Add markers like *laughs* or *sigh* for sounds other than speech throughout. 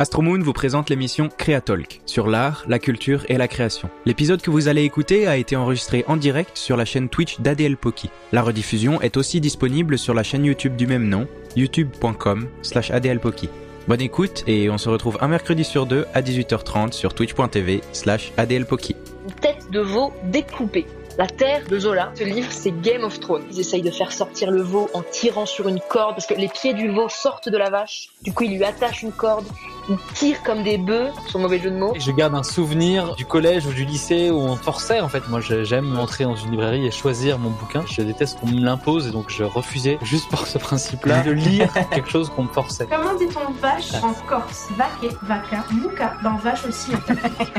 Astromoon vous présente l'émission Créatalk sur l'art, la culture et la création. L'épisode que vous allez écouter a été enregistré en direct sur la chaîne Twitch d'ADL Poki. La rediffusion est aussi disponible sur la chaîne YouTube du même nom, youtube.com slash adlpoki. Bonne écoute et on se retrouve un mercredi sur deux à 18h30 sur twitch.tv slash adlpoki. Tête de veau découpée. La Terre de Zola. Ce livre, c'est Game of Thrones. Ils essayent de faire sortir le veau en tirant sur une corde parce que les pieds du veau sortent de la vache. Du coup, ils lui attachent une corde. Ils tirent comme des bœufs, son mauvais jeu de mots. Je garde un souvenir du collège ou du lycée où on forçait en fait. Moi j'aime entrer dans une librairie et choisir mon bouquin. Je déteste qu'on me l'impose et donc je refusais juste pour ce principe-là de lire *laughs* quelque chose qu'on me forçait. Comment dit-on vache en corse? Vaquet, vaca, mouka, ben vache aussi.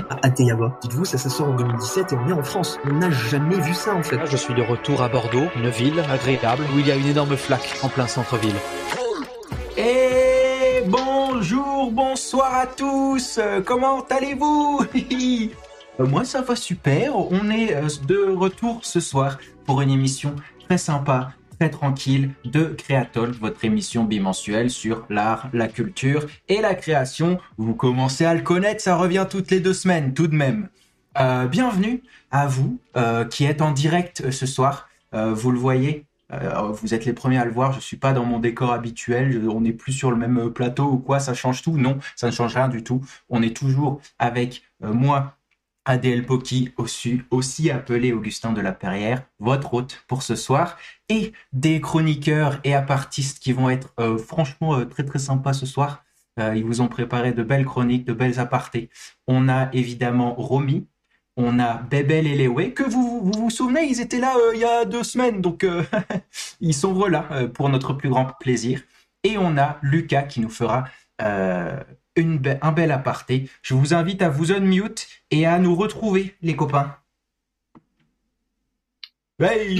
à Ateyaba. Dites-vous, ça, ça sort en 2017 et on est en France. On n'a jamais vu ça en fait. Là, je suis de retour à Bordeaux, une ville agréable où il y a une énorme flaque en plein centre-ville. Et bonjour, bonsoir à tous. Euh, Comment allez-vous? *laughs* Euh, Moi, ça va super. On est euh, de retour ce soir pour une émission très sympa, très tranquille de Créatol, votre émission bimensuelle sur l'art, la culture et la création. Vous commencez à le connaître, ça revient toutes les deux semaines tout de même. Bienvenue à vous qui êtes en direct ce soir. Vous le voyez, vous êtes les premiers à le voir. Je suis pas dans mon décor habituel. On n'est plus sur le même euh, plateau ou quoi. Ça change tout Non, ça ne change rien du tout. On est toujours avec euh, moi, ADL Poki, aussi, aussi appelé Augustin de la Perrière, votre hôte pour ce soir, et des chroniqueurs et apartistes qui vont être euh, franchement euh, très très sympas ce soir. Euh, ils vous ont préparé de belles chroniques, de belles apartés. On a évidemment Romy, on a Bebel et Lewe, que vous vous, vous souvenez, ils étaient là euh, il y a deux semaines, donc euh, *laughs* ils sont voilà euh, pour notre plus grand plaisir. Et on a Lucas qui nous fera une be- un bel aparté. Je vous invite à vous unmute et à nous retrouver, les copains. Hey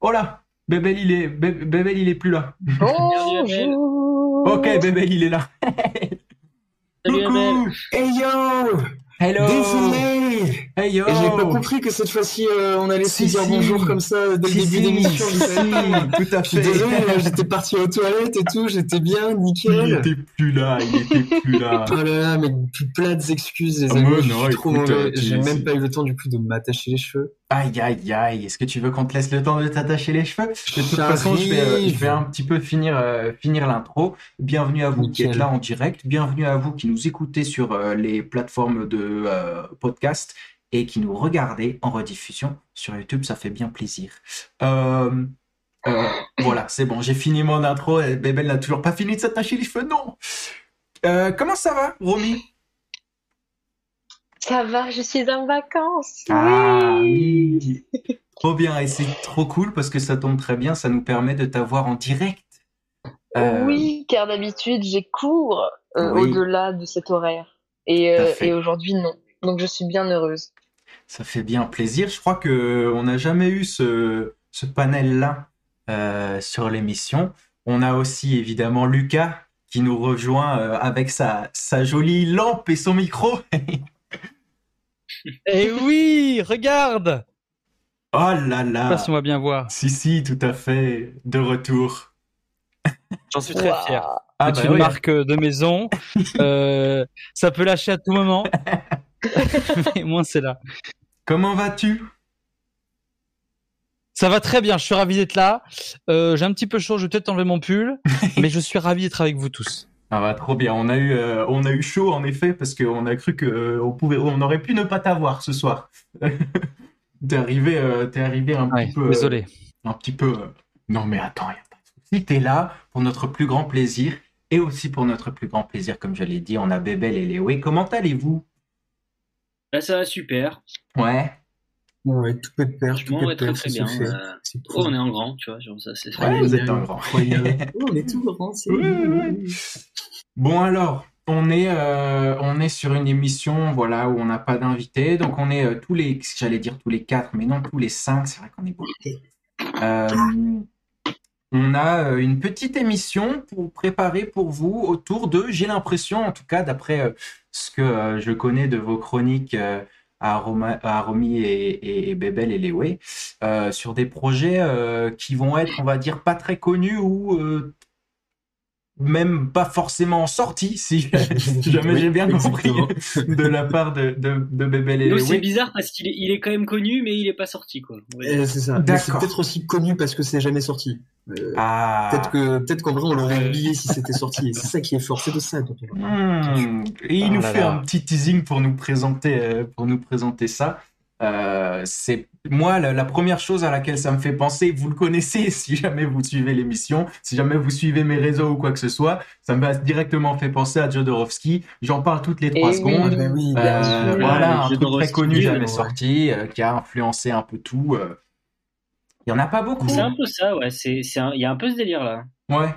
oh là Bebel, il est, Be- Bebel, il est plus là. Bonjour. Ok, Bebel, il est là. *laughs* Coucou Hey yo Hello Désolé Hey yo Et J'ai pas compris que cette fois-ci euh, on allait Si, se dire si. bonjour comme ça dès le Si, début si, d'émission. si, vous savez. tout à Je suis fait. désolé, là, j'étais parti aux toilettes et tout, j'étais bien, Il nickel. était plus là, il était plus là. Oh là là, mais plus plein d'excuses les Ah, amis, je non, suis trop écoute, mauvais. euh, J'ai même pas eu le temps du coup de m'attacher les cheveux. Aïe, aïe, aïe. Est-ce que tu veux qu'on te laisse le temps de t'attacher les cheveux? De toute façon, je vais, J'arrive. je vais un petit peu finir, euh, finir l'intro. Bienvenue à vous qui êtes là en direct. Bienvenue à vous qui nous écoutez sur euh, les plateformes de euh, podcast et qui nous regardez en rediffusion sur YouTube. Ça fait bien plaisir. Euh, voilà, c'est bon. J'ai fini mon intro. Bébel n'a toujours pas fini de s'attacher les cheveux. Non. Comment ça va, Romy? Ça va, je suis en vacances. Ah oui. oui. *laughs* Trop bien et c'est trop cool parce que ça tombe très bien, ça nous permet de t'avoir en direct. Euh, Oui, car d'habitude, j'ai cours euh, Oui. au-delà de cet horaire. Et, euh, et aujourd'hui, non. Donc, je suis bien heureuse. Ça fait bien plaisir. Je crois que on n'a jamais eu ce, ce panel-là sur l'émission. On a aussi évidemment Lucas qui nous rejoint avec sa, sa jolie lampe et son micro. *laughs* Eh oui, regarde oh là Je sais là. pas si on va bien voir. Si, si, tout à fait. De retour. J'en suis très fier. Ah C'est bah une oui. marque de maison. *laughs* Euh, ça peut lâcher à tout moment. *laughs* Mais moi, c'est là. Comment vas-tu? Ça va très bien, je suis ravi d'être là. Euh, j'ai un petit peu chaud, je vais peut-être enlever mon pull, *laughs* mais je suis ravi d'être avec vous tous. Ah bah trop bien. On a eu, euh, on a eu chaud en effet parce qu'on a cru que euh, on pouvait, on aurait pu ne pas t'avoir ce soir. *laughs* t'es arrivé, euh, t'es arrivé un Ouais, petit peu, euh, désolé. un petit peu. euh, Non mais attends, y a pas de souci. T'es là pour notre plus grand plaisir et aussi pour notre plus grand plaisir, comme je l'ai dit. On a Bébel et Léo. Et comment allez-vous? Là, ça va super. Ouais. Ouais, tout peut père, tout Franchement, peut ouais, très très bien. Euh, oh, on est en grand, tu vois, genre ça, c'est Ouais, vous êtes un grand. *laughs* *laughs* Oh, on est tout grand, c'est. Bon alors, on est, euh, on est sur une émission, voilà, où on n'a pas d'invité, donc on est euh, tous les, j'allais dire tous les quatre, mais non tous les cinq, c'est vrai qu'on est beaucoup. Euh, on a euh, une petite émission pour préparer pour vous autour de, j'ai l'impression, en tout cas d'après euh, ce que euh, je connais de vos chroniques euh, à, Roma- à Romy et, et, et Bébel et euh, sur des projets euh, qui vont être, on va dire, pas très connus ou euh, même pas forcément sorti, *laughs* si, *laughs* si jamais Oui, j'ai bien compris, de la part de, de, de Bébé Donc Lélé. c'est bizarre parce qu'il est, il est quand même connu, mais il est pas sorti, quoi. Et c'est ça. C'est peut-être aussi connu parce que c'est jamais sorti. Euh, Ah. Peut-être que peut-être qu'en vrai on l'aurait oublié si c'était sorti. Et c'est ça qui est fort, c'est de ça parle. Hmm. Et il Ah nous là fait là. un petit teasing pour nous présenter, euh, pour nous présenter ça. Euh, c'est moi la, la première chose à laquelle ça me fait penser. Vous le connaissez *laughs* si jamais vous suivez l'émission, si jamais vous suivez mes réseaux ou quoi que ce soit, ça m'a directement fait penser à Jodorowsky. J'en parle toutes les trois oui. secondes. Ah bah oui, bien Euh, sûr. voilà, un truc très connu jamais sorti, euh, qui a influencé un peu tout. Il y en a pas beaucoup. C'est un peu ça, ouais. C'est, c'est un- il y a un peu ce délire là. Ouais.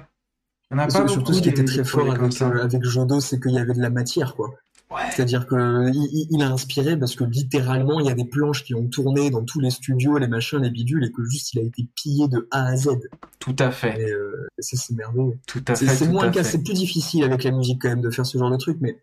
Il y en a pas Surtout, beaucoup. surtout ce qui était très fort avec, euh, Jodo, c'est qu'il y avait de la matière, quoi. Ouais. C'est-à-dire que il, a inspiré parce que littéralement il y a des planches qui ont tourné dans tous les studios, les machins, les bidules, et que juste il a été pillé de A à Z. Tout à fait. Et euh, ça c'est merveilleux. Tout à fait. c'est moins le cas, c'est plus difficile avec la musique quand même de faire ce genre de truc, mais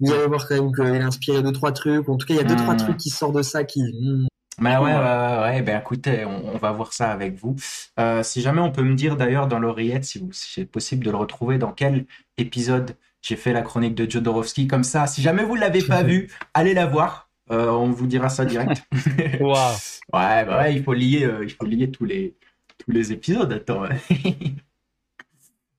vous allez voir quand même qu'il a inspiré deux trois trucs. En tout cas, il y a deux Hmm. trois trucs qui sortent de ça qui. hmm, Bah ouais, ouais, ouais, ouais, ben écoutez, on, on va voir ça avec vous. Euh, si jamais on peut me dire d'ailleurs dans l'oreillette, si, vous- si c'est possible de le retrouver, dans quel épisode j'ai fait la chronique de Jodorowsky, comme ça, si jamais vous l'avez pas vu, allez la voir. Euh, on vous dira ça direct. *laughs* *laughs* Ouais, bah ouais, il faut lier, euh, il faut lier tous les, tous les épisodes. Attends. *laughs*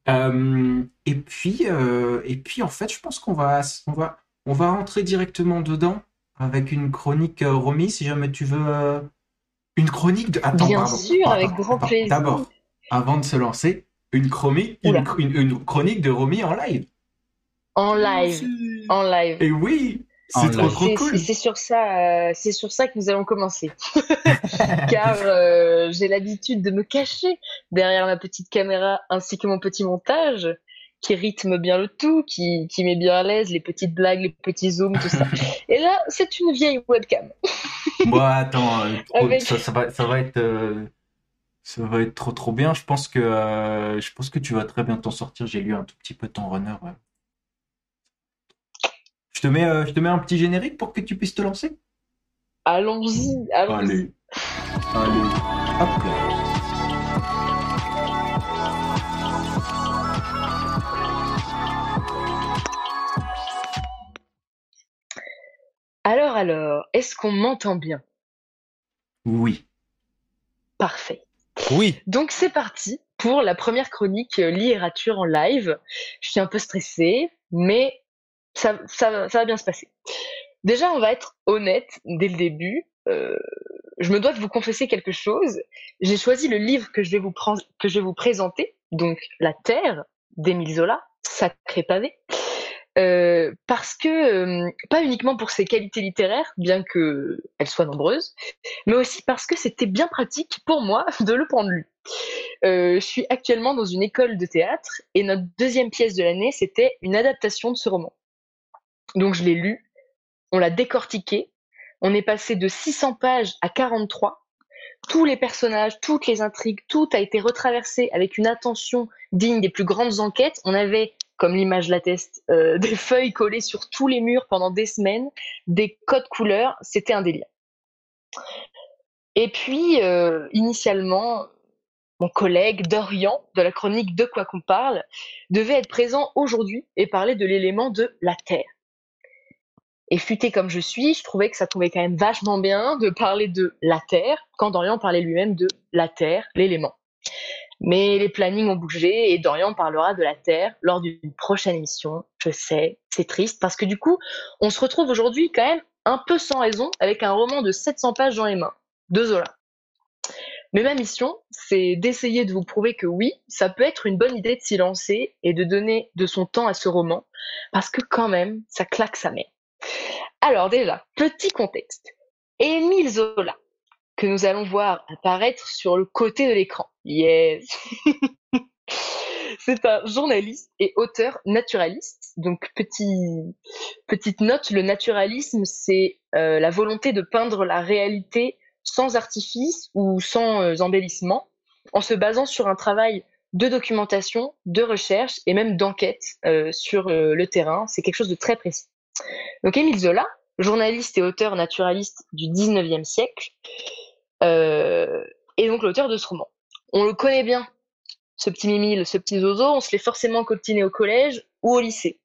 Euh, et puis, euh, et puis, en fait, je pense qu'on va, on va, on va rentrer directement dedans avec une chronique euh, Romy, si jamais tu veux euh, une chronique de. Attends, Bien pardon, sûr, pardon, avec grand plaisir. D'abord, avant de se lancer, une chronique, une, Oula. une, une chronique de Romy en live. En live, en live. Et oui, c'est trop cool. c'est- C'est sur ça, euh, c'est sur ça que nous allons commencer. *laughs* Car euh, j'ai l'habitude de me cacher derrière ma petite caméra ainsi que mon petit montage qui rythme bien le tout, qui, qui met bien à l'aise les petites blagues, les petits zooms, tout ça. *laughs* Et là, c'est une vieille webcam. Bon, attends, euh, *laughs* Avec- ça, ça va, ça va être, euh, ça va être trop trop bien. Je pense que, euh, je pense que tu vas très bien t'en sortir. J'ai lu un tout petit peu ton runner. ouais. Je te mets, je te mets un petit générique pour que tu puisses te lancer? Allons-y, allons-y. Allez, allez, hop là. Alors, alors, est-ce qu'on m'entend bien? Oui. Parfait. Oui. Donc c'est parti pour la première chronique euh, littérature en live. Je suis un peu stressée, mais ça, ça, ça va bien se passer. Déjà, on va être honnête dès le début. Euh, je me dois de vous confesser quelque chose. J'ai choisi le livre que je vais vous, que je vais vous présenter, donc La Terre d'Émile Zola, sacré pavé. Euh, parce que, euh, pas uniquement pour ses qualités littéraires, bien qu'elles soient nombreuses, mais aussi parce que c'était bien pratique pour moi *laughs* de le prendre lu. Euh, je suis actuellement dans une école de théâtre et notre deuxième pièce de l'année, c'était une adaptation de ce roman. Donc je l'ai lu, on l'a décortiqué, on est passé de 600 pages à 43. Tous les personnages, toutes les intrigues, tout a été retraversé avec une attention digne des plus grandes enquêtes. On avait, comme l'image l'atteste, euh, des *laughs* feuilles collées sur tous les murs pendant des semaines, des codes couleurs, c'était un délire. Et puis, euh, initialement, mon collègue Dorian, de la chronique De quoi qu'on parle, devait être présent aujourd'hui et parler de l'élément de la Terre. Et futé comme je suis, je trouvais que ça tombait quand même vachement bien de parler de la Terre, quand Dorian parlait lui-même de la Terre, l'élément. Mais les plannings ont bougé et Dorian parlera de la Terre lors d'une prochaine émission. Je sais, c'est triste parce que du coup, on se retrouve aujourd'hui quand même un peu sans raison avec un roman de 700 pages dans les mains, de Zola. Mais ma mission, c'est d'essayer de vous prouver que oui, ça peut être une bonne idée de s'y lancer et de donner de son temps à ce roman, parce que quand même, ça claque sa mère. Alors déjà, petit contexte. Émile Zola, que nous allons voir apparaître sur le côté de l'écran. Yes *laughs* C'est un journaliste et auteur naturaliste. Donc petit, petite note, le naturalisme, c'est euh, la volonté de peindre la réalité sans artifice ou sans euh, embellissement, en se basant sur un travail de documentation, de recherche et même d'enquête euh, sur le terrain. C'est quelque chose de très précis. Donc Émile Zola, journaliste et auteur naturaliste du 19e siècle, euh, est donc l'auteur de ce roman. On le connaît bien ce petit mimile, ce petit zozo, on se l'est forcément coltiné au collège ou au lycée.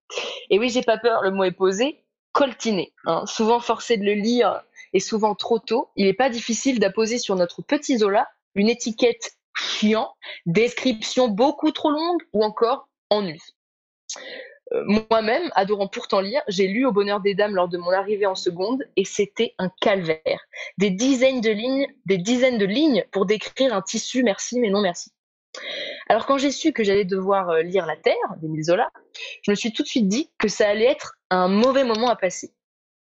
Et oui, j'ai pas peur, le mot est posé, coltiné. Hein. Souvent forcé de le lire et souvent trop tôt, il n'est pas difficile d'apposer sur notre petit Zola une étiquette chiant, description beaucoup trop longue ou encore ennui. Euh, moi-même, adorant pourtant lire, j'ai lu Au bonheur des dames lors de mon arrivée en seconde et c'était un calvaire. Des dizaines de lignes, des dizaines de lignes pour décrire un tissu merci mais non merci. Alors quand j'ai su que j'allais devoir euh, lire La Terre d'Émile Zola, je me suis tout de suite dit que ça allait être un mauvais moment à passer.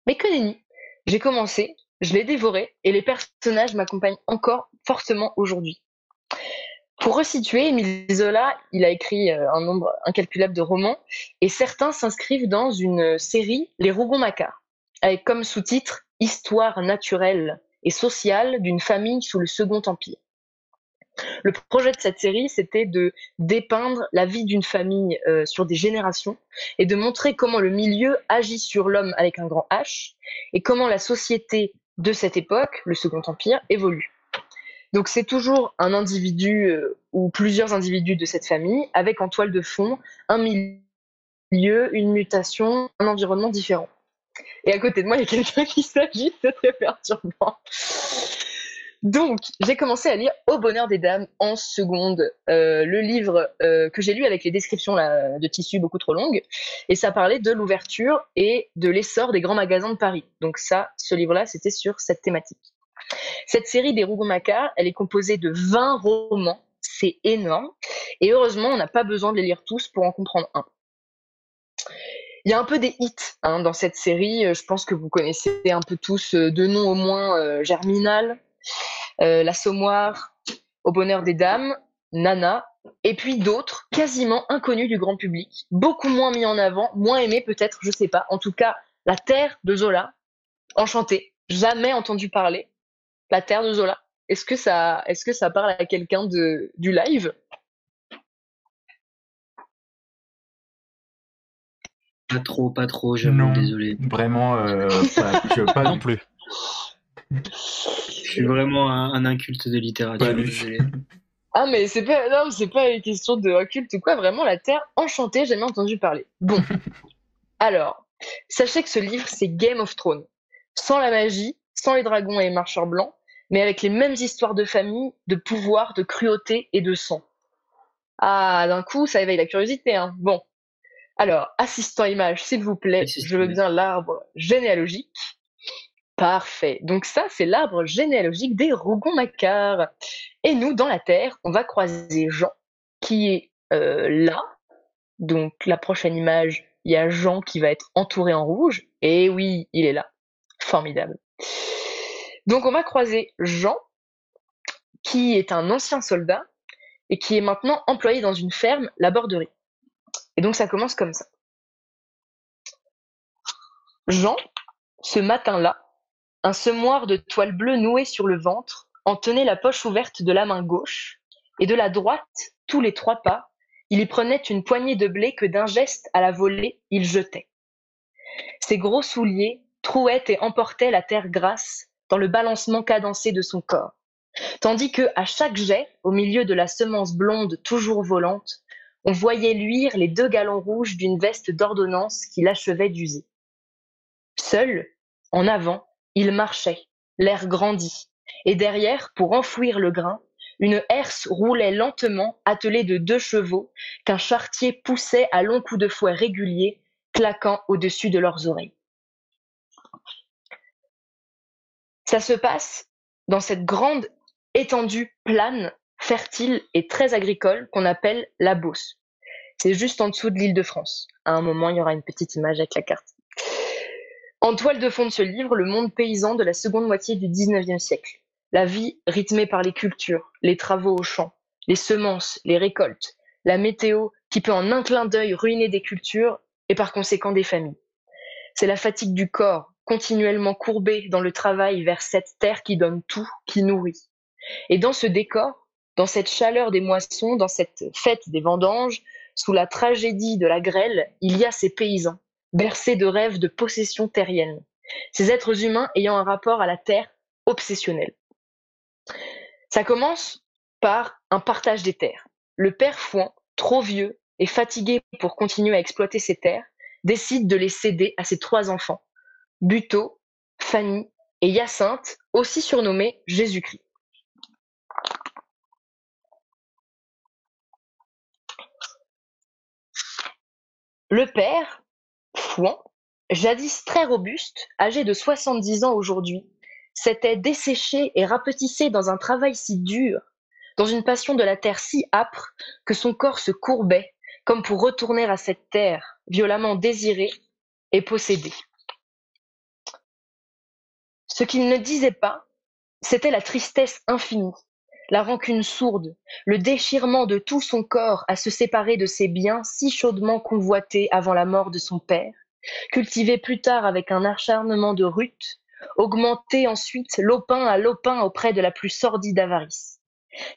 Mais que nenni, j'ai commencé, je l'ai dévoré et les personnages m'accompagnent encore fortement aujourd'hui. Pour resituer, Émile Zola, il a écrit euh, un nombre incalculable de romans et certains s'inscrivent dans une série Les Rougon-Macquart, avec comme sous-titre Histoire naturelle et sociale d'une famille sous le Second Empire. Le projet de cette série, c'était de dépeindre la vie d'une famille euh, sur des générations et de montrer comment le milieu agit sur l'homme avec un grand H et comment la société de cette époque, le Second Empire, évolue. Donc c'est toujours un individu euh, ou plusieurs individus de cette famille avec en toile de fond un milieu, une mutation, un environnement différent. Et à côté de moi, il y a quelqu'un qui s'agit, c'est très perturbant. Donc, j'ai commencé à lire Au bonheur des dames en seconde, euh, le livre euh, que j'ai lu avec les descriptions de tissus beaucoup trop longues, et ça parlait de l'ouverture et de l'essor des grands magasins de Paris. Donc ça, ce livre-là, c'était sur cette thématique. Cette série des Rougon-Macquart, elle est composée de 20 romans, c'est énorme, et heureusement, on n'a pas besoin de les lire tous pour en comprendre un. Il y a un peu des hits hein, dans cette série, euh, je pense que vous connaissez un peu tous euh, de noms au moins euh, Germinal, L'Assommoir, Au bonheur des dames, Nana, et puis d'autres quasiment inconnus du grand public, beaucoup moins mis en avant, moins aimés peut-être, je sais pas. En tout cas, La Terre de Zola, Enchanté, jamais entendu parler, la Terre de Zola. Est-ce que ça, est-ce que ça parle à quelqu'un de du live? Pas trop, pas trop, j'avoue, désolé. Vraiment, euh, pas, *laughs* non plus. Je suis vraiment un, inculte de littérature. Ah mais c'est pas non c'est pas une question de inculte ou quoi vraiment la terre enchantée jamais entendu parler. Bon *laughs* alors sachez que ce livre c'est Game of Thrones sans la magie sans les dragons et les marcheurs blancs mais avec les mêmes histoires de famille, de pouvoir, de cruauté et de sang. Ah, d'un coup, ça éveille la curiosité. Hein. Bon. Alors, assistant image, s'il vous plaît, je veux bien l'arbre généalogique. Parfait. Donc ça, c'est l'arbre généalogique des Rougon-Macquart. Et nous, dans la Terre, on va croiser Jean, qui est euh, là. Donc la prochaine image, il y a Jean qui va être entouré en rouge. Et oui, il est là. Formidable. Donc on va croiser Jean, qui est un ancien soldat et qui est maintenant employé dans une ferme, la Borderie. Et donc ça commence comme ça. Jean, ce matin-là, un semoir de toile bleue noué sur le ventre en tenait la poche ouverte de la main gauche, et de la droite, tous les trois pas, il y prenait une poignée de blé que d'un geste à la volée il jetait. Ses gros souliers trouaient et emportaient la terre grasse dans le balancement cadencé de son corps. Tandis que, à chaque jet, au milieu de la semence blonde toujours volante, on voyait luire les deux galons rouges d'une veste d'ordonnance qu'il achevait d'user. Seul, en avant, il marchait, l'air grandi, et derrière, pour enfouir le grain, une herse roulait lentement, attelée de deux chevaux, qu'un chartier poussait à longs coups de fouet réguliers, claquant au-dessus de leurs oreilles. Ça se passe dans cette grande étendue plane, fertile et très agricole qu'on appelle la Beauce. C'est juste en dessous de l'île de France. À un moment, il y aura une petite image avec la carte. En toile de fond de ce livre, le monde paysan de la seconde moitié du XIXe siècle. La vie rythmée par les cultures, les travaux au champ, les semences, les récoltes, la météo qui peut en un clin d'œil ruiner des cultures et par conséquent des familles. C'est la fatigue du corps, continuellement courbé dans le travail vers cette terre qui donne tout, qui nourrit. Et dans ce décor, dans cette chaleur des moissons, dans cette fête des vendanges, sous la tragédie de la grêle, il y a ces paysans, bercés de rêves de possession terrienne, ces êtres humains ayant un rapport à la terre obsessionnel. Ça commence par un partage des terres. le père Fouan, trop vieux et fatigué pour continuer à exploiter ses terres, décide de les céder à ses trois enfants, Buteau, Fanny et Hyacinthe, aussi surnommée Jésus-Christ. Le père, Fouan, jadis très robuste, âgé de 70 ans aujourd'hui, s'était desséché et rapetissé dans un travail si dur, dans une passion de la terre si âpre, que son corps se courbait, comme pour retourner à cette terre violemment désirée et possédée. Ce qu'il ne disait pas, c'était la tristesse infinie, la rancune sourde, le déchirement de tout son corps à se séparer de ses biens si chaudement convoités avant la mort de son père, cultivés plus tard avec un acharnement de rute, augmentés ensuite lopin à lopin auprès de la plus sordide avarice.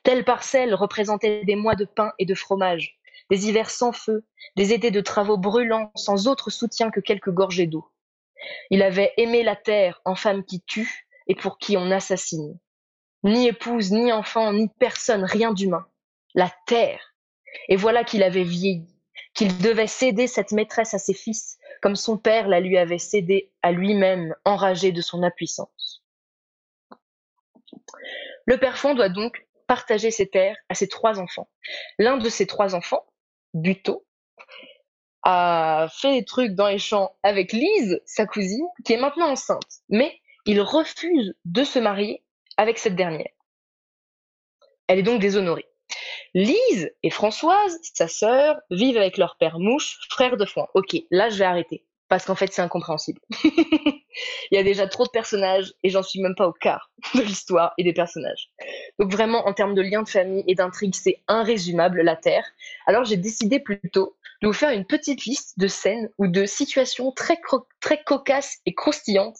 Telle parcelle représentait des mois de pain et de fromage, des hivers sans feu, des étés de travaux brûlants sans autre soutien que quelques gorgées d'eau. Il avait aimé la terre en femme qui tue et pour qui on assassine. Ni épouse, ni enfant, ni personne, rien d'humain. La terre. Et voilà qu'il avait vieilli, qu'il devait céder cette maîtresse à ses fils, comme son père la lui avait cédée à lui-même, enragé de son impuissance. Le père Fond doit donc partager ses terres à ses trois enfants. L'un de ses trois enfants, Buteau, a fait des trucs dans les champs avec Lise, sa cousine, qui est maintenant enceinte. Mais il refuse de se marier avec cette dernière. Elle est donc déshonorée. Lise et Françoise, sa sœur, vivent avec leur père Mouche, frère de foin. Ok, là je vais arrêter, parce qu'en fait c'est incompréhensible. *laughs* Il y a déjà trop de personnages et j'en suis même pas au quart de l'histoire et des personnages. Donc vraiment en termes de liens de famille et d'intrigue, c'est irrésumable la Terre. Alors j'ai décidé plutôt de vous faire une petite liste de scènes ou de situations très, très cocasses et croustillantes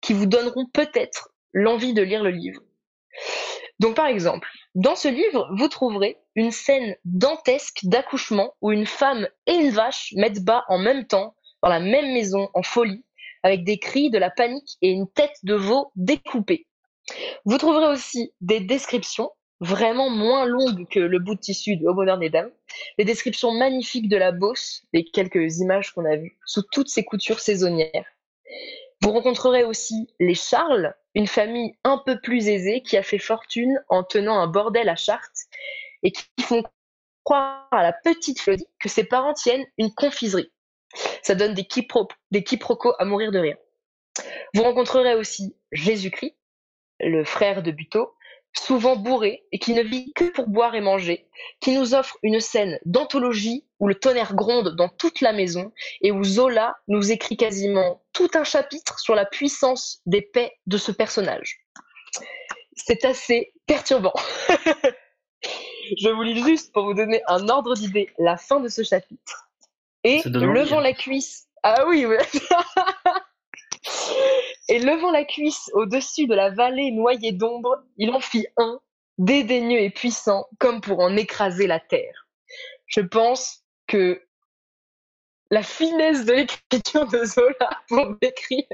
qui vous donneront peut-être l'envie de lire le livre. Donc par exemple, dans ce livre, vous trouverez une scène dantesque d'accouchement où une femme et une vache mettent bas en même temps dans la même maison en folie, avec des cris, de la panique et une tête de veau découpée. Vous trouverez aussi des descriptions vraiment moins longues que le bout de tissu de Au bonheur des dames, des descriptions magnifiques de la Beauce, les quelques images qu'on a vues, sous toutes ces coutures saisonnières. Vous rencontrerez aussi les Charles, une famille un peu plus aisée qui a fait fortune en tenant un bordel à Chartres et qui font croire à la petite Florie que ses parents tiennent une confiserie. Ça donne des, des quiproquos à mourir de rire. Vous rencontrerez aussi Jésus-Christ, le frère de Buteau, souvent bourré et qui ne vit que pour boire et manger, qui nous offre une scène d'anthologie où le tonnerre gronde dans toute la maison et où Zola nous écrit quasiment tout un chapitre sur la puissance des paix de ce personnage. C'est assez perturbant. *laughs* Je vous lis juste pour vous donner un ordre d'idée la fin de ce chapitre. Et levant la cuisse. Ah oui, oui. *laughs* Et levant la cuisse au-dessus de la vallée noyée d'ombre, il en fit un, dédaigneux et puissant, comme pour en écraser la terre. Je pense que la finesse de l'écriture de Zola *laughs* pour décrire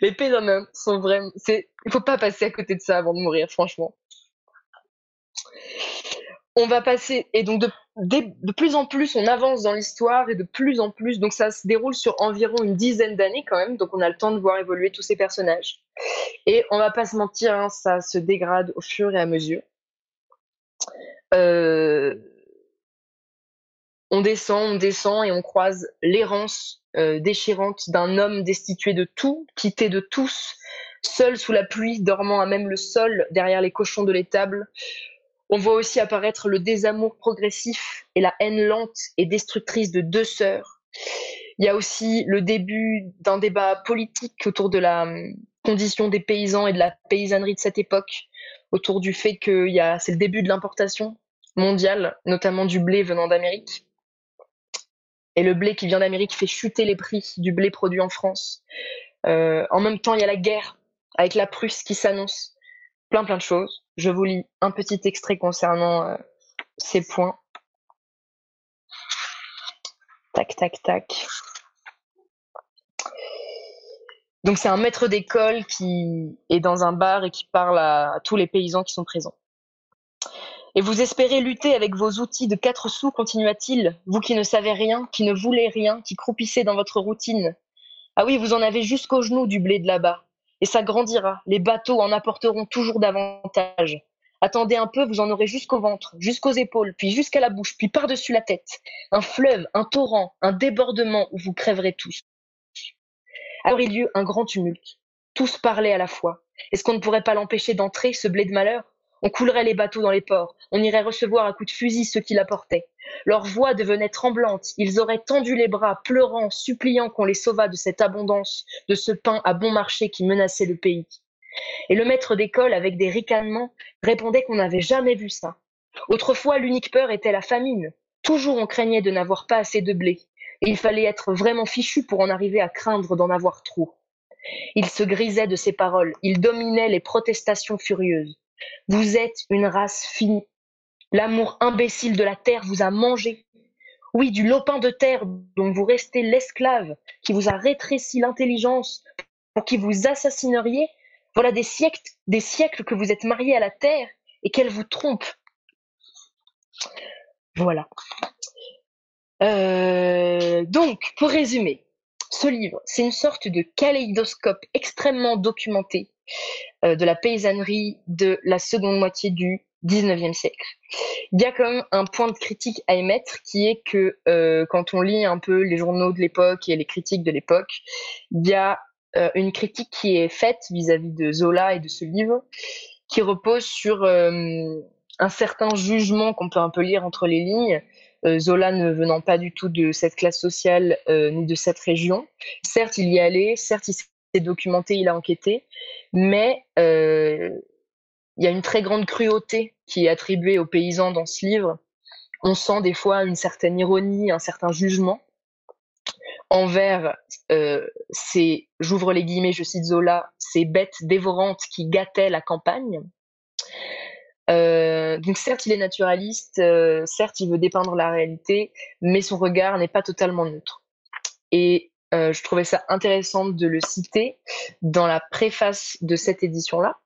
les d'un homme sont vraiment. Il faut pas passer à côté de ça avant de mourir, franchement on va passer et donc de, plus en plus on avance dans l'histoire et de plus en plus donc ça se déroule sur environ une dizaine d'années quand même donc on a le temps de voir évoluer tous ces personnages. Et on va pas se mentir hein, ça se dégrade au fur et à mesure. Euh, on descend on descend et on croise l'errance euh, déchirante d'un homme destitué de tout quitté de tous seul sous la pluie dormant à même le sol derrière les cochons de l'étable on voit aussi apparaître le désamour progressif et la haine lente et destructrice de deux sœurs. Il y a aussi le début d'un débat politique autour de la hum, condition des paysans et de la paysannerie de cette époque, autour du fait que c'est le début de l'importation mondiale, notamment du blé venant d'Amérique. Et le blé qui vient d'Amérique fait chuter les prix du blé produit en France. Euh, en même temps, il y a la guerre avec la Prusse qui s'annonce plein plein de choses. Je vous lis un petit extrait concernant euh, ces points. Tac, tac, tac. Donc c'est un maître d'école qui est dans un bar et qui parle à, tous les paysans qui sont présents. Et vous espérez lutter avec vos outils de quatre sous, continua-t-il, vous qui ne savez rien, qui ne voulez rien, qui croupissez dans votre routine. Ah oui, vous en avez jusqu'aux genoux du blé de là-bas. Et ça grandira, les bateaux en apporteront toujours davantage. Attendez un peu, vous en aurez jusqu'au ventre, jusqu'aux épaules, puis jusqu'à la bouche, puis par-dessus la tête. Un fleuve, un torrent, un débordement où vous crèverez tous. Alors il y eut un grand tumulte. Tous parlaient à la fois. Est-ce qu'on ne pourrait pas l'empêcher d'entrer, ce blé de malheur? On coulerait les bateaux dans les ports, on irait recevoir à coups de fusil ceux qui l'apportaient. Leur voix devenait tremblante, ils auraient tendu les bras, pleurant, suppliant qu'on les sauvât de cette abondance, de ce pain à bon marché qui menaçait le pays. Et le maître d'école, avec des ricanements, répondait qu'on n'avait jamais vu ça. Autrefois, l'unique peur était la famine. Toujours on craignait de n'avoir pas assez de blé. Et il fallait être vraiment fichu pour en arriver à craindre d'en avoir trop. Il se grisait de ses paroles, il dominait les protestations furieuses. Vous êtes une race finie. L'amour imbécile de la terre vous a mangé. Oui, du lopin de terre dont vous restez l'esclave, qui vous a rétréci l'intelligence, pour qui vous assassineriez, voilà des siècles, des siècles que vous êtes mariés à la terre et qu'elle vous trompe. Voilà. Euh, donc, pour résumer, ce livre, c'est une sorte de kaléidoscope extrêmement documenté de la paysannerie de la seconde moitié du 19e siècle. Il y a quand même un point de critique à émettre qui est que euh, quand on lit un peu les journaux de l'époque et les critiques de l'époque, il y a euh, une critique qui est faite vis-à-vis de Zola et de ce livre, qui repose sur euh, un certain jugement qu'on peut un peu lire entre les lignes. Euh, Zola ne venant pas du tout de cette classe sociale ni de cette région. Certes, il y allé, certes, il documenté, il a enquêté, mais il y a une très grande cruauté qui est attribuée aux paysans dans ce livre. On sent des fois une certaine ironie, un certain jugement envers euh, ces, j'ouvre les guillemets, je cite Zola, ces bêtes dévorantes qui gâtaient la campagne. Euh, donc certes, il est naturaliste, euh, certes, il veut dépeindre la réalité, mais son regard n'est pas totalement neutre. Et euh, je trouvais ça intéressant de le citer dans la préface de cette édition-là.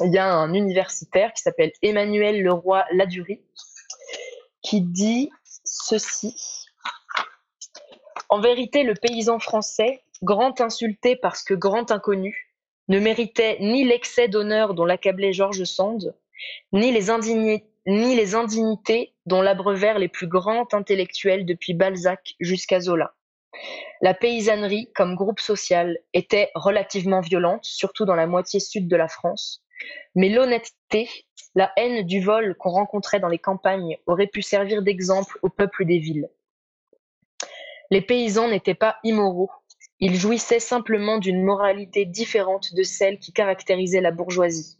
Il y a un universitaire qui s'appelle Emmanuel Leroy Ladurie qui dit ceci. En vérité, le paysan français, grand insulté parce que grand inconnu, ne méritait ni l'excès d'honneur dont l'accablait George Sand, ni les, ni les indignités dont l'abreuvèrent les plus grands intellectuels depuis Balzac jusqu'à Zola. La paysannerie, comme groupe social, était relativement violente, surtout dans la moitié sud de la France, mais l'honnêteté, la haine du vol qu'on rencontrait dans les campagnes auraient pu servir d'exemple au peuple des villes. Les paysans n'étaient pas immoraux, ils jouissaient simplement d'une moralité différente de celle qui caractérisait la bourgeoisie.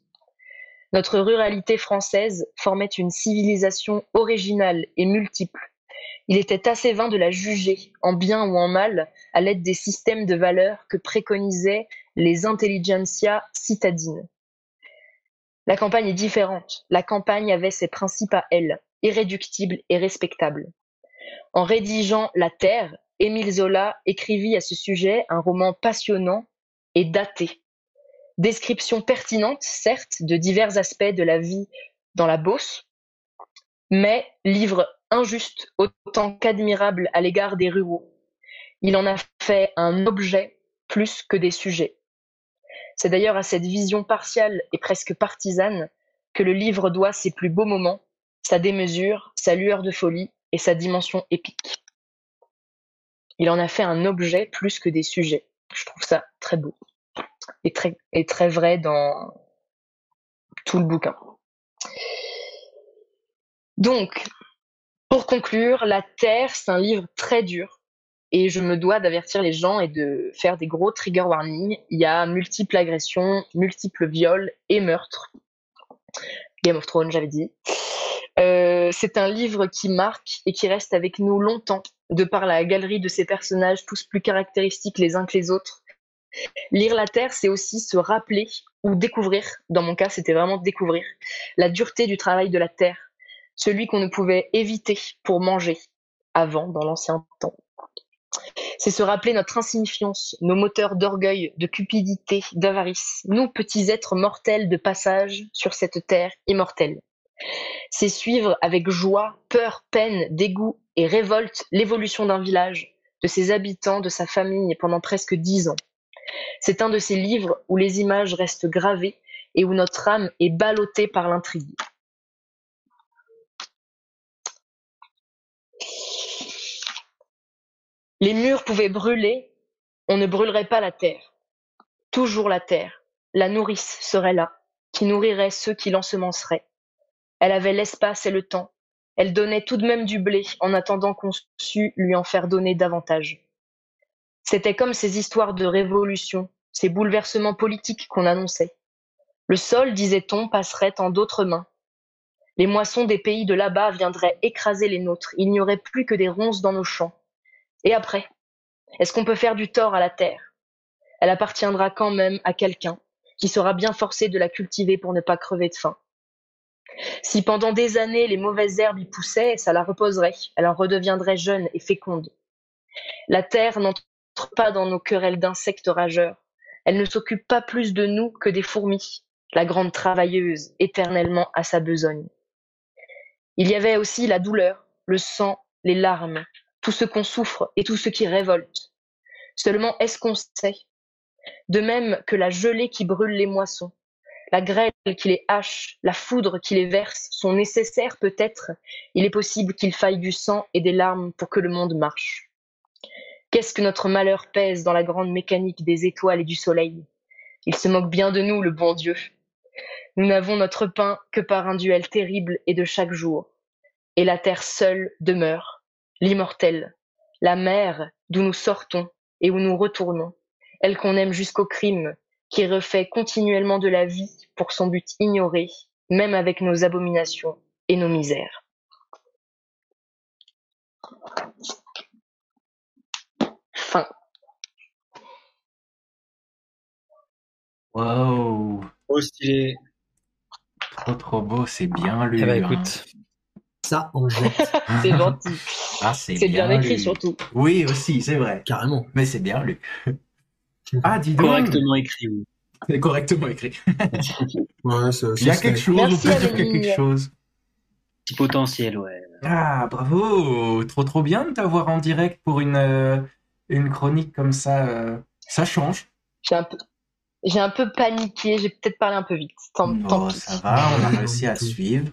Notre ruralité française formait une civilisation originale et multiple. Il était assez vain de la juger, en bien ou en mal, à l'aide des systèmes de valeurs que préconisaient les intelligentsia citadines. La campagne est différente. La campagne avait ses principes à elle, irréductibles et respectables. En rédigeant La Terre, Émile Zola écrivit à ce sujet un roman passionnant et daté. Description pertinente, certes, de divers aspects de la vie dans la Beauce, mais livre injuste autant qu'admirable à l'égard des ruraux. Il en a fait un objet plus que des sujets. C'est d'ailleurs à cette vision partiale et presque partisane que le livre doit ses plus beaux moments, sa démesure, sa lueur de folie et sa dimension épique. Il en a fait un objet plus que des sujets. Je trouve ça très beau et très, et très vrai dans tout le bouquin. Donc, pour conclure, La Terre, c'est un livre très dur et je me dois d'avertir les gens et de faire des gros trigger warnings. Il y a multiples agressions, multiples viols et meurtres. Game of Thrones, j'avais dit. Euh, c'est un livre qui marque et qui reste avec nous longtemps, de par la galerie de ces personnages, tous plus caractéristiques les uns que les autres. Lire la Terre, c'est aussi se rappeler ou découvrir, dans mon cas c'était vraiment découvrir, la dureté du travail de la Terre, celui qu'on ne pouvait éviter pour manger avant, dans l'ancien temps. C'est se rappeler notre insignifiance, nos moteurs d'orgueil, de cupidité, d'avarice, nous petits êtres mortels de passage sur cette terre immortelle. C'est suivre avec joie, peur, peine, dégoût et révolte l'évolution d'un village, de ses habitants, de sa famille pendant presque dix ans. C'est un de ces livres où les images restent gravées et où notre âme est ballottée par l'intrigue. Les murs pouvaient brûler, on ne brûlerait pas la terre. Toujours la terre, la nourrice serait là, qui nourrirait ceux qui l'ensemenceraient. Elle avait l'espace et le temps. Elle donnait tout de même du blé en attendant qu'on sût lui en faire donner davantage. C'était comme ces histoires de révolution, ces bouleversements politiques qu'on annonçait. Le sol, disait-on, passerait en d'autres mains. Les moissons des pays de là-bas viendraient écraser les nôtres. Il n'y aurait plus que des ronces dans nos champs. Et après Est-ce qu'on peut faire du tort à la terre? Elle appartiendra quand même à quelqu'un qui sera bien forcé de la cultiver pour ne pas crever de faim. Si pendant des années les mauvaises herbes y poussaient, ça la reposerait, elle en redeviendrait jeune et féconde. La terre n'entre pas dans nos querelles d'insectes rageurs. Elle ne s'occupe pas plus de nous que des fourmis, la grande travailleuse, éternellement à sa besogne. Il y avait aussi la douleur, le sang, les larmes, tout ce qu'on souffre et tout ce qui révolte. Seulement est-ce qu'on sait? De même que la gelée qui brûle les moissons, la grêle qui les hache, la foudre qui les verse sont nécessaires peut-être, il est possible qu'il faille du sang et des larmes pour que le monde marche. Qu'est-ce que notre malheur pèse dans la grande mécanique des étoiles et du soleil? Il se moque bien de nous, le bon Dieu. Nous n'avons notre pain que par un duel terrible et de chaque jour. Et la terre seule demeure, l'immortelle, la mer d'où nous sortons et où nous retournons, elle qu'on aime jusqu'au crime, qui refait continuellement de la vie pour son but ignoré, même avec nos abominations et nos misères. Fin. Wow, Oh, stylé. trop trop beau, c'est bien lu. Eh ben, hein. Ça, on jette *laughs* C'est gentil. Ah, c'est C'est bien écrit lu. surtout. Oui, aussi, c'est vrai. carrément. Mais c'est bien lu. *laughs* Ah, dis donc. Correctement écrit, oui. C'est correctement écrit. *laughs* Ouais, ça, Il y a quelque chose, Merci, on peut dire qu'il y a quelque chose. Petit potentiel, ouais. Ah, bravo Trop trop bien de t'avoir en direct pour une, euh, une chronique comme ça. euh, Ça change. J'ai un peu, j'ai un peu paniqué, j'ai peut-être parlé un peu vite. Tant, tant Oh, pis. ça va, on a réussi à suivre.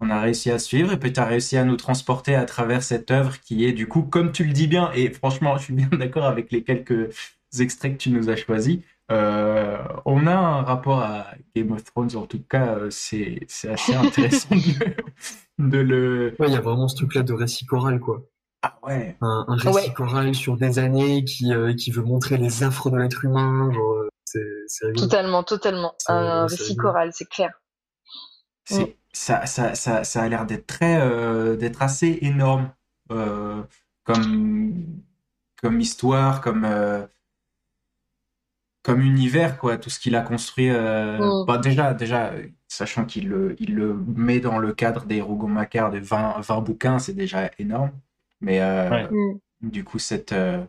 On a réussi à suivre et puis tu as réussi à nous transporter à travers cette œuvre qui est du coup, comme tu le dis bien, et franchement, je suis bien *laughs* d'accord avec les quelques extraits que tu nous as choisis. euh, on a un rapport à Game of Thrones, en tout cas, euh, c'est c'est assez *laughs* intéressant de, de le. Ouais, il y a vraiment ce truc-là de récit choral, quoi. Ah ouais, Un, un récit Ouais. choral sur des années qui, euh, qui veut montrer les affres de l'être humain. Genre, euh, c'est. Totalement, totalement. C'est- Un c'est récit choral, c'est clair. c'est ça, ça, ça, ça a l'air d'être très, euh, d'être assez énorme euh, comme, comme histoire, comme, euh, comme univers, quoi. Tout ce qu'il a construit. euh, Mm. bah, déjà, déjà, sachant qu'il le, il le met dans le cadre des Rougon-Macquart de 20, 20 bouquins, c'est déjà énorme. Mais euh, Ouais. Mm. du coup, cette, euh,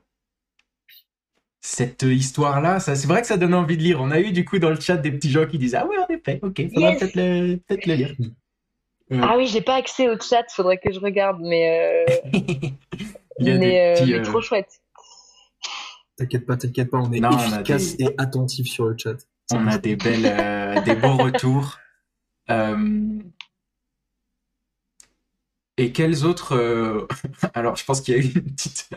cette histoire-là, ça, c'est vrai que ça donne envie de lire. On a eu du coup dans le chat des petits gens qui disent Ah ouais, en effet, ok, ça va Yes. peut-être le, peut-être le lire. Euh, Ah oui, j'ai pas accès au chat, faudrait que je regarde, mais, *laughs* euh, Il y a mais, euh, petits, mais euh, trop chouette. T'inquiète pas, t'inquiète pas, on est Non, on efficace des- et attentif sur le chat. On a des belles, euh, des beaux *laughs* retours. Euh, Et quels autres euh, *laughs* Alors, je pense qu'il y a eu une petite,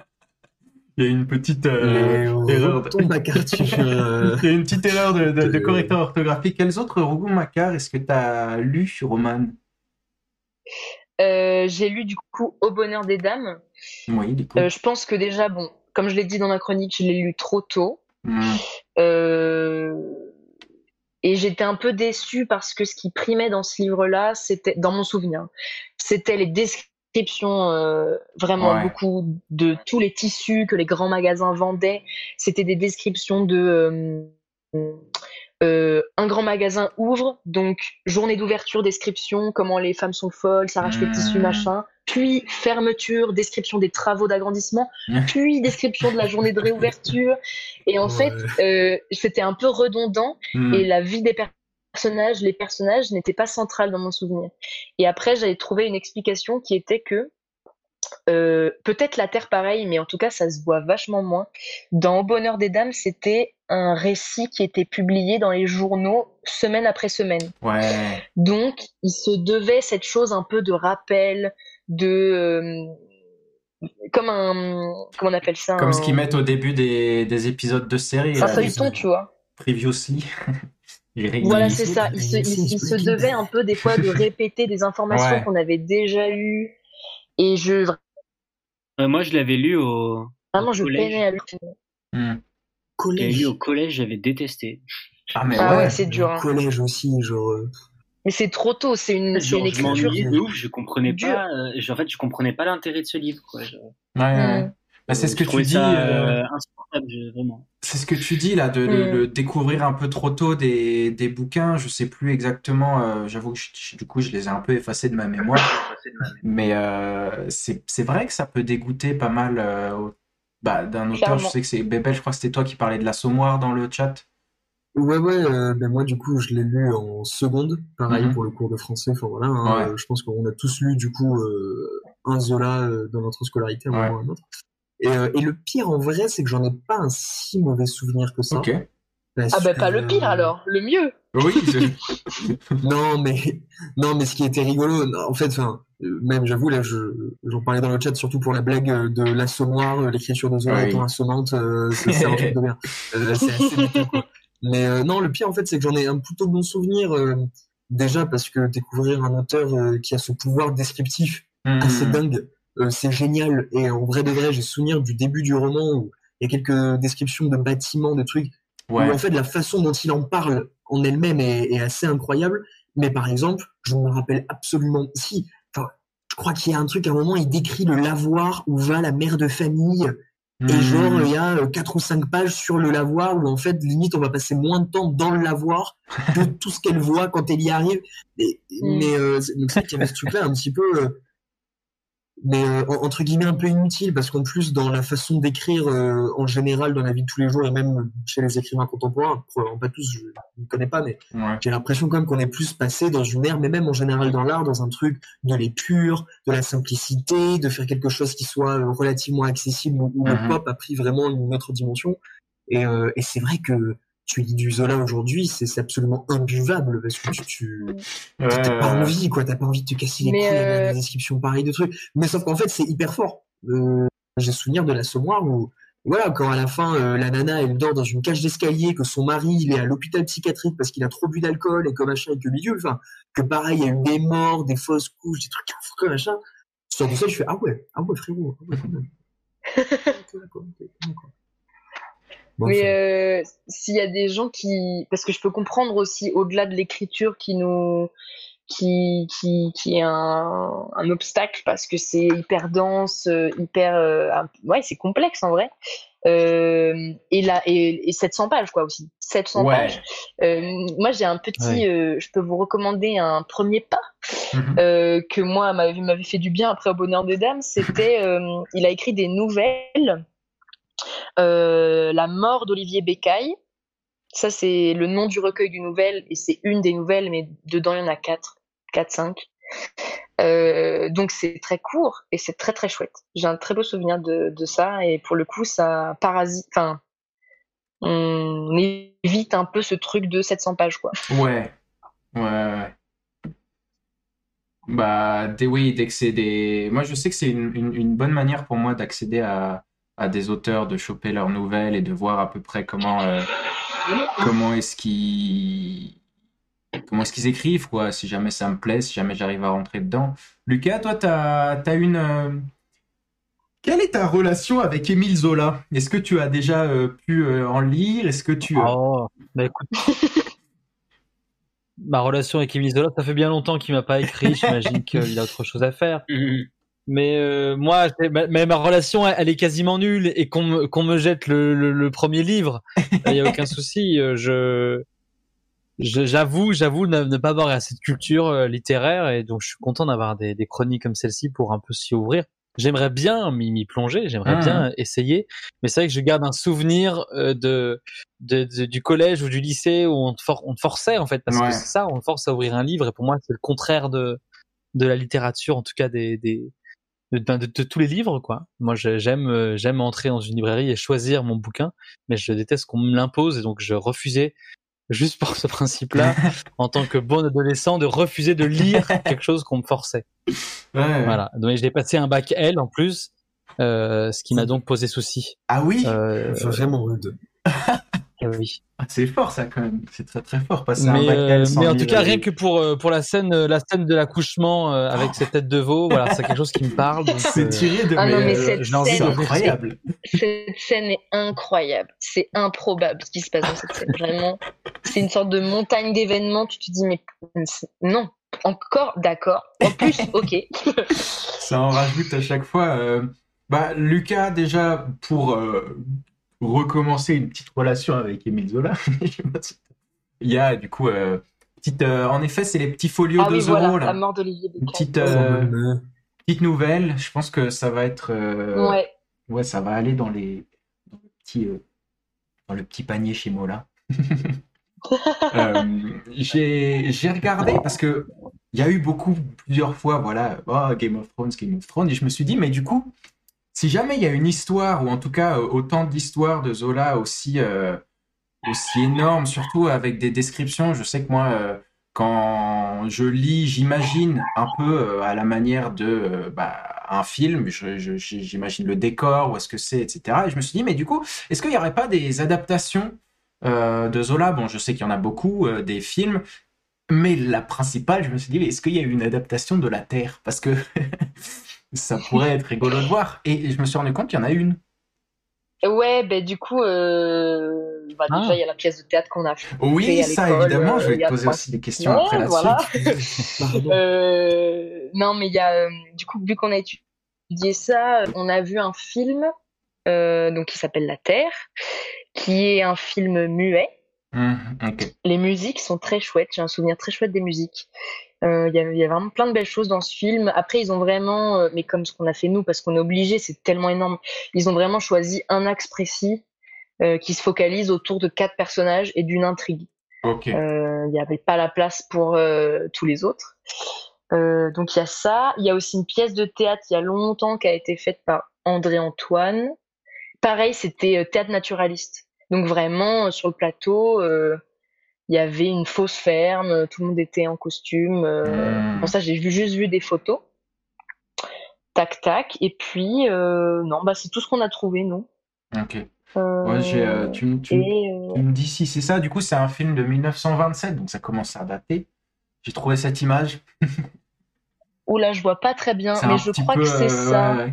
il y a une petite euh, erreur. de- retourne ma carte, *laughs* Il y a une petite erreur de, de, de correcteur orthographique. Quels autres Rougon Macquart est-ce que tu as lu, Roman Euh, j'ai lu du coup Au bonheur des dames. Oui, du coup. Euh, je pense que déjà, bon, comme je l'ai dit dans ma chronique, je l'ai lu trop tôt. Hmm. Euh, et j'étais un peu déçue parce que ce qui primait dans ce livre-là, c'était, dans mon souvenir, c'était les descriptions, euh, vraiment Ouais. beaucoup de tous les tissus que les grands magasins vendaient. C'était des descriptions de euh, euh, un grand magasin ouvre, donc journée d'ouverture, description, comment les femmes sont folles, s'arrachent les tissus, Mmh. machin. Puis fermeture, description des travaux d'agrandissement, *laughs* puis description de la journée de réouverture. Et en Ouais. fait, c'était un peu redondant Hmm. et la vie des personnages, les personnages n'étaient pas centrales dans mon souvenir. Et après, j'avais trouvé une explication qui était que euh, peut-être la Terre pareil, mais en tout cas, ça se voit vachement moins. Dans Au bonheur des dames, c'était un récit qui était publié dans les journaux semaine après semaine. Ouais. Donc, il se devait cette chose un peu de rappel, de euh, comme un comment on appelle ça Comme un, ce qu'ils mettent au début des, des épisodes de série. un feuilleton, tu vois. Previously. *laughs* Ré- Voilà, il- c'est ça. Il se, il, il se devait un peu des fois de *laughs* répéter des informations Ouais. qu'on avait déjà eues. Et je Euh, moi, je l'avais lu au, vraiment je collège. peinais à le Hmm. je Collège. lu au collège, j'avais détesté. Ah, mais Ah ouais. ouais, c'est dur. hein. Collège aussi, genre. euh, Mais c'est trop tôt. C'est une, c'est une Genre, je écriture. m'ennuyais de ouf, je comprenais Dur. pas. euh, je- en fait, je comprenais pas l'intérêt de ce livre. Quoi. Je- Ouais, ouais. Mm. Bah, c'est ce je que tu dis. ça, euh, vraiment. C'est ce que tu dis là, de, de- Mm. de découvrir un peu trop tôt des, des bouquins. Je sais plus exactement. euh, J'avoue que je- du coup, je les ai un peu effacés de ma mémoire. Mais euh, c'est c'est vrai que ça peut dégoûter pas mal. euh, bah, d'un auteur, je sais que c'est Bébel. Je crois que c'était toi qui parlais de l'assommoir dans le chat. Ouais, ouais, euh, ben moi, du coup, je l'ai lu en seconde, pareil Mhm. pour le cours de français. Enfin, voilà, hein, Ouais. euh, je pense qu'on a tous lu, du coup, euh, un Zola euh, dans notre scolarité, à un Ouais. moment ou à un autre. Et, euh, et le pire, en vrai, c'est que j'en ai pas un si mauvais souvenir que ça. Ah bah pas le pire euh, alors, le mieux. Oui. *laughs* Non, mais non, mais ce qui était rigolo, non, en fait, enfin, euh, même j'avoue là, je j'en parlais dans le chat surtout pour la blague de l'assommoir, l'écriture de Zola Oui. étant assommante, euh, c'est un truc de bien. Euh, c'est assez quoi. Mais euh, non, le pire en fait, c'est que j'en ai un plutôt bon souvenir euh, déjà parce que découvrir un auteur euh, qui a ce pouvoir descriptif assez Hmm. dingue, euh, c'est génial. Et en vrai de vrai, j'ai souvenir du début du roman où il y a quelques descriptions de bâtiments, de trucs Ouais. où en fait la façon dont il en parle en elle-même est, est assez incroyable. Mais par exemple, je me rappelle absolument si, enfin, je crois qu'il y a un truc à un moment, il décrit le lavoir où va la mère de famille. Et Hmm. genre, il y a euh, quatre ou cinq pages sur le lavoir où en fait, limite, on va passer moins de temps dans le lavoir que *laughs* tout ce qu'elle voit quand elle y arrive. Et- Mm. Mais euh, c'est- donc c'est vrai qu'il y avait ce truc-là un petit peu, euh, mais euh, en- entre guillemets un peu inutile parce qu'en plus dans la façon d'écrire euh, en général dans la vie de tous les jours et même chez les écrivains contemporains, probablement pas tous, je ne connais pas, mais Ouais. j'ai l'impression quand même qu'on est plus passé dans une ère, mais même en général dans l'art, dans un truc de l'épure, de la simplicité, de faire quelque chose qui soit euh, relativement accessible où, où Mhm. le pop a pris vraiment une autre dimension. Et, euh, et c'est vrai que tu lis du Zola aujourd'hui, c'est absolument imbuvable parce que tu, tu Ouais, t'as pas envie, quoi, t'as pas envie de te casser les couilles à euh, la description pareille de trucs. Mais sauf qu'en fait, c'est hyper fort. Euh, j'ai souvenir de l'assommoir où, voilà, quand à la fin, euh, la nana, elle dort dans une cage d'escalier, que son mari, il est à l'hôpital psychiatrique parce qu'il a trop bu d'alcool et que machin et que bidule, enfin, que pareil, il y a eu des morts, des fausses couches, des trucs affreux, machin. Sur tout ça, je fais, ah ouais, ah ouais, frérot, ah ouais, quand *laughs* même. Ok, d'accord, ok, d'accord. Bon, Mais euh, s'il y a des gens qui, parce que je peux comprendre aussi au-delà de l'écriture qui nous, qui, qui, qui est un, un obstacle parce que c'est hyper dense, euh, hyper, euh, ouais, c'est complexe en vrai. Euh, et là, et, et 700 pages quoi aussi, 700 Ouais. pages. Euh, moi, j'ai un petit, Ouais. euh, je peux vous recommander un premier pas Mhm. euh, que moi m'avait m'avait fait du bien après au bonheur des dames c'était euh, il a écrit des nouvelles la mort d'Olivier Bécaille. Ça c'est le nom du recueil du nouvelle et c'est une des nouvelles mais dedans il y en a quatre quatre cinq. Euh, donc c'est très court et c'est très très chouette. J'ai un très beau souvenir de, ça et pour le coup ça parasite enfin on évite un peu ce truc de 700 pages quoi. Ouais, ouais. Bah, dès, oui, dès que c'est des. Moi, je sais que c'est une bonne manière pour moi d'accéder à, à des auteurs, de choper leurs nouvelles et de voir à peu près comment, euh, comment est-ce qu'ils comment est-ce qu'ils écrivent, quoi, si jamais ça me plaît, si jamais j'arrive à rentrer dedans. Lucas, toi, t'as, t'as une. euh, Quelle est ta relation avec Émile Zola? Est-ce que tu as déjà euh, pu euh, en lire? Est-ce que tu. Oh, bah écoute. *laughs* Ma relation avec Émile Zola, ça fait bien longtemps qu'il m'a pas écrit. J'imagine qu'il a autre chose à faire. Mais euh, moi, ma, ma relation, elle, elle est quasiment nulle. Et qu'on me, jette le, le, le premier livre, *laughs* il n'y a aucun souci. Euh, Je, j'avoue, j'avoue ne, ne pas avoir assez de culture euh, littéraire. Et donc, je suis content d'avoir des, des chroniques comme celle-ci pour un peu s'y ouvrir. j'aimerais bien m'y plonger, j'aimerais bien essayer, mais c'est vrai que je garde un souvenir euh, de, de, de- du collège ou du lycée où on te, for- on te forçait en fait, parce Ouais. que c'est ça, on te force à ouvrir un livre, et pour moi c'est le contraire de de la littérature, en tout cas des des de, ben, de- de tous les livres quoi. Moi j'aime euh, j'aime entrer dans une librairie et choisir mon bouquin, mais je déteste qu'on me l'impose et donc je refusais juste pour ce principe-là, *laughs* en tant que bon adolescent, de refuser de lire *laughs* quelque chose qu'on me forçait. Ouais. Voilà. Donc j'ai passé un bac L en plus, euh, ce qui m'a donc posé souci. Ah oui? Euh, Vraiment rude. Eh oui. Ah, C'est fort ça quand même. C'est très très fort. Passer un Mais, bac euh, mais en tout cas, rien que pour euh, pour la scène euh, la scène de l'accouchement euh, avec cette tête de veau, voilà, c'est quelque chose qui me parle. C'est tiré de Ah non, mes- mais euh, cette c'est scène, de- incroyable. Cette scène est incroyable. C'est improbable ce qui se passe dans cette scène. Vraiment, c'est une sorte de montagne d'événements. Tu te dis, mais c'est- non, encore d'accord. En plus, ok. Ça en rajoute à chaque fois. euh, Bah, Lucas, déjà, pour euh, recommencer une petite relation avec Émile Zola, *laughs* il y a du coup, euh, petite, euh, en effet, c'est les petits folios Ah de oui, Zorro, voilà, là. la mort d'Olivier Une Bécquet. petite, euh, petite nouvelle. Je pense que ça va être. Ouais. ouais, ça va aller dans les dans le petit, dans le petit panier chez Mola. *laughs* J'ai j'ai regardé parce que il y a eu beaucoup plusieurs fois voilà oh, Game of Thrones Game of Thrones et je me suis dit mais du coup si jamais il y a une histoire ou en tout cas euh, autant d'histoires de Zola aussi euh, aussi énormes surtout avec des descriptions je sais que moi euh, quand je lis j'imagine un peu à la manière de bah, un film j'imagine le décor où est-ce que c'est etc et je me suis dit mais du coup est-ce qu'il n'y aurait pas des adaptations de Zola? Bon, je sais qu'il y en a beaucoup, des films, mais la principale, je me suis dit, est-ce qu'il y a eu une adaptation de La Terre? Parce que *laughs* ça pourrait être rigolo de voir. Et je me suis rendu compte qu'il y en a une. Ouais, ben du coup, euh, bah, Ah. déjà il y a la pièce de théâtre qu'on a fait Oui, à ça évidemment, euh, je vais il y te a poser trois- aussi des questions Ouais, après là-dessus. voilà. *laughs* Euh, non, mais il y a, euh, du coup, vu qu'on a étudié ça, on a vu un film euh, donc qui s'appelle La Terre, qui est un film muet. Hum, ok. Les musiques sont très chouettes. J'ai un souvenir très chouette des musiques. Euh, Il y, a, il y a vraiment plein de belles choses dans ce film. Après, ils ont vraiment, euh, mais comme ce qu'on a fait nous, parce qu'on est obligé, c'est tellement énorme. Ils ont vraiment choisi un axe précis euh, qui se focalise autour de quatre personnages et d'une intrigue. Il n'y avait pas la place pour tous les autres. Donc il y a ça. Il y a aussi une pièce de théâtre il y a longtemps qui a été faite par André Antoine. Pareil, c'était théâtre naturaliste. Donc vraiment euh, sur le plateau, euh, il y avait une fausse ferme, euh, tout le monde était en costume. Bon ça j'ai juste vu des photos. Tac tac. Et puis non bah c'est tout ce qu'on a trouvé nous. Ok. Ouais, euh, tu, me- tu, me- et, euh, tu me dis si c'est ça. Du coup, c'est un film de 1927, donc ça commence à dater. J'ai trouvé cette image. *laughs* Oula, je vois pas très bien, mais je crois peu, que c'est euh, ça. ouais, ouais.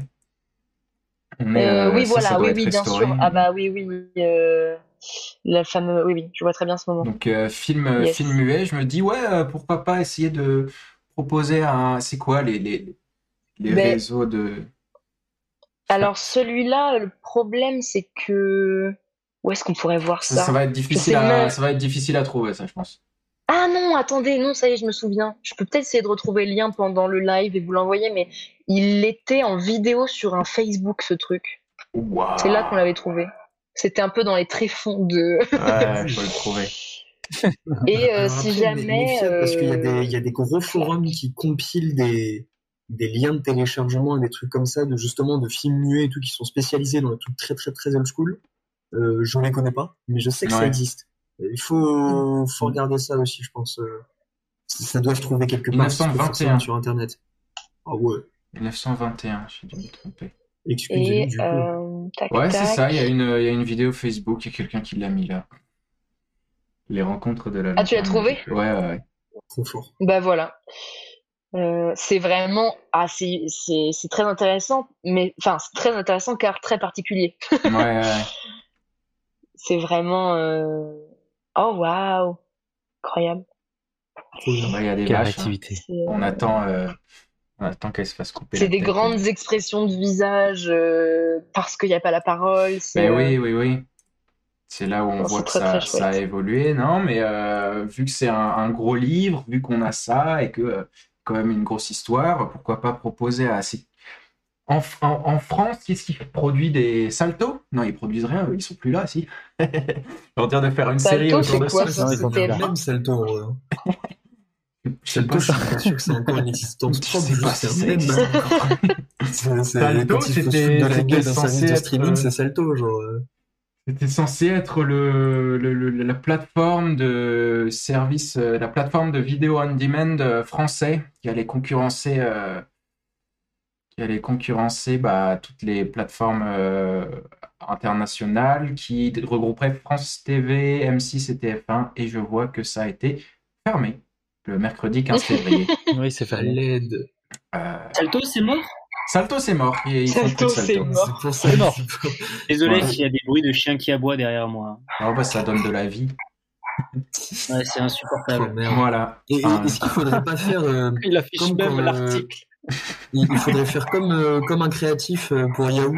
Mais, Euh, euh, oui, ça, voilà, ça oui, oui, bien restauré. sûr. Ah bah oui, oui, oui. euh, la fameuse, oui, oui, je vois très bien ce moment. Donc film, Yes. film muet, je me dis ouais, pourquoi pas essayer de proposer un, c'est quoi les, les, les Ben, réseaux de... Alors celui-là, le problème, c'est que où est-ce qu'on pourrait voir Ça, ça? ça va être difficile à, ça va être difficile à trouver ça, je pense. Ah non, attendez, non, ça y est, je me souviens. Je peux peut-être essayer de retrouver le lien pendant le live et vous l'envoyer, mais il était en vidéo sur un Facebook, ce truc. C'est là qu'on l'avait trouvé. C'était un peu dans les tréfonds de. Ouais, *laughs* faut le trouver. Et euh, si jamais. Parce qu'il y, a euh, y a des gros forums qui compilent des, des liens de téléchargement et des trucs comme ça, de justement de films muets et tout, qui sont spécialisés dans les trucs très très très old school. Euh, je ne les connais pas, mais je sais que ça Ouais. existe. Il faut, faut regarder ça aussi, je pense. Ça ça doit se trouver quelque part. c'est pas 1921. forcément sur Internet. Ah ouais, 1921, j'ai dû me tromper. excusez-moi Et du coup. euh, tac, Ouais, c'est ça, il y a une, il y a une vidéo Facebook, il y a quelqu'un qui l'a mis là. Les rencontres de la Ah, tu l'as trouvé? Ouais, ouais, ouais. Trop fort. Bah voilà. Euh, c'est vraiment ah c'est c'est c'est très intéressant mais enfin c'est très intéressant car très particulier. Ouais, ouais, ouais. *laughs* C'est vraiment euh... oh waouh incroyable. Il y a des vaches. On attend, euh, attend qu'elle se fasse couper c'est des tête. grandes expressions de visage euh, parce qu'il n'y a pas la parole. C'est Ben euh, oui, oui, oui. C'est là où on Non, voit que très, ça, très ça a évolué, non? Mais euh, vu que c'est un, un gros livre, vu qu'on a ça et que euh, quand même une grosse histoire, pourquoi pas proposer à ces... en, en- en France, qu'est-ce qui produit des Salto Non, ils produisent rien, eux, ils sont plus là, si. *laughs* On dire de faire une série autour c'est de quoi ça. ils sont pas C'est même Salto. Je sais pas je suis pas sûr que c'est encore une existence Je propre. sais pas c'est si un c'est- Salto, c'était- censé être, streaming, euh, c'est Salto, genre. euh. C'était censé être le, le- le- la plateforme de service, euh, la plateforme de vidéo on demand français qui allait concurrencer, euh, qui allait concurrencer bah, toutes les plateformes euh, internationales, qui regrouperait France TV, M6 et TF1. Et je vois que ça a été fermé le mercredi 15 février. *laughs* Oui, c'est fait. l'aide. Euh, Salto, c'est mort? Salto, c'est mort. Ils Salto, c'est mort. C'est pour ça C'est que mort. Désolé Ouais. s'il y a des bruits de chiens qui aboient derrière moi. Oh, bah, ça donne de la vie. Ouais, c'est Oh, insupportable. merde. Voilà. Et, est-ce qu'il faudrait pas faire euh, *laughs* Il affiche Comme même euh, l'article. *laughs* il faudrait faire comme euh, comme un créatif pour Yahoo.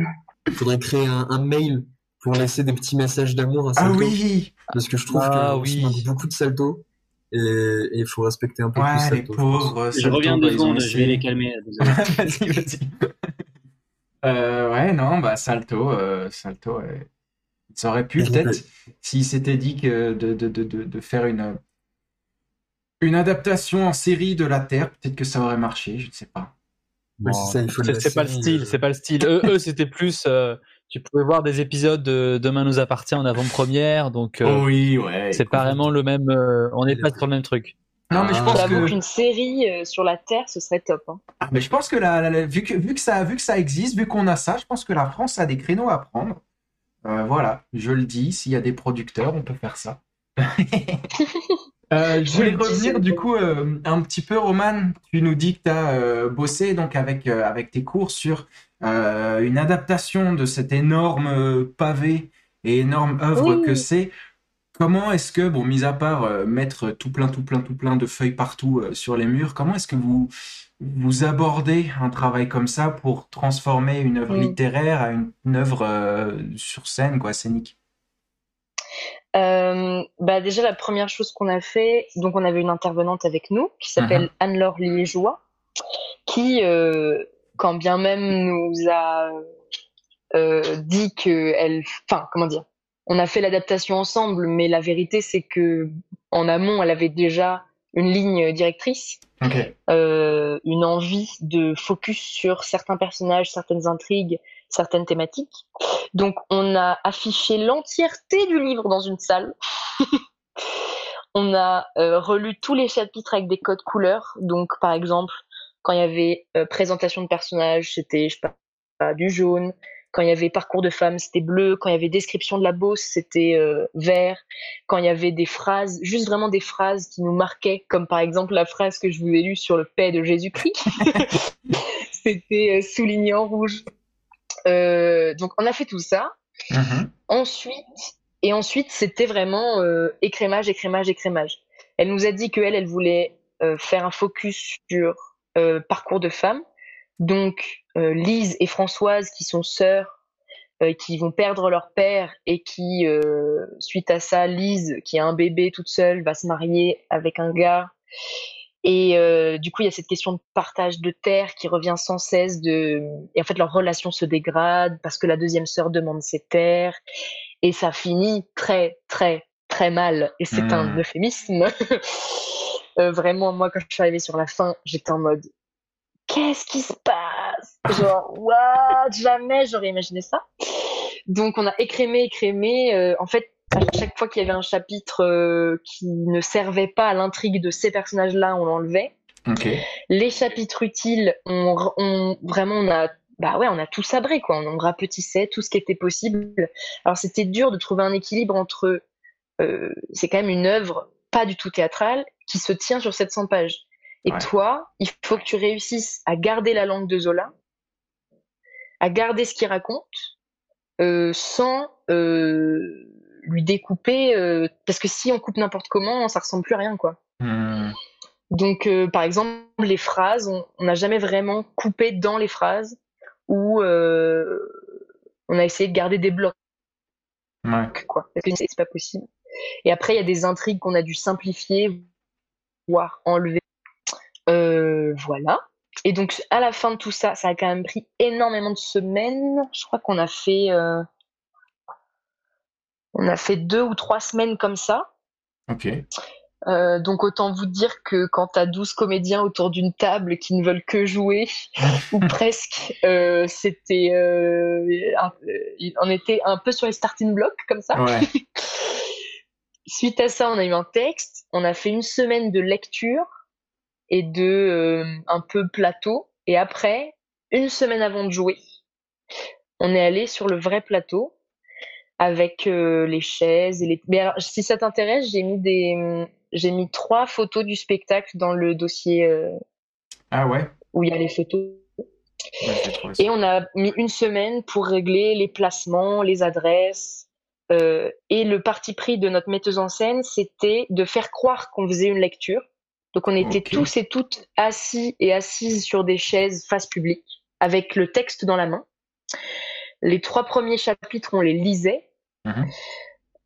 Il faudrait créer un, un mail pour laisser des petits messages d'amour à Ah Salto. oui Parce que je trouve Ah qu'on oui. se moque beaucoup de Salto. Et il faut respecter un peu plus les je pauvres. Je Salto, reviens deux ils ont secondes, je vais les calmer. *laughs* vas-y, vas-y. Euh, ouais, non, bah Salto, euh, Salto, ouais. ça aurait pu peut-être, s'il s'était dit que de, de, de, de, de faire une, une adaptation en série de la Terre, peut-être que ça aurait marché, je ne sais pas. Ouais, c'est pas le style, euh. c'est pas le style. Eux, eux c'était plus. euh, tu pouvais voir des épisodes de Demain nous appartient en avant-première, donc euh, Oh oui, ouais. c'est pas vraiment le même. euh, on n'est pas sur le même truc. Non, mais je Ah. pense que, qu'une série euh, sur la Terre, ce serait top. hein. Ah, mais je pense que, la, la- la- vu que vu que ça vu que ça existe, vu qu'on a ça, je pense que la France a des créneaux à prendre. Euh, voilà, je le dis, s'il y a des producteurs, on peut faire ça. *laughs* Euh, je voulais revenir du coup euh, un petit peu, Roman. Tu nous dis que tu as bossé donc avec, euh, avec tes cours sur euh, une adaptation de cet énorme euh, pavé et énorme œuvre Oui. que c'est. Comment est-ce que, bon, mis à part euh, mettre tout plein, tout plein, tout plein de feuilles partout euh, sur les murs, comment est-ce que vous, vous abordez un travail comme ça pour transformer une œuvre littéraire à une, une œuvre sur scène, quoi, scénique? Euh, bah déjà la première chose qu'on a fait, donc on avait une intervenante avec nous qui s'appelle Anne-Laure Liégeois, qui euh, quand bien même nous a euh, dit que elle, enfin comment dire, on a fait l'adaptation ensemble, mais la vérité c'est que en amont elle avait déjà une ligne directrice, euh, une envie de focus sur certains personnages, certaines intrigues, certaines thématiques. Donc on a affiché l'entièreté du livre dans une salle. *laughs* on a euh, relu tous les chapitres avec des codes couleurs. Donc par exemple, quand il y avait euh, présentation de personnages, c'était je sais pas, du jaune. Quand il y avait parcours de femme, c'était bleu. Quand il y avait description de la bosse, c'était euh, vert. Quand il y avait des phrases, juste vraiment des phrases qui nous marquaient, comme par exemple la phrase que je vous ai lue sur le paix de Jésus-Christ, *laughs* c'était euh, souligné en rouge. Donc on a fait tout ça. Mhm. Ensuite, et ensuite c'était vraiment euh, écrémage, écrémage, écrémage. Elle nous a dit qu'elle, elle voulait euh, faire un focus sur euh, parcours de femme. Donc euh, Lise et Françoise qui sont sœurs, euh, qui vont perdre leur père et qui, euh, suite à ça, Lise qui a un bébé toute seule va se marier avec un gars. Et euh, du coup, il y a cette question de partage de terre qui revient sans cesse. De... Et en fait, leur relation se dégrade parce que la deuxième sœur demande ses terres. Et ça finit très, très, très mal. Et c'est un euphémisme. *laughs* Euh, vraiment, moi, quand je suis arrivée sur la fin, j'étais en mode Qu'est-ce qui se passe? Genre, what? Jamais j'aurais imaginé ça. Donc, on a écrémé, écrémé. Euh, en fait, à chaque fois qu'il y avait un chapitre euh, qui ne servait pas à l'intrigue de ces personnages-là, on l'enlevait. Ok. Les chapitres utiles, on, on vraiment on a bah ouais, on a tout sabré quoi, on rapetissait tout ce qui était possible. Alors c'était dur de trouver un équilibre entre euh, c'est quand même une œuvre pas du tout théâtrale qui se tient sur 700 pages. Et Ouais. toi, il faut que tu réussisses à garder la langue de Zola, à garder ce qu'il raconte, euh, sans euh, lui découper, euh, parce que si on coupe n'importe comment, ça ressemble plus à rien quoi. Hmm. Donc, par exemple, les phrases, on n'a jamais vraiment coupé dans les phrases ou on a essayé de garder des blocs, Ouais. quoi. Parce que c'est pas possible. Et après, il y a des intrigues qu'on a dû simplifier, voire enlever. Euh, voilà. et donc à la fin de tout ça, ça a quand même pris énormément de semaines. Je crois qu'on a fait, euh, on a fait deux ou trois semaines comme ça. Ok. Euh, donc autant vous dire que quand t'as 12 comédiens autour d'une table qui ne veulent que jouer, *laughs* ou presque, euh, c'était, euh, on était un peu sur les starting blocks comme ça. Ouais. *laughs* Suite à ça, on a eu un texte, on a fait une semaine de lecture et de euh, un peu plateau, et après, une semaine avant de jouer, on est allé sur le vrai plateau avec euh, les chaises et les. Mais alors, si ça t'intéresse, j'ai mis des, j'ai mis trois photos du spectacle dans le dossier euh, Ah ouais? où il y a les photos. Ouais. Et on a mis une semaine pour régler les placements, les adresses. Euh, et le parti pris de notre metteuse en scène, c'était de faire croire qu'on faisait une lecture. Donc on était tous et toutes assis et assises sur des chaises face publique, avec le texte dans la main. Les trois premiers chapitres, on les lisait. Mhm.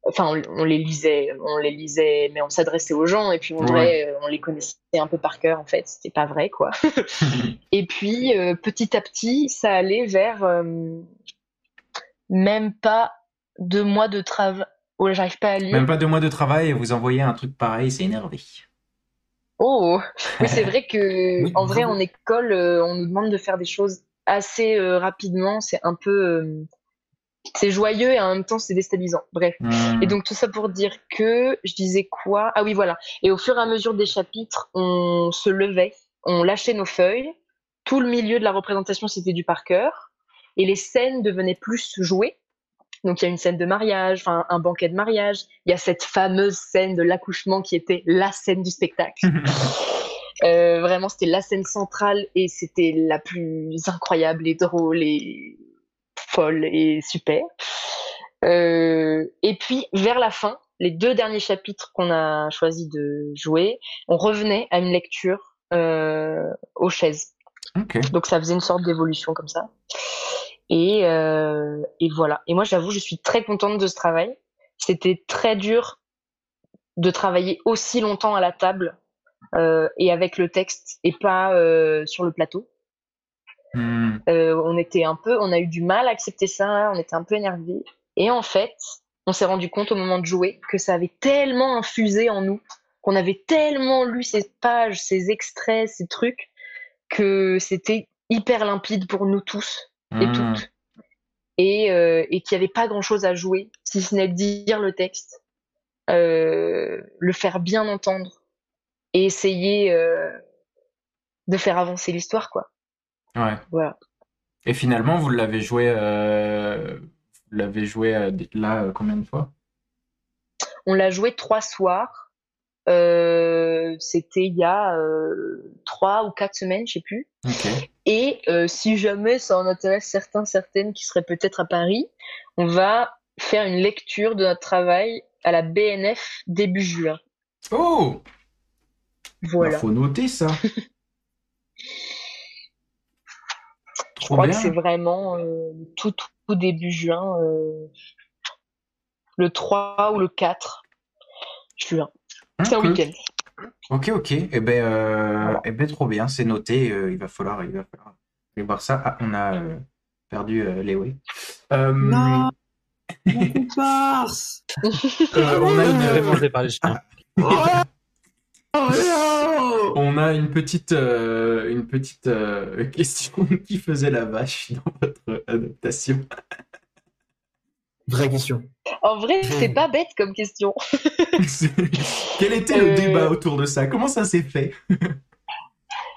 Enfin, on, on les lisait, on les lisait, mais on s'adressait aux gens et puis Ouais. vrai, euh, on les connaissait un peu par cœur en fait. C'était pas vrai quoi. *laughs* Et puis, euh, petit à petit, ça allait vers euh, même pas deux mois de travail. Oh, j'arrive pas à lire. Même pas deux mois de travail et vous envoyez un truc pareil, c'est énervé. Oh, *laughs* oui, c'est vrai que Oui, en vrai, en école, euh, on nous demande de faire des choses assez euh, rapidement. C'est un peu, euh, c'est joyeux et en même temps, c'est déstabilisant. Bref. Hmm. Et donc tout ça pour dire que je disais quoi? Ah oui, voilà. Et au fur et à mesure des chapitres, on se levait, on lâchait nos feuilles. Tout le milieu de la représentation, c'était du par cœur. Et les scènes devenaient plus jouées. Donc il y a une scène de mariage, enfin un banquet de mariage. Il y a cette fameuse scène de l'accouchement qui était la scène du spectacle. *laughs* Euh, vraiment, c'était la scène centrale et c'était la plus incroyable et drôle et folle et super. Euh, et puis, vers la fin, les deux derniers chapitres qu'on a choisi de jouer, on revenait à une lecture euh, aux chaises. Donc, ça faisait une sorte d'évolution comme ça. Et, euh, et voilà. Et moi, j'avoue, je suis très contente de ce travail. C'était très dur de travailler aussi longtemps à la table euh, et avec le texte et pas euh, sur le plateau. Hmm. Euh, on était un peu, on a eu du mal à accepter ça, on était un peu énervé. Et en fait, on s'est rendu compte au moment de jouer que ça avait tellement infusé en nous, qu'on avait tellement lu ces pages, ces extraits, ces trucs, que c'était hyper limpide pour nous tous et Hmm. toutes. Et, euh, et qu'il n'y avait pas grand-chose à jouer, si ce n'est de dire le texte, euh, le faire bien entendre et essayer euh, de faire avancer l'histoire, quoi. Ouais. Voilà. Et finalement, vous l'avez joué, vous l'avez joué là combien de fois? On l'a joué trois soirs. Euh, C'était il y a euh, trois ou quatre semaines, je sais plus. Et euh, si jamais ça en intéresse certains, certaines qui seraient peut-être à Paris, on va faire une lecture de notre travail à la BNF début juin. Oh! Voilà. Bah, faut noter ça. Je crois bien. que c'est vraiment euh, tout, tout début juin, le 3 ou le 4 juin. C'est un Ok. week-end. Ok, ok. Eh ben, euh, eh ben, trop bien, c'est noté. euh, il va falloir, il va falloir aller voir ça. Ah, on a euh, perdu euh, Léo. Euh, Non *laughs* Mon comparse euh, on a une, par les chiens. Oh on a une petite, euh, une petite euh, *laughs* question qui faisait la vache dans votre adaptation. *laughs* Vraie question. En vrai, c'est pas bête comme question. *laughs* *laughs* Quel était le Euh, débat autour de ça? Comment ça s'est fait? *laughs*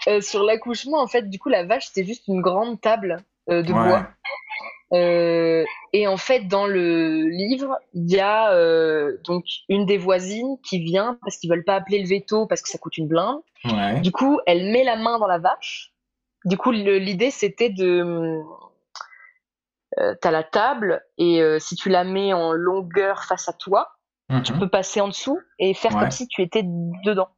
Euh, sur l'accouchement, en fait, du coup, la vache, c'était juste une grande table euh, de Ouais. bois. Et en fait, dans le livre, il y a donc une des voisines qui vient parce qu'ils veulent pas appeler le veto parce que ça coûte une blinde. Ouais. Du coup, elle met la main dans la vache. Du coup, l'idée, c'était de... Euh, T'as la table et euh, si tu la mets en longueur face à toi, tu Mhm. peux passer en dessous et faire Ouais. comme si tu étais dedans.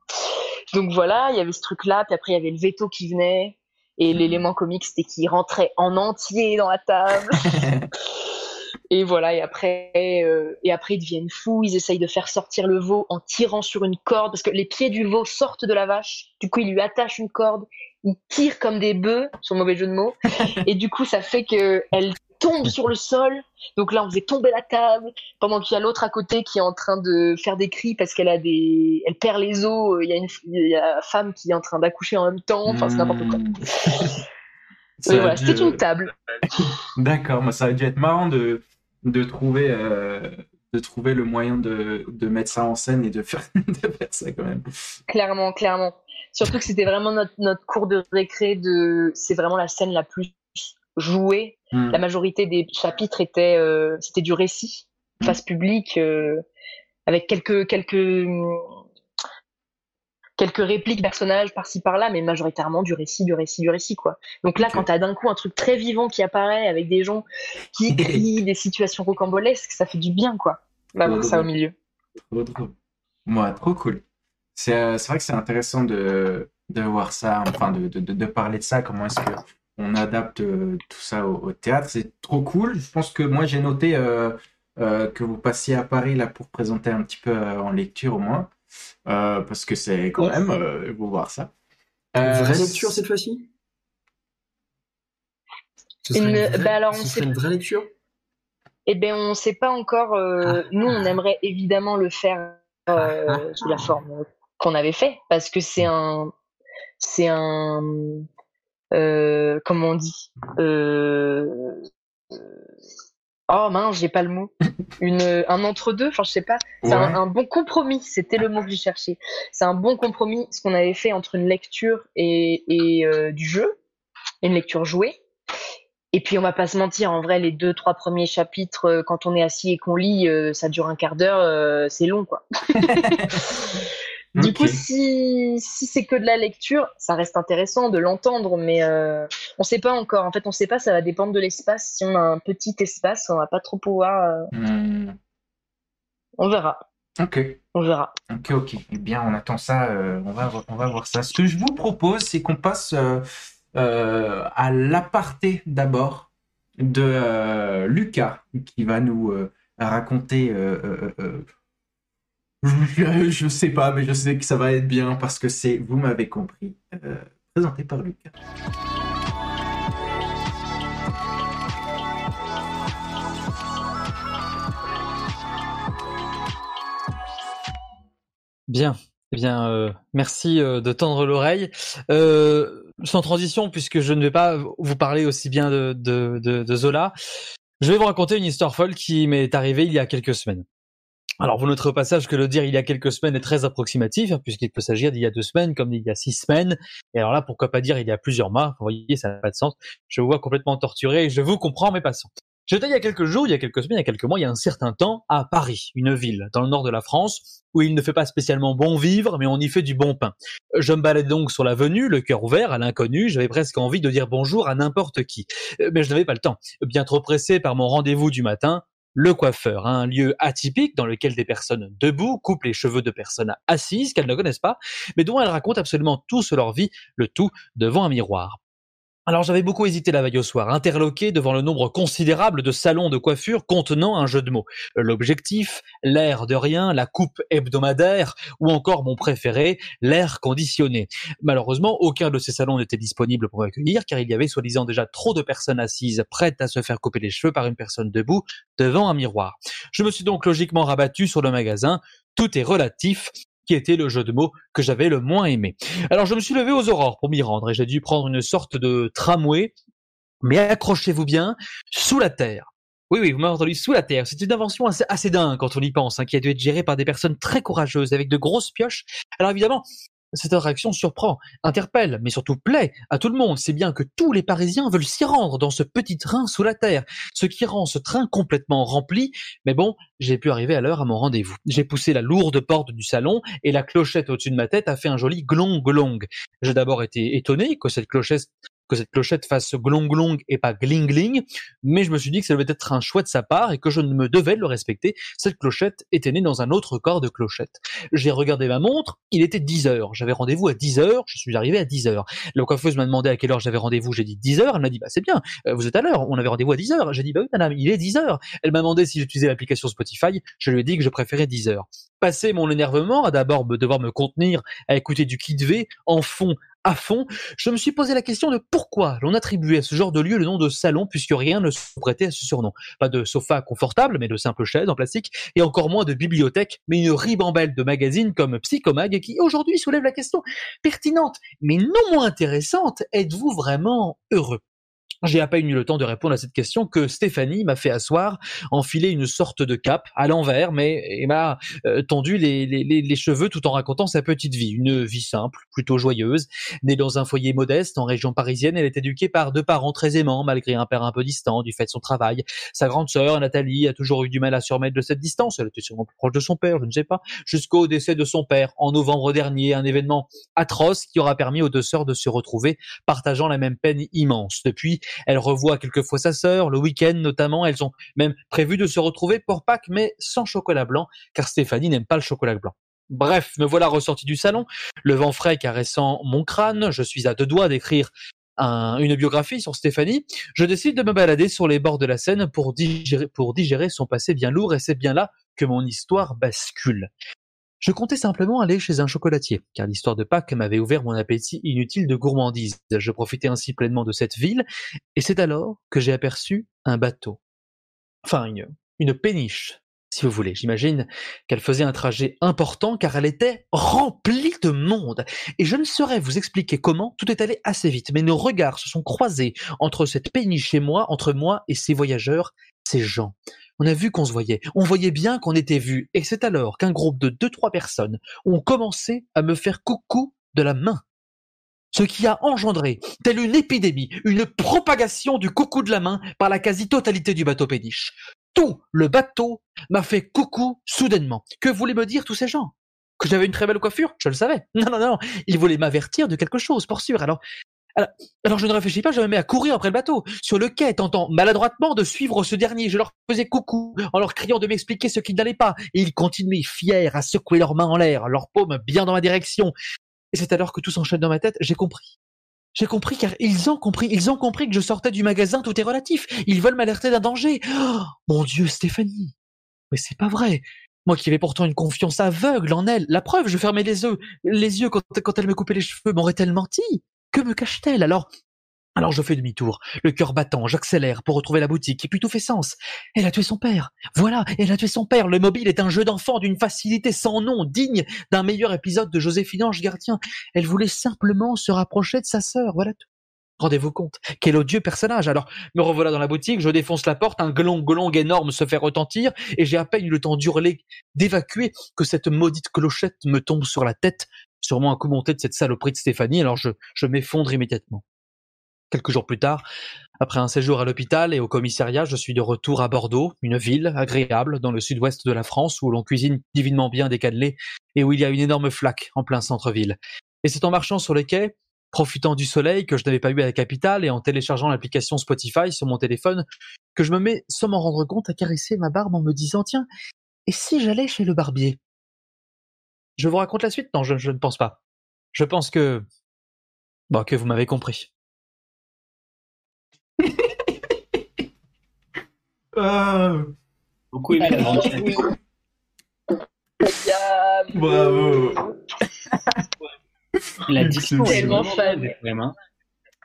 Donc voilà, il y avait ce truc-là, puis après il y avait le veto qui venait, et l'élément comique c'était qu'il rentrait en entier dans la table. *laughs* Et voilà, et après, euh, et après ils deviennent fous, ils essayent de faire sortir le veau en tirant sur une corde, parce que les pieds du veau sortent de la vache, du coup ils lui attachent une corde, ils tirent comme des bœufs, son mauvais jeu de mots, *laughs* et du coup ça fait que elle tombe sur le sol, donc là on faisait tomber la table, pendant qu'il y a l'autre à côté qui est en train de faire des cris parce qu'elle a des, elle perd les os, il y a une, il y a femme qui est en train d'accoucher en même temps, enfin c'est n'importe quoi. Hmm. *laughs* Ça a voilà, dû, c'était euh, une table. D'accord, moi ça a dû être marrant de, de, trouver, euh, de trouver le moyen de, de mettre ça en scène et de faire, *laughs* de faire ça quand même. Clairement, clairement. Surtout que c'était vraiment notre, notre cours de récré de, c'est vraiment la scène la plus jouée. Hmm. La majorité des chapitres étaient, euh, c'était du récit, face publique, euh, avec quelques, quelques, quelques répliques personnages par-ci par-là, mais majoritairement du récit, du récit, du récit, quoi. Donc là, Ok. quand t'as d'un coup un truc très vivant qui apparaît avec des gens qui *laughs* crient, des situations rocambolesques, ça fait du bien, quoi. D'avoir ça au milieu. Trop, trop. Ouais, trop cool. C'est euh, vrai que c'est intéressant de, de voir ça, enfin de, de- de parler de ça, comment est-ce que on adapte euh, tout ça au, au théâtre. C'est trop cool. Je pense que moi j'ai noté euh, euh, que vous passiez à Paris là pour présenter un petit peu euh, en lecture au moins, Euh, parce que c'est quand Ouais. même, euh, vous voir ça. Une Euh, vraie lecture cette fois-ci? Ce Une- vraie- bah alors, on ce sait- serait une vraie lecture? Eh ben, on sait pas encore. euh, Ah. nous, on aimerait évidemment le faire euh, Ah. sous la forme qu'on avait fait, parce que c'est un, c'est un, euh, comment on dit, euh, oh mince, j'ai pas le mot, une, un entre deux. Enfin, je sais pas. C'est un, Ouais. un bon compromis. C'était le mot que j'ai cherché. C'est un bon compromis, ce qu'on avait fait entre une lecture et, et euh, du jeu, une lecture jouée. Et puis on va pas se mentir, en vrai, les deux, trois premiers chapitres, euh, quand on est assis et qu'on lit, euh, ça dure un quart d'heure, euh, c'est long, quoi. *laughs* Du coup, si, si c'est que de la lecture, ça reste intéressant de l'entendre, mais euh, on sait pas encore. En fait, on sait pas, ça va dépendre de l'espace. Si on a un petit espace, on va pas trop pouvoir. euh, Hmm. on verra, Ok. on verra. Ok, ok. Eh bien, on attend ça. euh, on va, on va voir ça. Ce que je vous propose, c'est qu'on passe euh, à l'aparté d'abord de Lucas, qui va nous raconter. Je, je sais pas, mais je sais que ça va être bien parce que c'est, vous m'avez compris, euh, présenté par Lucas. Bien. Eh bien, euh, merci euh, de tendre l'oreille. Euh, sans transition, puisque je ne vais pas vous parler aussi bien de, de, de, de Zola, je vais vous raconter une histoire folle qui m'est arrivée il y a quelques semaines. Alors, vous noterez passage que le dire il y a quelques semaines est très approximatif, hein, puisqu'il peut s'agir d'il y a deux semaines comme d'il y a six semaines. Et alors là, pourquoi pas dire il y a plusieurs mois? Vous voyez, ça n'a pas de sens. Je vous vois complètement torturé et je vous comprends, mes passants. J'étais il y a quelques jours, il y a quelques semaines, il y a quelques mois, il y a un certain temps, à Paris, une ville dans le nord de la France, où il ne fait pas spécialement bon vivre, mais on y fait du bon pain. Je me baladais donc sur l'avenue, le cœur ouvert à l'inconnu, j'avais presque envie de dire bonjour à n'importe qui. Euh, Mais je n'avais pas le temps. Bien trop pressé par mon rendez-vous du matin, le coiffeur, un lieu atypique dans lequel des personnes debout coupent les cheveux de personnes assises qu'elles ne connaissent pas, mais dont elles racontent absolument tout sur leur vie, le tout devant un miroir. Alors j'avais beaucoup hésité la veille au soir, interloqué devant le nombre considérable de salons de coiffure contenant un jeu de mots. L'objectif, l'air de rien, la coupe hebdomadaire, ou encore mon préféré, l'air conditionné. Malheureusement, aucun de ces salons n'était disponible pour m'accueillir, car il y avait soi-disant déjà trop de personnes assises prêtes à se faire couper les cheveux par une personne debout devant un miroir. Je me suis donc logiquement rabattu sur le magasin, tout est relatif, qui était le jeu de mots que j'avais le moins aimé. Alors je me suis levé aux aurores pour m'y rendre et j'ai dû prendre une sorte de tramway, mais accrochez-vous bien, sous la terre. Oui, oui, vous m'avez entendu, sous la terre. C'est une invention assez, dingue quand on y pense, hein, qui a dû être gérée par des personnes très courageuses, avec de grosses pioches. Alors évidemment, cette attraction surprend, interpelle, mais surtout plaît à tout le monde. C'est bien que tous les Parisiens veulent s'y rendre dans ce petit train sous la terre, ce qui rend ce train complètement rempli. Mais bon, j'ai pu arriver à l'heure à mon rendez-vous. J'ai poussé la lourde porte du salon et la clochette au-dessus de ma tête a fait un joli glong glong. J'ai d'abord été étonné que cette clochette que cette clochette fasse glong glong et pas gling gling, mais je me suis dit que ça devait être un choix de sa part et que je ne me devais le respecter. Cette clochette était née dans un autre corps de clochette. J'ai regardé ma montre, il était 10 heures. J'avais rendez-vous à 10 heures, je suis arrivé à 10 heures. La coiffeuse m'a demandé à quelle heure j'avais rendez-vous, j'ai dit 10 heures, elle m'a dit bah c'est bien, euh, vous êtes à l'heure, on avait rendez-vous à 10 heures. J'ai dit bah oui madame, il est 10 heures. Elle m'a demandé si j'utilisais l'application Spotify, je lui ai dit que je préférais 10 heures. Passé mon énervement, à d'abord devoir me contenir à écouter du Kid V en fond à fond, je me suis posé la question de pourquoi l'on attribuait à ce genre de lieu le nom de salon puisque rien ne se prêtait à ce surnom. Pas de sofa confortable, mais de simples chaises en plastique, et encore moins de bibliothèque, mais une ribambelle de magazines comme Psychomag qui aujourd'hui soulève la question pertinente, mais non moins intéressante, êtes-vous vraiment heureux? J'ai à peine eu le temps de répondre à cette question que Stéphanie m'a fait asseoir, enfiler une sorte de cape à l'envers, mais m'a euh, tendu les, cheveux tout en racontant sa petite vie, une vie simple, plutôt joyeuse. Née dans un foyer modeste en région parisienne, elle est éduquée par deux parents très aimants, malgré un père un peu distant du fait de son travail. Sa grande sœur, Nathalie, a toujours eu du mal à se remettre de cette distance. Elle était sûrement plus proche de son père, je ne sais pas, jusqu'au décès de son père en novembre dernier, un événement atroce qui aura permis aux deux sœurs de se retrouver, partageant la même peine immense. Depuis, elle revoit quelquefois sa sœur, le week-end notamment. Elles ont même prévu de se retrouver pour Pâques, mais sans chocolat blanc, car Stéphanie n'aime pas le chocolat blanc. Bref, me voilà ressorti du salon, le vent frais caressant mon crâne. Je suis à deux doigts d'écrire une biographie sur Stéphanie. Je décide de me balader sur les bords de la Seine pour digérer, pour digérer son passé bien lourd, et c'est bien là que mon histoire bascule. Je comptais simplement aller chez un chocolatier, car l'histoire de Pâques m'avait ouvert mon appétit inutile de gourmandise. Je profitais ainsi pleinement de cette ville, et c'est alors que j'ai aperçu un bateau. Enfin, une, péniche, si vous voulez. J'imagine qu'elle faisait un trajet important car elle était remplie de monde. Et je ne saurais vous expliquer comment, tout est allé assez vite, mais nos regards se sont croisés entre cette péniche et moi, entre moi et ces voyageurs, ces gens. On a vu qu'on se voyait, on voyait bien qu'on était vu, et c'est alors qu'un groupe de deux trois personnes ont commencé à me faire coucou de la main. Ce qui a engendré, telle une épidémie, une propagation du coucou de la main par la quasi-totalité du bateau péniche. Tout le bateau m'a fait coucou soudainement. Que voulaient me dire tous ces gens? Que j'avais une très belle coiffure, je le savais. Non, non, non, ils voulaient m'avertir de quelque chose, pour sûr. Alors, alors, je ne réfléchis pas, je me mets à courir après le bateau, sur le quai, tentant maladroitement de suivre ce dernier. Je leur faisais coucou, en leur criant de m'expliquer ce qui n'allait pas, et ils continuaient fiers à secouer leurs mains en l'air, leurs paumes bien dans ma direction. Et c'est alors que tout s'enchaîne dans ma tête, j'ai compris. J'ai compris car ils ont compris, ils ont compris que je sortais du magasin, tout est relatif. Ils veulent m'alerter d'un danger. Oh, mon Dieu, Stéphanie. Mais c'est pas vrai. Moi qui avais pourtant une confiance aveugle en elle. La preuve, je fermais les yeux, les yeux quand, quand elle me coupait les cheveux. M'aurait-elle menti? Que me cache-t-elle alors? Alors je fais demi-tour, le cœur battant, j'accélère pour retrouver la boutique, et puis tout fait sens. Elle a tué son père. Voilà, elle a tué son père. Le mobile est un jeu d'enfant d'une facilité sans nom, digne d'un meilleur épisode de Joséphine Ange Gardien. Elle voulait simplement se rapprocher de sa sœur, voilà tout. Rendez-vous compte, quel odieux personnage. Alors, me revoilà dans la boutique, je défonce la porte, un glong glong énorme se fait retentir, et j'ai à peine eu le temps d'hurler, d'évacuer, que cette maudite clochette me tombe sur la tête, sûrement un coup monté de cette saloperie de Stéphanie, alors je, je m'effondre immédiatement. Quelques jours plus tard, après un séjour à l'hôpital et au commissariat, je suis de retour à Bordeaux, une ville agréable dans le sud-ouest de la France où l'on cuisine divinement bien décalé et où il y a une énorme flaque en plein centre-ville. Et c'est en marchant sur les quais, profitant du soleil que je n'avais pas eu à la capitale et en téléchargeant l'application Spotify sur mon téléphone, que je me mets sans m'en rendre compte à caresser ma barbe en me disant tiens, et si j'allais chez le barbier? Je vous raconte la suite? Non, je, ne pense pas. Je pense que... Bon, que vous m'avez compris. Ah. *laughs* Beaucoup aimé Bravo. La discussion tellement fan. Vraiment.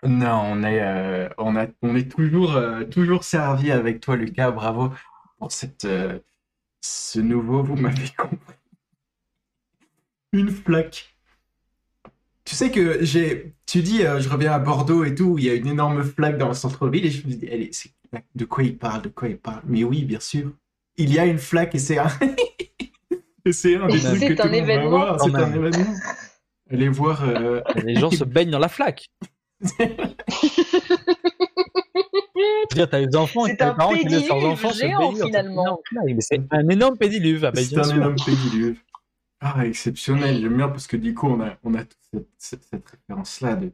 Non, on est, euh, on a, on est toujours, euh, toujours servi avec toi, Lucas. Bravo pour cette, euh, ce nouveau. Vous m'avez compris une flaque. Tu sais que j'ai. Tu dis, euh, je reviens à Bordeaux et tout, il y a une énorme flaque dans le centre-ville et je me dis, elle est... de quoi il parle, de quoi il parle? Mais oui, bien sûr. Il y a une flaque et c'est un. *laughs* c'est un des trucs que tout le monde va voir. C'est un événement. Allez voir. Euh, *laughs* Les gens se baignent dans la flaque. *laughs* dire, t'as des enfants et t'as des parents qui laissent leurs enfants se baigner. finalement. C'est un énorme pédiluve. Ah, bah, c'est un énorme pédiluve. Ah, exceptionnel. J'aime bien parce que du coup, on a, on a toute cette, cette, référence-là de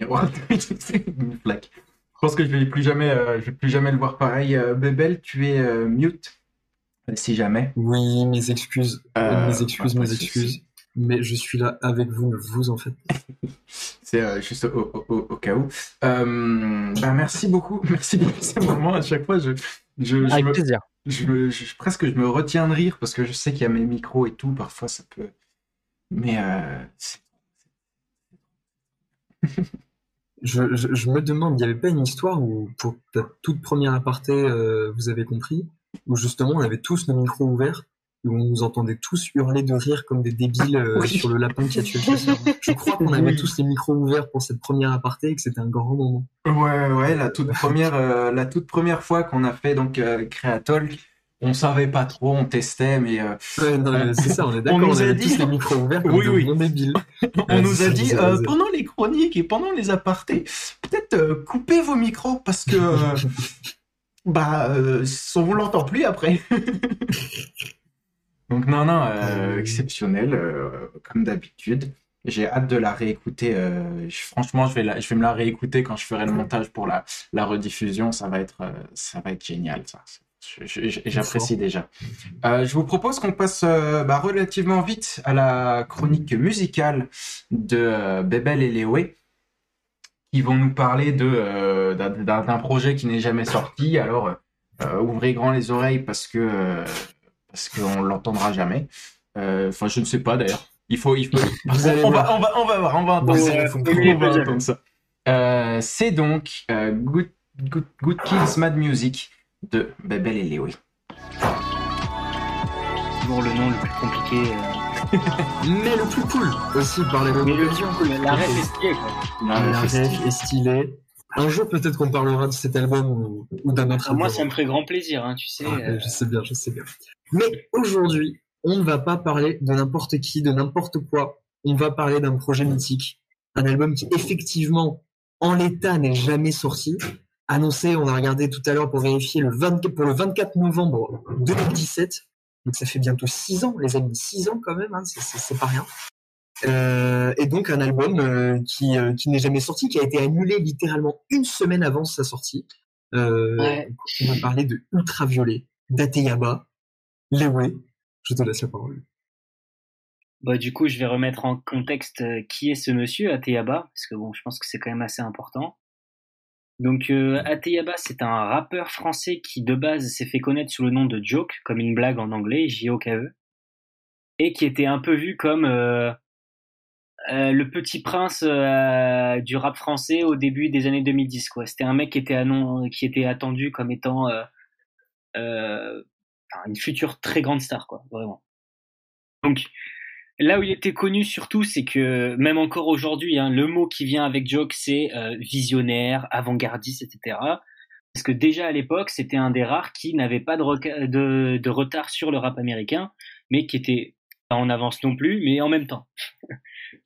miroir. *laughs* Une flaque. Je pense que je vais plus jamais, euh, je vais plus jamais le voir pareil. Euh, Bebel, tu es euh, mute, si jamais. Oui, mes excuses. Euh, mes excuses, pas mes excuses. Mais je suis là avec vous, ne vous en faites pas. *laughs* C'est euh, juste au, au- au- au cas où. Euh, bah, merci beaucoup, *laughs* merci beaucoup. C'est vraiment à chaque fois, je, je, je Avec me, plaisir. Je me- je- presque je me retiens de rire parce que je sais qu'il y a mes micros et tout. Parfois, ça peut. Mais euh, *laughs* je, je me demande, il n'y avait pas une histoire où, pour ta toute première aparté, euh, vous avez compris, où justement on avait tous nos micros ouverts, où on nous entendait tous hurler de rire comme des débiles euh, Oui. sur le lapin qui a tué le chasseur. Je crois qu'on avait Oui. tous les micros ouverts pour cette première aparté et que c'était un grand moment. Ouais, ouais, la toute première, euh, la toute première fois qu'on a fait donc euh, Creatalk, on savait pas trop, on testait, mais euh, Ouais, non, mais c'est ça, on est d'accord, nous on, a avait dit- tous les micros ouverts comme Oui, des débiles. *laughs* on nous a dit euh, pendant les chroniques et pendant les apartés, peut-être euh, coupez vos micros parce que euh, *laughs* bah euh, on vous l'entend plus après. *laughs* Donc non non euh, exceptionnel euh, comme d'habitude. J'ai hâte de la réécouter. euh, je- franchement, je vais la, je vais me la réécouter quand je ferai le montage pour la, la rediffusion. Ça va être, euh, ça va être génial, ça. J'apprécie déjà. Euh, je vous propose qu'on passe euh, bah, relativement vite à la chronique musicale de euh, Bebel et Léoé, qui vont nous parler de euh, d'un projet qui n'est jamais sorti. Alors, euh, ouvrez grand les oreilles parce que euh, parce qu'on l'entendra jamais. Euh, Enfin, je ne sais pas d'ailleurs. Il faut, il faut. *laughs* On, va, voir. on va, on va voir, on va entendre ça. allez On voir. va entendre ça. Euh, C'est donc euh, Good, Good, Good Kids Mad Music de Bebel et Léoé. Toujours le nom le plus compliqué. euh. *laughs* Mais le plus cool aussi par les Mais le plus cool, la ref est stylée, quoi. La ref stylé. est stylée. Un jour, peut-être qu'on parlera de cet album ou, ou d'un autre Ah, moi, album. ça me ferait grand plaisir, hein, tu sais. Ah, euh, Je sais bien, je sais bien. Mais aujourd'hui, on ne va pas parler de n'importe qui, de n'importe quoi. On va parler d'un projet mythique. Un album qui, effectivement, en l'état, n'est jamais sorti. Annoncé, on a regardé tout à l'heure pour vérifier, le 24, pour le 24 novembre 2017. Donc ça fait bientôt 6 ans, les amis. 6 ans quand même, hein, c'est pas rien. Euh, et donc un album euh, qui, euh, qui n'est jamais sorti, qui a été annulé littéralement une semaine avant sa sortie. Euh, Ouais. On va parler de Ultraviolet, d'Ateyaba, Lewe. Je te laisse la parole. Bah, du coup, je vais remettre en contexte euh, qui est ce monsieur, Ateyaba, parce que bon, je pense que c'est quand même assez important. Donc, euh, Ateyaba, c'est un rappeur français qui, de base, s'est fait connaître sous le nom de Joke, comme une blague en anglais, J-O-K-E, et qui était un peu vu comme euh, le petit prince euh, du rap français au début des années 2010, quoi. C'était un mec qui était, qui était attendu comme étant euh, une future très grande star, quoi, vraiment. Donc, Là où il était connu surtout, c'est que même encore aujourd'hui, hein, le mot qui vient avec Joke, c'est visionnaire, avant-gardiste, etc. Parce que déjà à l'époque, c'était un des rares qui n'avait pas de, de retard sur le rap américain, mais qui était pas en avance non plus, mais en même temps, *laughs*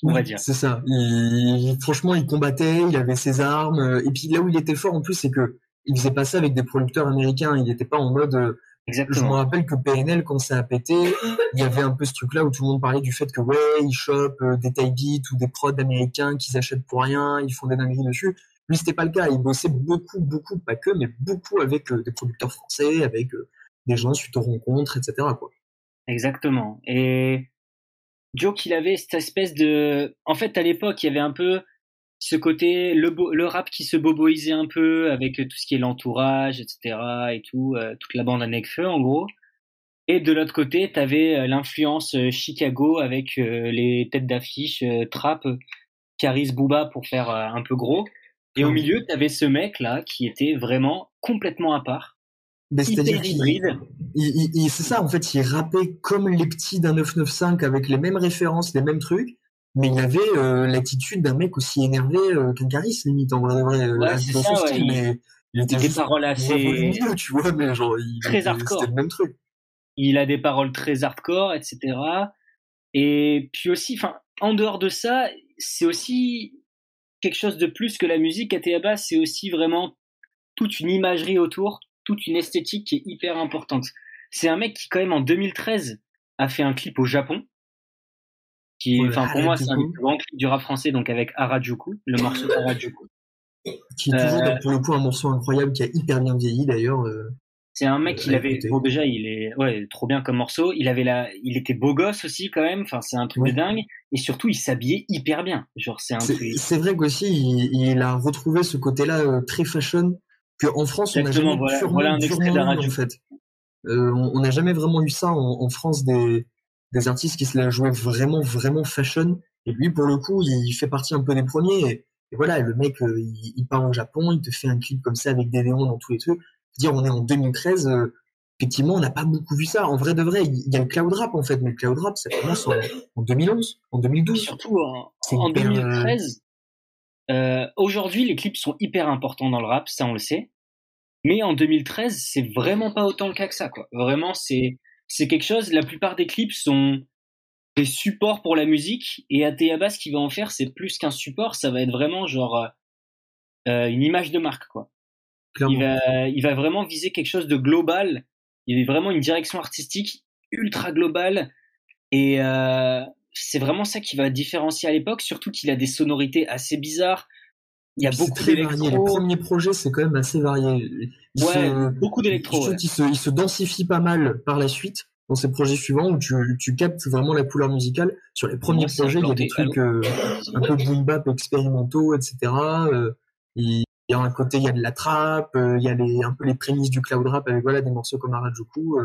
on va dire. C'est ça. Il- franchement, il combattait, il avait ses armes. euh, Et puis là où il était fort en plus, c'est que il faisait pas ça avec des producteurs américains. Il n'était pas en mode. euh, Je me Exactement. rappelle que PNL, quand ça a pété, il y avait un peu ce truc-là où tout le monde parlait du fait que ouais, ils chopent euh, des taille beats ou des prods américains qu'ils achètent pour rien, ils font des dingueries dessus. Lui, c'était pas le cas. Il bossait beaucoup, beaucoup, pas que, mais beaucoup avec euh, des producteurs français, avec euh, des gens suite aux rencontres, etc. Quoi. Exactement. Et Joke, il avait cette espèce de... En fait, à l'époque, il y avait un peu ce côté, le, bo- le rap qui se boboisait un peu avec tout ce qui est l'entourage, etc. et tout, euh, toute la bande à Necfeu, en gros. Et de l'autre côté, t'avais euh, l'influence euh, Chicago avec euh, les têtes d'affiche, euh, Trap, Caris Booba pour faire un peu gros. Et au milieu, t'avais ce mec-là qui était vraiment complètement à part, C'est-à-dire c'est ça, en fait, il rappait comme les petits d'un 995 avec les mêmes références, les mêmes trucs, mais il avait euh, l'attitude d'un mec aussi énervé euh, qu'un Caris, limite, en vrai, vrai, euh, Ouais, ça, ouais, style, il- mais il était Des paroles assez... tu vois, mais genre, il, Très hardcore. c'était le même truc. il a des paroles très hardcore, etc. Et puis aussi, enfin, en dehors de ça, c'est aussi quelque chose de plus que la musique. Ateaba, c'est aussi vraiment toute une imagerie autour, toute une esthétique qui est hyper importante. C'est un mec qui, quand même, en 2013, a fait un clip au Japon. Qui, enfin, pour moi, c'est un des grands clips du rap français, donc avec Harajuku, le morceau Harajuku. Qui est toujours, Euh, pour le coup, un morceau incroyable qui a hyper bien vieilli d'ailleurs. euh, C'est un mec, Euh, il avait, écoutez. bon, déjà, il est, ouais, trop bien comme morceau. Il avait la, il était beau gosse aussi, quand même. Enfin, c'est un truc Ouais. de dingue. Et surtout, il s'habillait hyper bien. Genre, c'est un truc. c'est vrai qu'aussi, il, il a retrouvé ce côté-là euh, très fashion que en France, on n'a jamais voilà- purement, voilà un extrait purement eu, d'Harajuku. en fait. Euh, on n'a jamais vraiment eu ça en, en France des, des artistes qui se la jouaient vraiment, vraiment fashion. Et lui, pour le coup, il fait partie un peu des premiers. Et, et voilà, le mec, euh, il, il part au Japon, il te fait un clip comme ça avec des néons dans tous les trucs. Dire, on est en 2013. euh, Effectivement, on n'a pas beaucoup vu ça. En vrai de vrai, il y a le cloud rap en fait, mais le cloud rap, ça commence en, en 2011, en Et 2012. surtout, en, C'est en hyper, euh, 2013, euh, aujourd'hui, les clips sont hyper importants dans le rap, ça, on le sait. Mais en 2013, c'est vraiment pas autant le cas que ça, quoi. Vraiment, c'est, c'est quelque chose, la plupart des clips sont des supports pour la musique, et Ateaba, ce qu'il va en faire, c'est plus qu'un support, ça va être vraiment genre, euh, euh, une image de marque, quoi. Il va, il va vraiment viser quelque chose de global. Il est vraiment une direction artistique ultra globale. Et euh, c'est vraiment ça qui va différencier à l'époque, surtout qu'il a des sonorités assez bizarres. Il y a beaucoup d'électro. premiers projets, c'est quand même assez varié. Il Ouais, se, beaucoup d'électro. ouais. se, il se densifie pas mal par la suite dans ses projets suivants où tu, tu captes vraiment la couleur musicale. Sur les premiers Moi, projets, il y a des trucs euh, un peu boom bap expérimentaux, etc. Euh, il y a un côté, il y a de la trap, euh, il y a les, un peu les prémices du cloud rap avec voilà des morceaux comme Harajuku.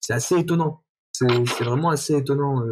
c'est assez étonnant. C'est vraiment assez étonnant.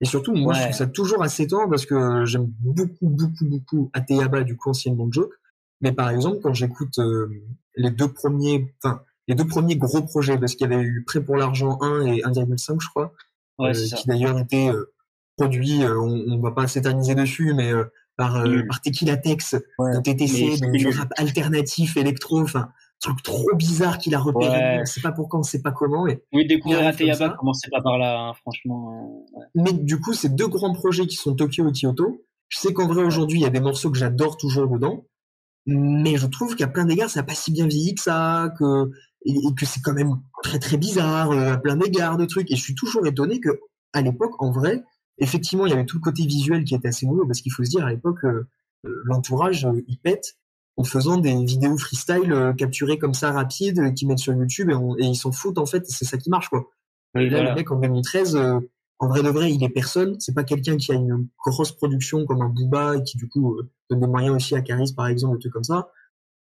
Euh. Et surtout, moi, je trouve ça toujours assez étonnant parce que j'aime beaucoup, beaucoup, beaucoup Ateyaba, du coup, anciennement joke. Mais par exemple, quand j'écoute euh, les deux premiers, enfin, les deux premiers gros projets, parce qu'il y avait eu Prêt pour l'argent 1 et 1,5, je crois, Ouais, euh, qui d'ailleurs étaient euh, produits, euh, on, on va pas s'éterniser dessus, mais euh, par, euh, Nul. par Tequila Tex, Ouais. de Mais TTC, donc du rap alternatif, électro, enfin, truc trop bizarre qu'il a repéré, Ouais. on sait pas pourquoi, on sait pas comment, et Oui, découvrir Ateyaba, commencez pas par là, hein, franchement. euh, ouais. Mais du coup, ces deux grands projets qui sont Tokyo et Kyoto, je sais qu'en vrai aujourd'hui, il y a des morceaux que j'adore toujours dedans, mais je trouve qu'à plein d'égards, ça n'a pas si bien vieilli que ça, que, et, et que c'est quand même très très bizarre euh, à plein d'égards de trucs. Et je suis toujours étonné que à l'époque, en vrai, effectivement, il y avait tout le côté visuel qui était assez nouveau, parce qu'il faut se dire à l'époque, euh, l'entourage, il pète en faisant des vidéos freestyle euh, capturées comme ça rapides, qu'ils mettent sur YouTube et, on- et ils s'en foutent en fait, et c'est ça qui marche quoi. Oui, Et là, voilà. le mec en 2013, euh, en vrai de vrai, il est personne. C'est pas quelqu'un qui a une grosse production comme un Booba et qui du coup euh, donne des moyens aussi à Caris par exemple, des trucs comme ça.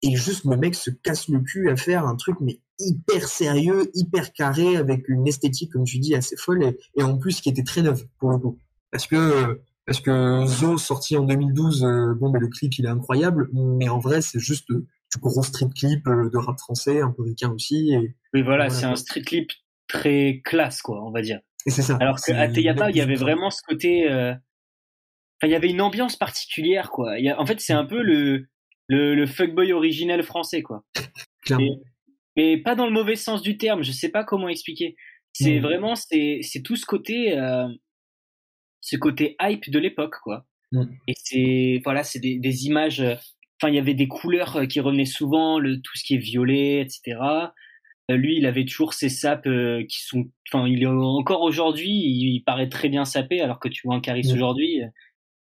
Et juste le mec se casse le cul à faire un truc mais hyper sérieux, hyper carré, avec une esthétique comme tu dis assez folle et, et en plus qui était très neuve pour le coup. Parce que euh, parce que Zo sorti en 2012, euh, bon mais le clip il est incroyable, mais en vrai c'est juste euh, du gros street clip euh, de rap français, un peu ricain aussi. Et, Oui, voilà, Voilà, c'est un street clip très classe, quoi, on va dire. et c'est ça. Alors que à Teyaba, il y avait vraiment ce côté. Enfin, il y avait une ambiance particulière, quoi. Il y a- En fait, c'est un peu le le, le fuckboy original français, quoi. *laughs* clairement. Mais pas dans le mauvais sens du terme. Je sais pas comment expliquer. C'est Mm. vraiment c'est c'est tout ce côté ce côté hype de l'époque, quoi. Mm. Et c'est voilà, c'est des, des images. euh, Enfin, il y avait des couleurs euh, qui revenaient souvent, le tout ce qui est violet, etc. Euh, lui, il avait toujours ses sapes euh, qui sont. Enfin, il est encore aujourd'hui, il, il paraît très bien sapé, alors que tu vois un Caris Mm. aujourd'hui,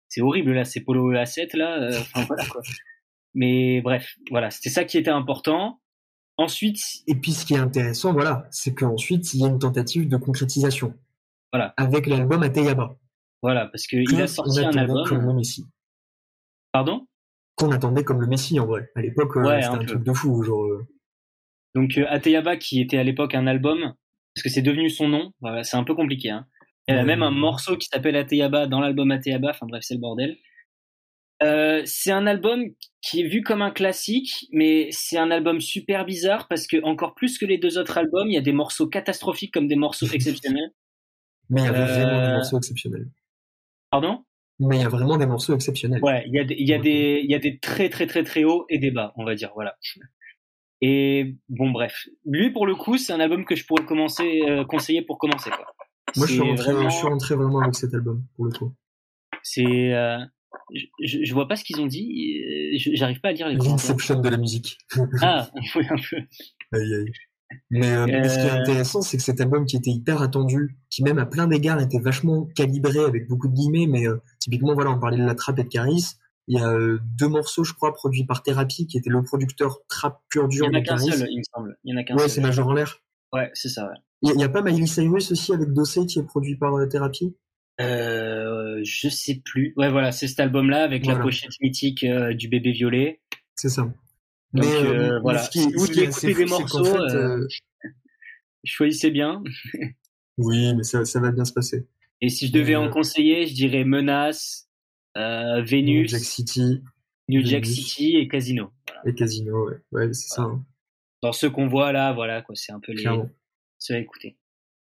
c'est horrible là, c'est Polo A7 là. Enfin *laughs* voilà quoi. Mais bref, voilà, c'était ça qui était important. Ensuite, Et puis ce qui est intéressant, voilà, c'est qu'ensuite il y a une tentative de concrétisation. Voilà. Avec l'album Ateyaba. Voilà, parce qu'il a sorti un album. comme le Messi. Pardon? Qu'on attendait comme le Messi en vrai. À l'époque, euh, Ouais, c'était un peu. truc de fou. Genre, euh, Donc euh, Ateyaba, qui était à l'époque un album, parce que c'est devenu son nom, voilà, c'est un peu compliqué. Hein. Il y a même un morceau qui s'appelle Ateyaba dans l'album Ateyaba, enfin bref, c'est le bordel. Euh, c'est un album qui est vu comme un classique, mais c'est un album super bizarre parce que encore plus que les deux autres albums, il y a des morceaux catastrophiques comme des morceaux *laughs* exceptionnels. Mais il y avait Euh, vraiment des morceaux exceptionnels. Pardon? Mais il y a vraiment des morceaux exceptionnels. Ouais, il y a des, il y a des, il y a des très très très très hauts et des bas, on va dire, voilà. Et bon, bref, lui pour le coup, c'est un album que je pourrais commencer, euh, conseiller pour commencer. Quoi. Moi, je suis, rentré, vraiment- je suis rentré vraiment avec cet album, pour le coup. C'est, euh, je, vois pas ce qu'ils ont dit. euh, J'arrive pas à lire les. L'inception de la musique. Ah, *laughs* oui un peu. Aïe, aïe. Mais, euh, mais ce qui est Euh. intéressant, c'est que cet album qui était hyper attendu, qui même à plein d'égards était vachement calibré avec beaucoup de guillemets, mais euh, typiquement, voilà, on parlait de la trap et de Caris. Il y a euh, deux morceaux, je crois, produits par Therapy, qui était le producteur trap pur Il dur y en a qu'un seul, il me semble. Il y en a qu'un Ouais, c'est. Major en l'air. Ouais, c'est ça, ouais. Il y, a- il a pas Miley Cyrus aussi avec Dossé qui est produit par Therapy Euh, je sais plus. Ouais, voilà, c'est cet album-là avec la pochette mythique du bébé violet. C'est ça. Donc, euh, voilà. ce qui Si vous ce voulez écouter des morceaux, fait, euh, euh, Choisissez bien. *laughs* Oui, mais ça, ça va bien se passer. Et si je devais Euh, en conseiller, je dirais Menace, euh, New Vénus, Jack City New Jack Vénus. City et Casino. Voilà. et Casino, ouais, ouais c'est ça. hein, Dans ceux qu'on voit là, voilà quoi, c'est un peu les ceux à écouter.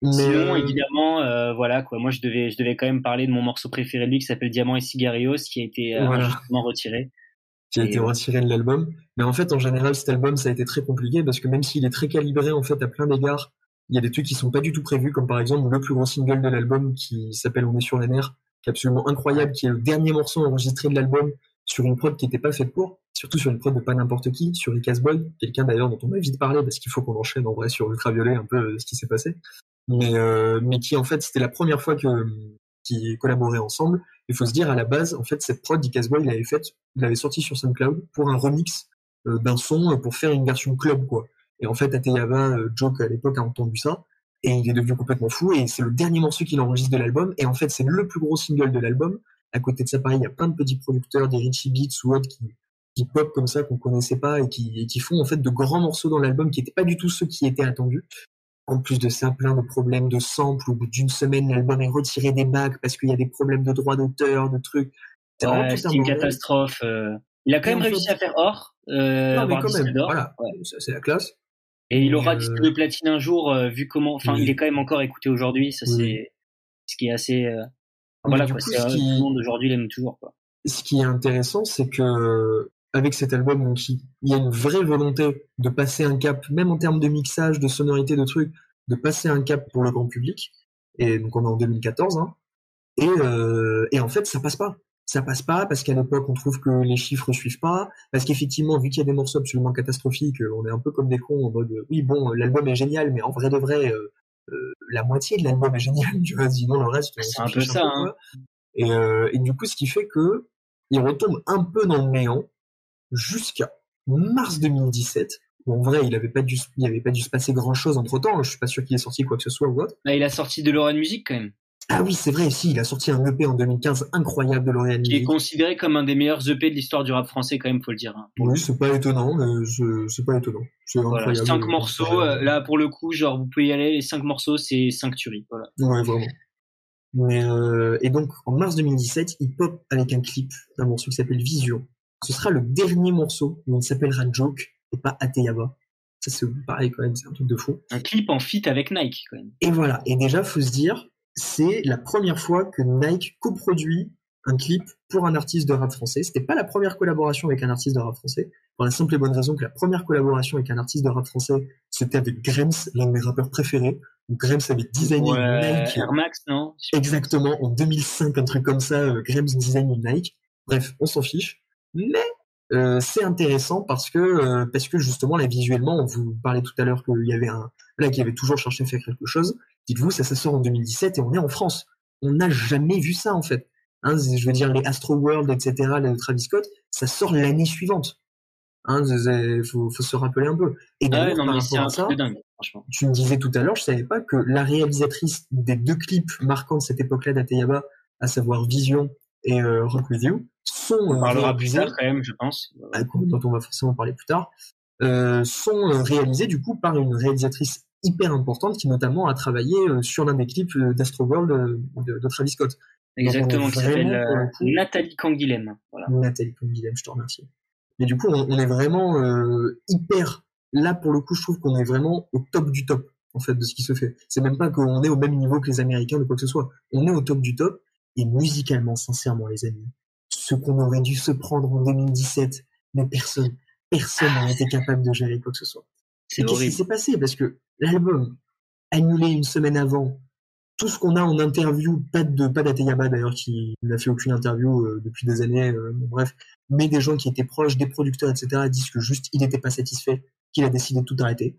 Mais, Sinon, euh, évidemment, euh, voilà quoi. Moi, je devais, je devais quand même parler de mon morceau préféré de lui qui s'appelle Diamant et Cigarios, qui a été euh, Voilà. injustement retiré. Qui a été retiré de l'album. Mais en fait, en général, cet album, ça a été très compliqué parce que même s'il est très calibré, en fait, à plein d'égards, il y a des trucs qui sont pas du tout prévus, comme par exemple le plus gros single de l'album qui s'appelle On est sur les nerfs, qui est absolument incroyable, qui est le dernier morceau enregistré de l'album sur une prod qui n'était pas faite pour, surtout sur une prod de pas n'importe qui, sur Icas Boy, quelqu'un d'ailleurs dont on va vite parler parce qu'il faut qu'on enchaîne en vrai sur Ultraviolet un peu euh, ce qui s'est passé. Mais, euh, mais qui en fait, c'était la première fois que, qui collaboraient ensemble. Il faut se dire, à la base, en fait, cette prod d'Icas Boy, il l'avait il l'avait sorti sur SoundCloud pour un remix euh, d'un son euh, pour faire une version club, quoi. Et en fait, Ateyava, euh, Joke à l'époque a entendu ça et il est devenu complètement fou et c'est le dernier morceau qu'il enregistre de l'album et en fait, c'est le plus gros single de l'album. À côté de ça, pareil, il y a plein de petits producteurs, des Richie Beats ou autres qui, qui pop comme ça qu'on connaissait pas et qui, et qui font en fait de grands morceaux dans l'album qui n'étaient pas du tout ceux qui étaient attendus. En plus de ça, plein de problèmes de sample. Au bout d'une semaine, l'album est retiré des bacs parce qu'il y a des problèmes de droits d'auteur, de trucs. C'est Ouais, un une catastrophe. euh. Il a quand même réussi à faire or, euh, Non, mais quand même, voilà, Ouais. ça c'est la classe. Et il aura Euh, disque de platine un jour, euh, vu comment. Enfin, oui. il est quand même encore écouté aujourd'hui. Ça, Oui. c'est ce qui est assez. Voilà quoi. coup, c'est, ce qui- Tout le monde aujourd'hui l'aime toujours. Quoi. ce qui est intéressant, c'est que avec cet album, donc, il y a une vraie volonté de passer un cap, même en termes de mixage, de sonorité, de trucs, de passer un cap pour le grand public. Et donc on est en 2014, hein. Et, euh, et en fait, ça passe pas. Ça passe pas parce qu'à l'époque, on trouve que les chiffres suivent pas. Parce qu'effectivement, vu qu'il y a des morceaux absolument catastrophiques, on est un peu comme des cons en mode, oui, bon, l'album est génial, mais en vrai de vrai, euh, euh, la moitié de l'album est génial, *laughs* tu vois, sinon le reste, on C'est un peu ça, peu, hein. Et, euh, et du coup, ce qui fait que il retombe un peu dans le néant jusqu'à mars 2017. où en vrai, il avait pas dû, il avait pas dû se passer grand chose entre temps. Je suis pas sûr qu'il ait sorti quoi que ce soit ou autre. Là, il a sorti de Laurent Music quand même, Ah oui, c'est vrai, si, il a sorti un EP en 2015 incroyable de L'Oréal qui est considéré comme un des meilleurs EP de l'histoire du rap français quand même, faut le dire. hein. Oui, c'est pas étonnant, c'est pas étonnant. C'est Voilà, incroyable. cinq morceaux. euh, là, pour le coup, genre, vous pouvez y aller. Les cinq morceaux, c'est cinq tueries. Voilà. Ouais, vraiment. Mais euh, et donc en mars 2017, il pop avec un clip d'un morceau qui s'appelle Vision. Ce sera le dernier morceau, mais il s'appellera Joke et pas Ateyaba. Ça c'est pareil quand même, c'est un truc de fou. Un clip en feat avec Nike quand même. Et voilà. Et déjà, faut se dire, c'est la première fois que Nike coproduit un clip pour un artiste de rap français. C'était pas la première collaboration avec un artiste de rap français, pour la simple et bonne raison que la première collaboration avec un artiste de rap français, c'était avec Grems, l'un de mes rappeurs préférés. Donc Grems avait designé Ouais, Nike Air Max, non? Exactement, en 2005, un truc comme ça, euh, Grems design Nike. Bref, on s'en fiche. Mais euh, c'est intéressant parce que euh, parce que justement là visuellement, on vous parlait tout à l'heure qu'il y avait un là qui avait toujours cherché à faire quelque chose. Dites-vous, ça ça sort en 2017 et on est en France. On n'a jamais vu ça en fait. Hein, je veux dire les Astro World, etc. Les Travis Scott, ça sort l'année suivante. Hein, il faut, faut se rappeler un peu. Et Ah ouais, non, par rapport un à ça, dingue, tu me disais tout à l'heure, je savais pas que la réalisatrice des deux clips marquants de cette époque-là d'Ateyaba, à savoir Vision et euh, Rock With You, sont On euh, parlera plus tard quand même, je pense. ah, dont on va forcément parler plus tard, euh, sont euh, réalisés du coup par une réalisatrice hyper importante qui notamment a travaillé euh, sur l'un des clips euh, d'Astro World euh, de, de Travis Scott. Exactement, qui s'appelle Nathalie Canguilhem. Voilà. Nathalie Conguilhem, je te remercie. Mais du coup, on, on est vraiment euh, hyper. Là, pour le coup, je trouve qu'on est vraiment au top du top, en fait, de ce qui se fait. C'est même pas qu'on est au même niveau que les Américains ou quoi que ce soit. On est au top du top. Et musicalement, sincèrement, les amis, ce qu'on aurait dû se prendre en 2017, mais personne, personne n'a été capable de gérer quoi que ce soit. C'est qu'est-ce qui s'est passé? Parce que l'album, annulé une semaine avant, tout ce qu'on a en interview, pas de pas d'Ateyaba d'ailleurs qui n'a fait aucune interview euh, depuis des années, euh, bon, bref, mais des gens qui étaient proches, des producteurs, etc., disent que juste il n'était pas satisfait, qu'il a décidé de tout arrêter.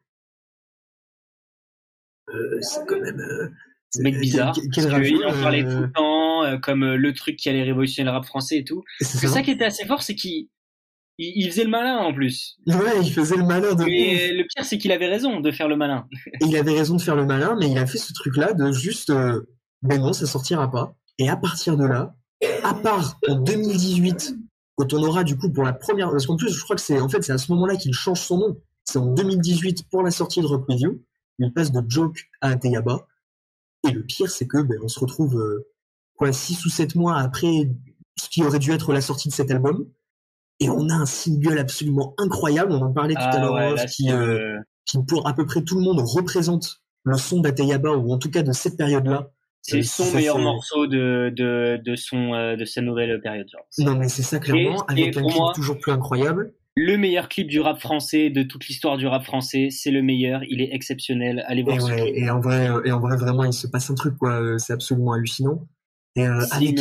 euh, c'est quand même. C'est mec bizarre. quel- quel parce qu'il rappeur, en parlait tout le temps, euh, comme euh, le truc qui allait révolutionner le rap français et tout. c'est ça. ça qui était assez fort, c'est qu'il il, il faisait le malin en plus. Ouais, il faisait le malin de. Mais le pire, c'est qu'il avait raison de faire le malin. Et il avait raison de faire le malin, mais il a fait ce truc-là de juste, euh, ben non, ça sortira pas. Et à partir de là, à part en 2018, quand on aura du coup pour la première, parce qu'en plus, je crois que c'est, en fait, c'est à ce moment-là qu'il change son nom. C'est en 2018 pour la sortie de Rock Review. Il passe de Joke à Ateyaba. Et le pire, c'est que, ben, on se retrouve, euh, quoi, six ou sept mois après ce qui aurait dû être la sortie de cet album. Et on a un single absolument incroyable. On en parlait tout à Ah l'heure, ouais, qui, c'est, euh, euh, qui pour à peu près tout le monde représente le son d'Ateyaba ou en tout cas de cette période-là. c'est euh, son ça meilleur morceau de, de, de, son, euh, de sa nouvelle période. Genre. Non mais c'est ça clairement, Et- et avec un clip moi- toujours plus incroyable. Le meilleur clip du rap français, de toute l'histoire du rap français, c'est le meilleur, il est exceptionnel. Allez Et, voir ce ouais, clip. et en vrai, et en vrai vraiment il se passe un truc quoi, c'est absolument hallucinant. Et euh, avec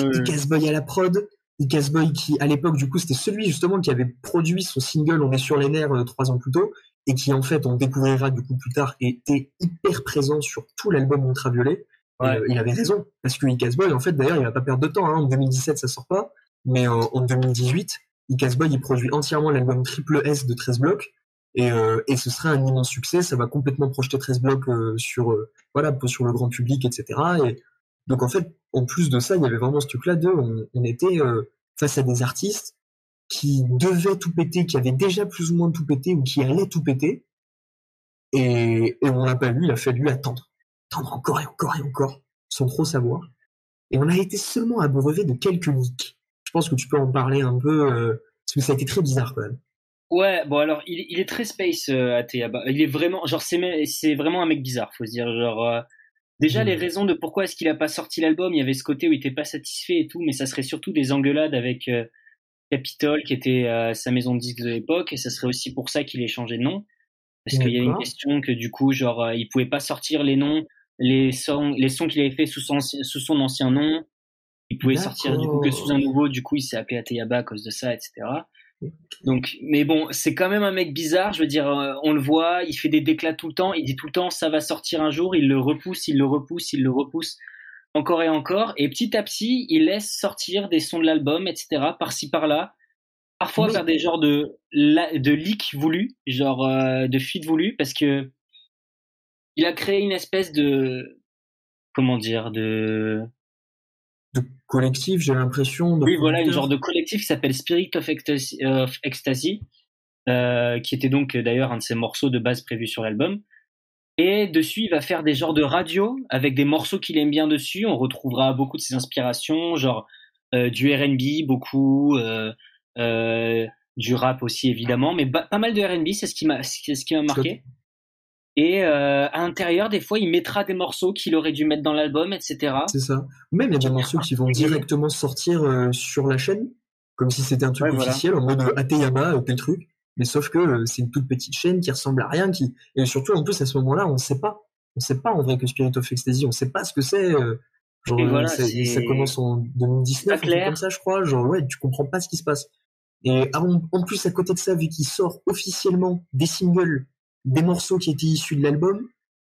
Boy à la prod, Icas Boy qui à l'époque du coup c'était celui justement qui avait produit son single On est sur les nerfs euh, trois ans plus tôt et qui en fait on découvrira du coup plus tard était hyper présent sur tout l'album Ultraviolet. Ouais. Euh, il avait raison parce que Icas Boy en fait d'ailleurs il va pas perdre de temps. Hein. En 2017 ça sort pas, mais euh, en 2018 Icas Boy il produit entièrement l'album Triple S de 13 blocs. Et, euh, et ce sera un immense succès, ça va complètement projeter 13 blocs euh, sur euh, voilà sur le grand public, etc. Et donc en fait, en plus de ça, il y avait vraiment ce truc-là de, on, était euh, face à des artistes qui devaient tout péter, qui avaient déjà plus ou moins tout pété ou qui allaient tout péter, et, on l'a pas vu, il a fallu attendre, attendre encore et encore et encore, sans trop savoir. Et on a été seulement abreuvé de quelques leaks. Je pense que tu peux en parler un peu, euh, parce que ça a été très bizarre quand même. Ouais, bon alors il, est très space euh, Ateyaba. Il est vraiment genre c'est vraiment un mec bizarre, faut se dire genre euh, déjà Mm. les raisons de pourquoi est-ce qu'il a pas sorti l'album, il y avait ce côté où il était pas satisfait et tout, mais ça serait surtout des engueulades avec euh, Capitol qui était euh, sa maison de disques de l'époque et ça serait aussi pour ça qu'il ait changé de nom parce qu'il y a une question que du coup genre euh, il pouvait pas sortir les noms les sons les sons qu'il avait fait sous son sous son ancien nom, il pouvait sortir du coup que sous un nouveau, du coup il s'est appelé Ateyaba à cause de ça, etc. Donc, mais bon, c'est quand même un mec bizarre. Je veux dire, euh, on le voit, il fait des déclats tout le temps. Il dit tout le temps, ça va sortir un jour. Il le repousse, il le repousse, il le repousse encore et encore. Et petit à petit, il laisse sortir des sons de l'album, etc. Par-ci par-là. Parfois vers des genres de de leaks voulus, genre euh, de fuites voulues, parce que il a créé une espèce de comment dire de De collectif, j'ai l'impression. Oui, voilà, une genre de collectif qui s'appelle Spirit of Ecstasy, of Ecstasy, euh, qui était donc d'ailleurs un de ses morceaux de base prévus sur l'album. Et dessus, il va faire des genres de radio avec des morceaux qu'il aime bien dessus. On retrouvera beaucoup de ses inspirations, genre euh, du R&B, beaucoup, euh, du rap aussi évidemment, mais pas mal de R&B, c'est ce qui m'a marqué. Et euh, à l'intérieur, des fois, il mettra des morceaux qu'il aurait dû mettre dans l'album, etc. C'est ça. Même il y a des morceaux qui vont directement sortir euh, sur la chaîne, comme si c'était un truc Ouais, voilà. officiel, en mode euh, Ateyama, tel truc. Mais sauf que euh, c'est une toute petite chaîne qui ressemble à rien, qui et surtout en plus à ce moment-là, on ne sait pas, on sait pas en vrai que Spirit of Ecstasy, on sait pas ce que c'est. euh, genre euh, voilà, ça, commence en 2019, pas un truc clair. comme ça, je crois. Genre ouais, tu comprends pas ce qui se passe. Et en plus à côté de ça, vu qu'il sort officiellement des singles, des morceaux qui étaient issus de l'album,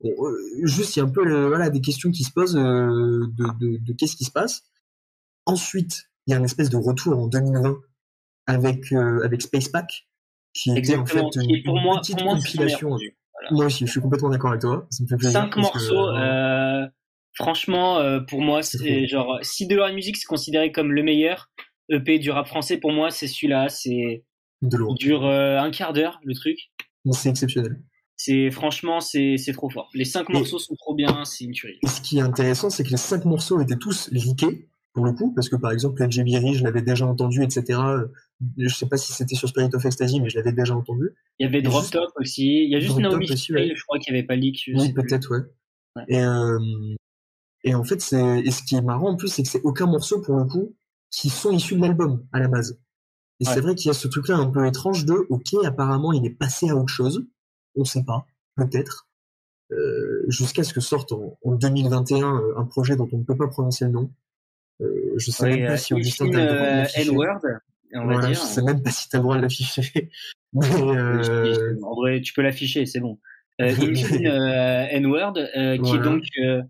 Bon, euh, juste, il y a un peu le- voilà, des questions qui se posent euh, de, de, de qu'est-ce qui se passe. Ensuite, il y a une espèce de retour en 2020 avec, euh, avec Space Pack, qui était en fait une, Qui est pour une moi, petite pour moi, compilation. Moi aussi, je suis complètement d'accord avec toi. Ça me fait plaisir. cinq que, morceaux. euh, euh, franchement, pour moi, C'est genre si Delors Music c'est considéré comme le meilleur EP du rap français, pour moi, c'est celui-là. C'est de dure un quart d'heure le truc. C'est exceptionnel. C'est franchement, c'est trop fort. Les cinq Et- morceaux sont trop bien. C'est une tuerie. Et ce qui est intéressant, c'est que les cinq morceaux étaient tous leakés, pour le coup, parce que par exemple, LG Berry, je l'avais déjà entendu, etc. Euh, Je sais pas si c'était sur Spirit of Ecstasy, mais je l'avais déjà entendu. Il y avait Drop juste- Top aussi. Il y a juste Drop Naomi aussi, ouais. je crois qu'il n'y avait pas leak. Oui, peut-être, ouais. Ouais. Et, euh, et en fait, c'est, et ce qui est marrant en plus, c'est que c'est aucun morceau pour le coup qui sont issus de l'album à la base. Et Ouais. c'est vrai qu'il y a ce truc-là un peu étrange de, ok, apparemment il est passé à autre chose, on sait pas, peut-être, euh, jusqu'à ce que sorte en, en 2021 euh, un projet dont on ne peut pas prononcer le nom. Euh, je sais même pas euh, si de euh, l'afficher. N-word, on va Voilà, dire. je sais même pas si t'as le droit de l'afficher. *laughs* Euh, En vrai, tu peux l'afficher, c'est bon. euh, *laughs* euh, N-Word, euh, qui est donc euh,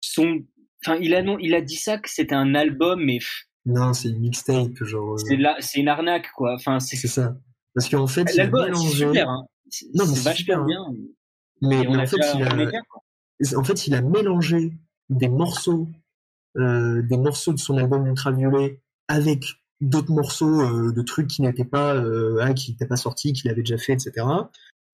son. Enfin, il a non, il a dit ça que c'était un album, mais pff, Non, c'est une mixtape, genre. euh, c'est une arnaque quoi. Enfin, c'est ça. Parce qu'en fait, il a l'album, super. Hein. Non, mais c'est super, hein. bien. Mais, en fait, il a, en fait, il a mélangé des morceaux, euh, des morceaux de son album Ultraviolet avec d'autres morceaux euh, de trucs qui n'étaient pas, euh, ah, qui n'étaient pas sortis, qu'il avait déjà fait, etc.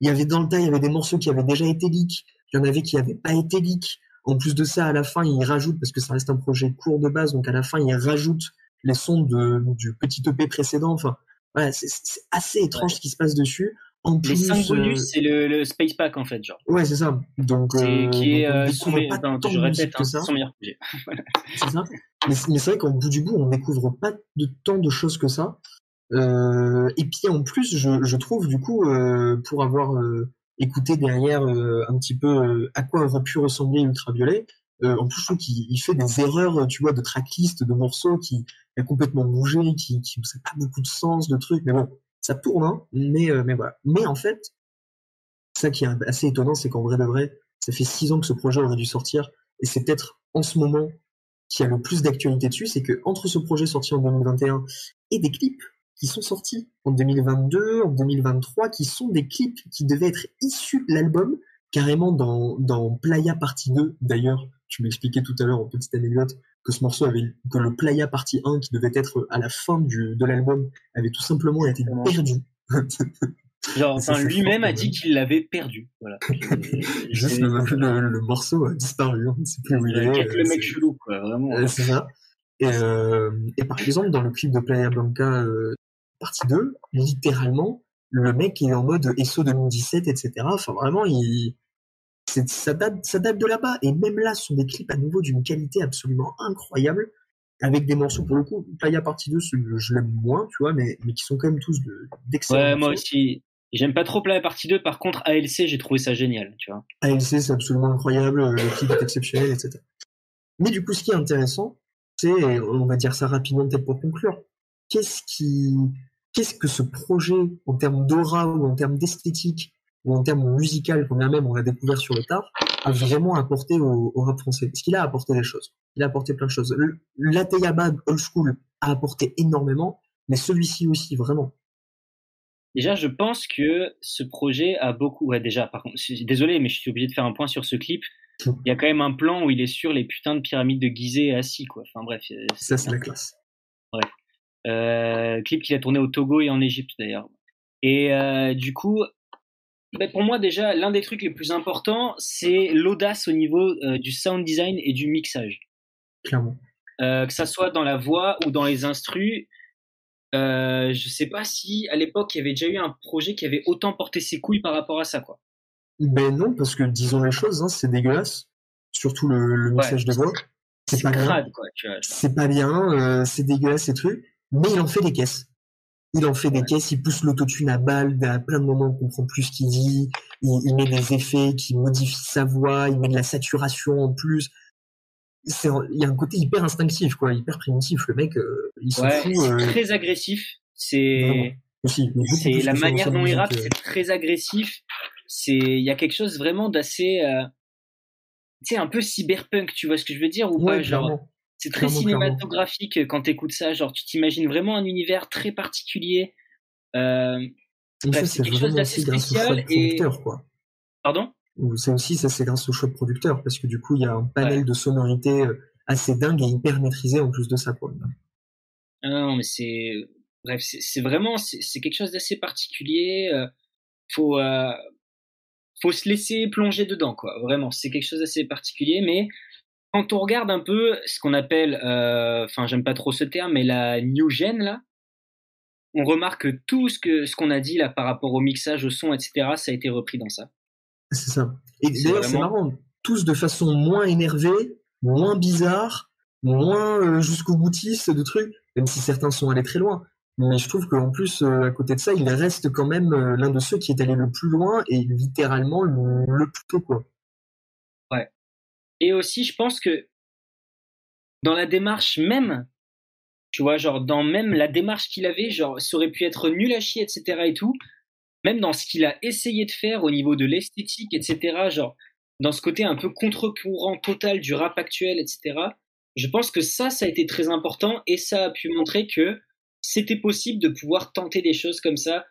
Il y avait dans le tas, il y avait des morceaux qui avaient déjà été leaks. Il y en avait qui n'avaient pas été leaks. En plus de ça, à la fin, il rajoute, parce que ça reste un projet court de base, donc à la fin, il rajoute les sons de, du petit EP précédent. Enfin, voilà, c'est assez étrange ce qui se passe dessus. En Les plus, 5 euh, bonus, c'est le, le Space Pack en fait, genre. Ouais, c'est ça. Donc, euh, qui est on euh, son pas tant je répète, hein, son meilleur projet. *laughs* C'est ça. Mais, c'est- mais c'est vrai qu'en bout du bout, on découvre pas de tant de choses que ça. Euh, et puis en plus, je, je trouve du coup, euh, pour avoir euh, écouté derrière euh, un petit peu euh, à quoi aurait pu ressembler Ultraviolet, euh, en plus je trouve qu'il il fait des erreurs, tu vois, de tracklist, de morceaux qui a complètement bougé, qui qui ça a pas beaucoup de sens, de trucs. Mais bon, ça tourne, hein. Mais euh, mais voilà. Mais en fait, ça qui est assez étonnant, c'est qu'en vrai de vrai, ça fait six ans que ce projet aurait dû sortir, et c'est peut-être en ce moment qui a le plus d'actualité dessus, c'est que entre ce projet sorti en 2021 et des clips qui sont sortis en 2022, en 2023, qui sont des clips qui devaient être issus de l'album, carrément dans, dans Playa Partie 2. D'ailleurs, tu m'expliquais tout à l'heure en petite anecdote que ce morceau avait, que le Playa Partie 1 qui devait être à la fin du, de l'album avait tout simplement été perdu. *laughs* Genre, enfin, lui-même a dit qu'il l'avait perdu. Voilà. *laughs* Juste le, le, le morceau a disparu, on ne sait plus où il est. Quel le euh, mec chelou, quoi, vraiment. Euh, c'est ça. Et, euh, et par exemple, dans le clip de Playa Blanca euh, partie 2, littéralement, le mec est en mode ESO 2017, etc. Enfin, vraiment, il, ça, date, ça date de là-bas. Et même là, ce sont des clips à nouveau d'une qualité absolument incroyable, avec des morceaux, pour le coup, Playa partie 2, ce- je l'aime moins, tu vois, mais, mais qui sont quand même tous de, d'excellents Ouais, moi aussi. J'aime pas trop la partie 2, par contre, ALC, j'ai trouvé ça génial, tu vois. ALC, c'est absolument incroyable, le clip est exceptionnel, etc. Mais du coup, ce qui est intéressant, c'est, on va dire ça rapidement peut-être pour conclure, qu'est-ce qui, qu'est-ce que ce projet, en termes d'aura ou en termes d'esthétique, ou en termes musical, qu'on a même, on l'a découvert sur le tard, a vraiment apporté au, au rap français Parce qu'il a apporté des choses. Il a apporté plein de choses. L'Ateyabad Old School a apporté énormément, mais celui-ci aussi, vraiment. Déjà, je pense que ce projet a beaucoup. Ouais, déjà, par contre, désolé, mais je suis obligé de faire un point sur ce clip. Il y a quand même un plan où il est sur les putains de pyramides de Gizeh assis, quoi. Enfin bref. euh, Ça, c'est la classe. Euh, clip qu'il a tourné au Togo et en Égypte d'ailleurs. Et euh, du coup, ben, pour moi déjà, l'un des trucs les plus importants, c'est l'audace au niveau euh, du sound design et du mixage. Clairement. Euh, que ça soit dans la voix ou dans les instrus. Euh, je sais pas si à l'époque il y avait déjà eu un projet qui avait autant porté ses couilles par rapport à ça, quoi. Ben non, parce que disons les choses, hein, c'est dégueulasse. Surtout le, le mixage de voix. C'est pas quoi. Vois. C'est pas bien, euh, c'est dégueulasse ces trucs. Mais il en fait des caisses. Il en fait des caisses, il pousse l'autotune à balle, à plein de moments on comprend plus ce qu'il dit. Il, il met des effets qui modifient sa voix, il met de la saturation en plus. C'est, il y a un côté hyper instinctif, quoi, hyper primitif. Le mec, euh, il s'en Ouais, fout. c'est euh, très agressif. C'est aussi. c'est la manière dont il rappe, euh, c'est très agressif. C'est il y a quelque chose vraiment d'assez euh, tu sais un peu cyberpunk, tu vois ce que je veux dire ou ouais, pas genre clairement. C'est très clairement, cinématographique euh, quand t'écoutes ça, genre tu t'imagines vraiment un univers très particulier. Euh, ça, c'est quelque chose d'assez spécial et- producteur, quoi. pardon? C'est aussi, ça, c'est grâce au choix producteur, parce que du coup, il y a un panel Ouais. de sonorités euh, assez dingue et hyper maîtrisé en plus de ça, quoi. Ah Non, mais c'est bref, c'est vraiment c'est quelque chose d'assez particulier. euh, faut euh, faut se laisser plonger dedans, quoi. Vraiment, c'est quelque chose d'assez particulier. Mais quand on regarde un peu ce qu'on appelle, euh, enfin, j'aime pas trop ce terme, mais la new gen là, on remarque que tout ce que ce qu'on a dit là par rapport au mixage, au son, etc., ça a été repris dans ça. C'est ça. Et d'ailleurs, c'est vraiment- marrant. Tous de façon moins énervée, moins bizarre, moins euh, jusqu'au boutiste de trucs, même si certains sont allés très loin. Mais je trouve qu'en plus, euh, à côté de ça, il reste quand même l'un de ceux qui est allé le plus loin et littéralement le, le plus tôt, quoi. Et aussi, je pense que dans la démarche même, tu vois, genre dans même la démarche qu'il avait, genre ça aurait pu être nul à chier, etc. et tout. même dans ce qu'il a essayé de faire au niveau de l'esthétique, etc., genre dans ce côté un peu contre-courant total du rap actuel, etc., je pense que ça, ça a été très important et ça a pu montrer que c'était possible de pouvoir tenter des choses comme ça,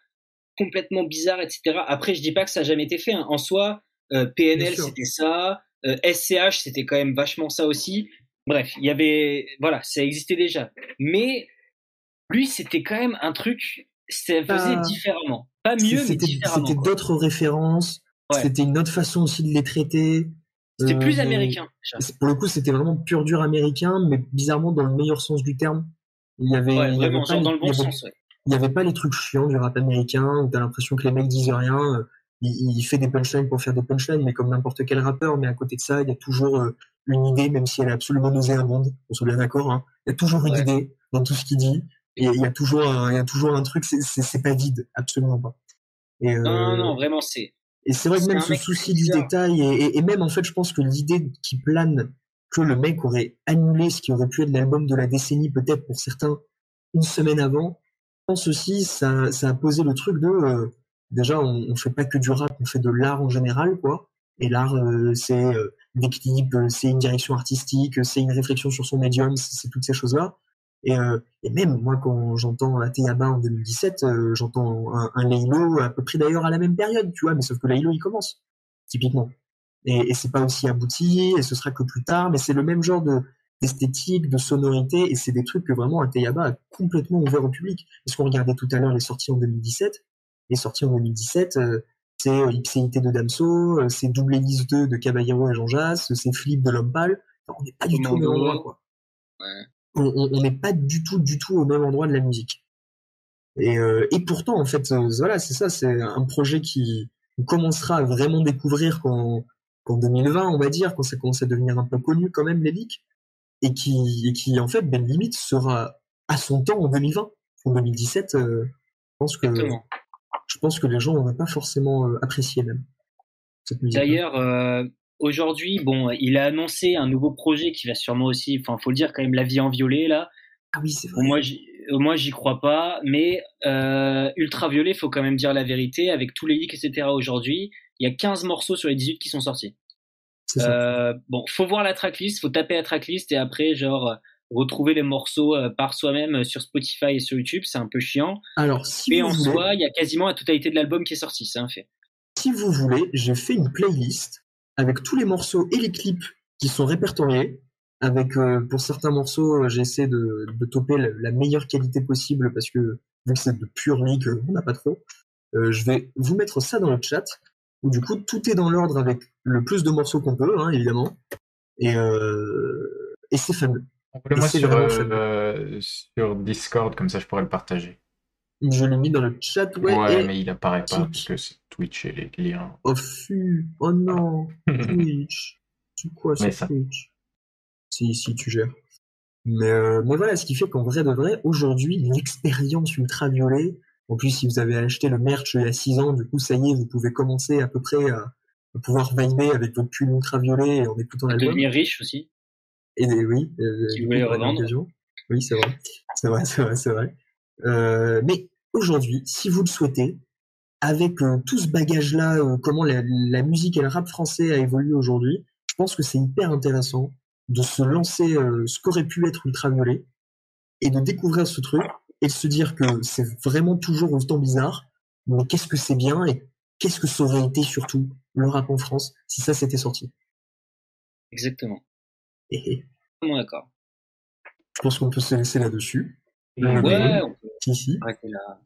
complètement bizarres, etc. Après, je dis pas que ça a jamais été fait. hein. En soi, euh, PNL, c'était ça. Euh, SCH, c'était quand même vachement ça aussi. Bref, il y avait, voilà, ça existait déjà. Mais lui, c'était quand même un truc, ça faisait Pas- différemment. Pas mieux, mais C'était différemment. c'était d'autres références. Ouais. C'était une autre façon aussi de les traiter. C'était Euh, plus mais- américain. déjà. Pour le coup, c'était vraiment pur dur américain, mais bizarrement dans le meilleur sens du terme. Il y avait, Ouais, il y vraiment, avait pas les- dans le il bon y avait- sens. Ouais. il n'y avait pas les trucs chiants du rap américain où t'as l'impression que les mecs disent rien. Euh, Il, il fait des punchlines pour faire des punchlines, mais comme n'importe quel rappeur. Mais à côté de ça, il y a toujours euh, une idée, même si elle est absolument nauséabonde. On soit bien d'accord. Hein. Il y a toujours une Ouais. idée dans tout ce qu'il dit. Et il y a toujours, un, il y a toujours un truc. c'est- pas vide, absolument pas. Et, euh, Non, non, non, vraiment, c'est. et c'est vrai que même ce souci du détail, et, et- et même en fait, je pense que l'idée qui plane que le mec aurait annulé ce qui aurait pu être l'album de la décennie, peut-être pour certains, une semaine avant, je pense aussi, ça, ça a posé le truc de, euh, déjà, on, on fait pas que du rap, on fait de l'art en général, quoi. Et l'art, euh, c'est euh, des clips, euh, c'est une direction artistique, euh, c'est une réflexion sur son médium, c'est toutes ces choses-là. Et, euh, et même moi, quand j'entends la Teyaba en 2017, euh, j'entends un, un Laylo à peu près d'ailleurs à la même période, tu vois, mais sauf que Laylo il commence, typiquement. Et, et c'est pas aussi abouti, et ce sera que plus tard, mais c'est le même genre de d'esthétique, de sonorité, et c'est des trucs que vraiment Ateyaba a complètement ouvert au public. Parce qu'on regardait tout à l'heure les sorties en 2017, les sorties en 2017, euh, c'est euh, Ipséité de Damso, euh, c'est Double Hélice 2 de Caballero et Jean Jass, c'est Flip de L'Homme Pâle. Enfin, on n'est pas du tout au même endroit, quoi. Ouais. On n'est pas du tout, du tout au même endroit de la musique. Et, euh, et pourtant, en fait, euh, voilà, c'est ça, c'est un projet qui on commencera à vraiment découvrir qu'en qu'en 2020, on va dire, quand ça commence à devenir un peu connu quand même, les leaks, et qui, et qui en fait, ben limite, sera à son temps en 2020. En 2017, euh, je pense que Exactement. Je pense que les gens n'auraient pas forcément euh, apprécié même cette musique. D'ailleurs, euh, aujourd'hui, bon, il a annoncé un nouveau projet qui va sûrement aussi, enfin, faut le dire quand même, La vie en violet, là. ah oui, c'est vrai. moi, j'y- euh, moi, j'y crois pas, mais euh, Ultraviolet, faut quand même dire la vérité, avec tous les leaks, etc. Aujourd'hui, il y a 15 morceaux sur les 18 qui sont sortis. Euh, bon, faut voir la tracklist, faut taper la tracklist et après, genre, retrouver les morceaux euh, par soi-même euh, sur Spotify et sur YouTube, c'est un peu chiant. Alors, si en voulez, soi, il y a quasiment la totalité de l'album qui est sorti, c'est un fait. si vous voulez, j'ai fait une playlist avec tous les morceaux et les clips qui sont répertoriés. Avec euh, pour certains morceaux, euh, j'essaie de, de toper la, la meilleure qualité possible parce que vu que c'est de pure leak, on n'a pas trop. Euh, je vais vous mettre ça dans le chat. Où du coup, tout est dans l'ordre avec le plus de morceaux qu'on peut, hein, évidemment. Et, euh, et c'est fameux. Envoie-le-moi c'est sur, euh, sur Discord, comme ça je pourrais le partager. Je l'ai mis dans le chat, ouais. Ouais, et mais il apparaît pas parce que c'est Twitch et les liens. Oh, fu- oh non, *laughs* Twitch. C'est quoi ça, ça. Twitch? Si, si, tu gères. Mais, euh, mais voilà, ce qui fait qu'en vrai de vrai, aujourd'hui, l'expérience ultraviolet, en plus, si vous avez acheté le merch il y a 6 ans, du coup, ça y est, vous pouvez commencer à peu près à, à pouvoir vibrer avec votre pull ultraviolet et en écoutant l'album. Devenir riche aussi. Et oui, euh, revendre. occasion. Oui, c'est vrai. C'est vrai, c'est vrai, c'est vrai. Euh, mais aujourd'hui, si vous le souhaitez, avec euh, tout ce bagage-là, euh, comment la, la musique et le rap français a évolué aujourd'hui, je pense que c'est hyper intéressant de se lancer euh, ce qu'aurait pu être Ultraviolet et de découvrir ce truc et de se dire que c'est vraiment toujours autant bizarre, mais qu'est-ce que c'est bien et qu'est-ce que ça aurait été surtout le rap en France si ça s'était sorti? Exactement. *laughs* Vraiment d'accord. je pense qu'on peut se laisser là-dessus. Ouais, on peut Si, si. là.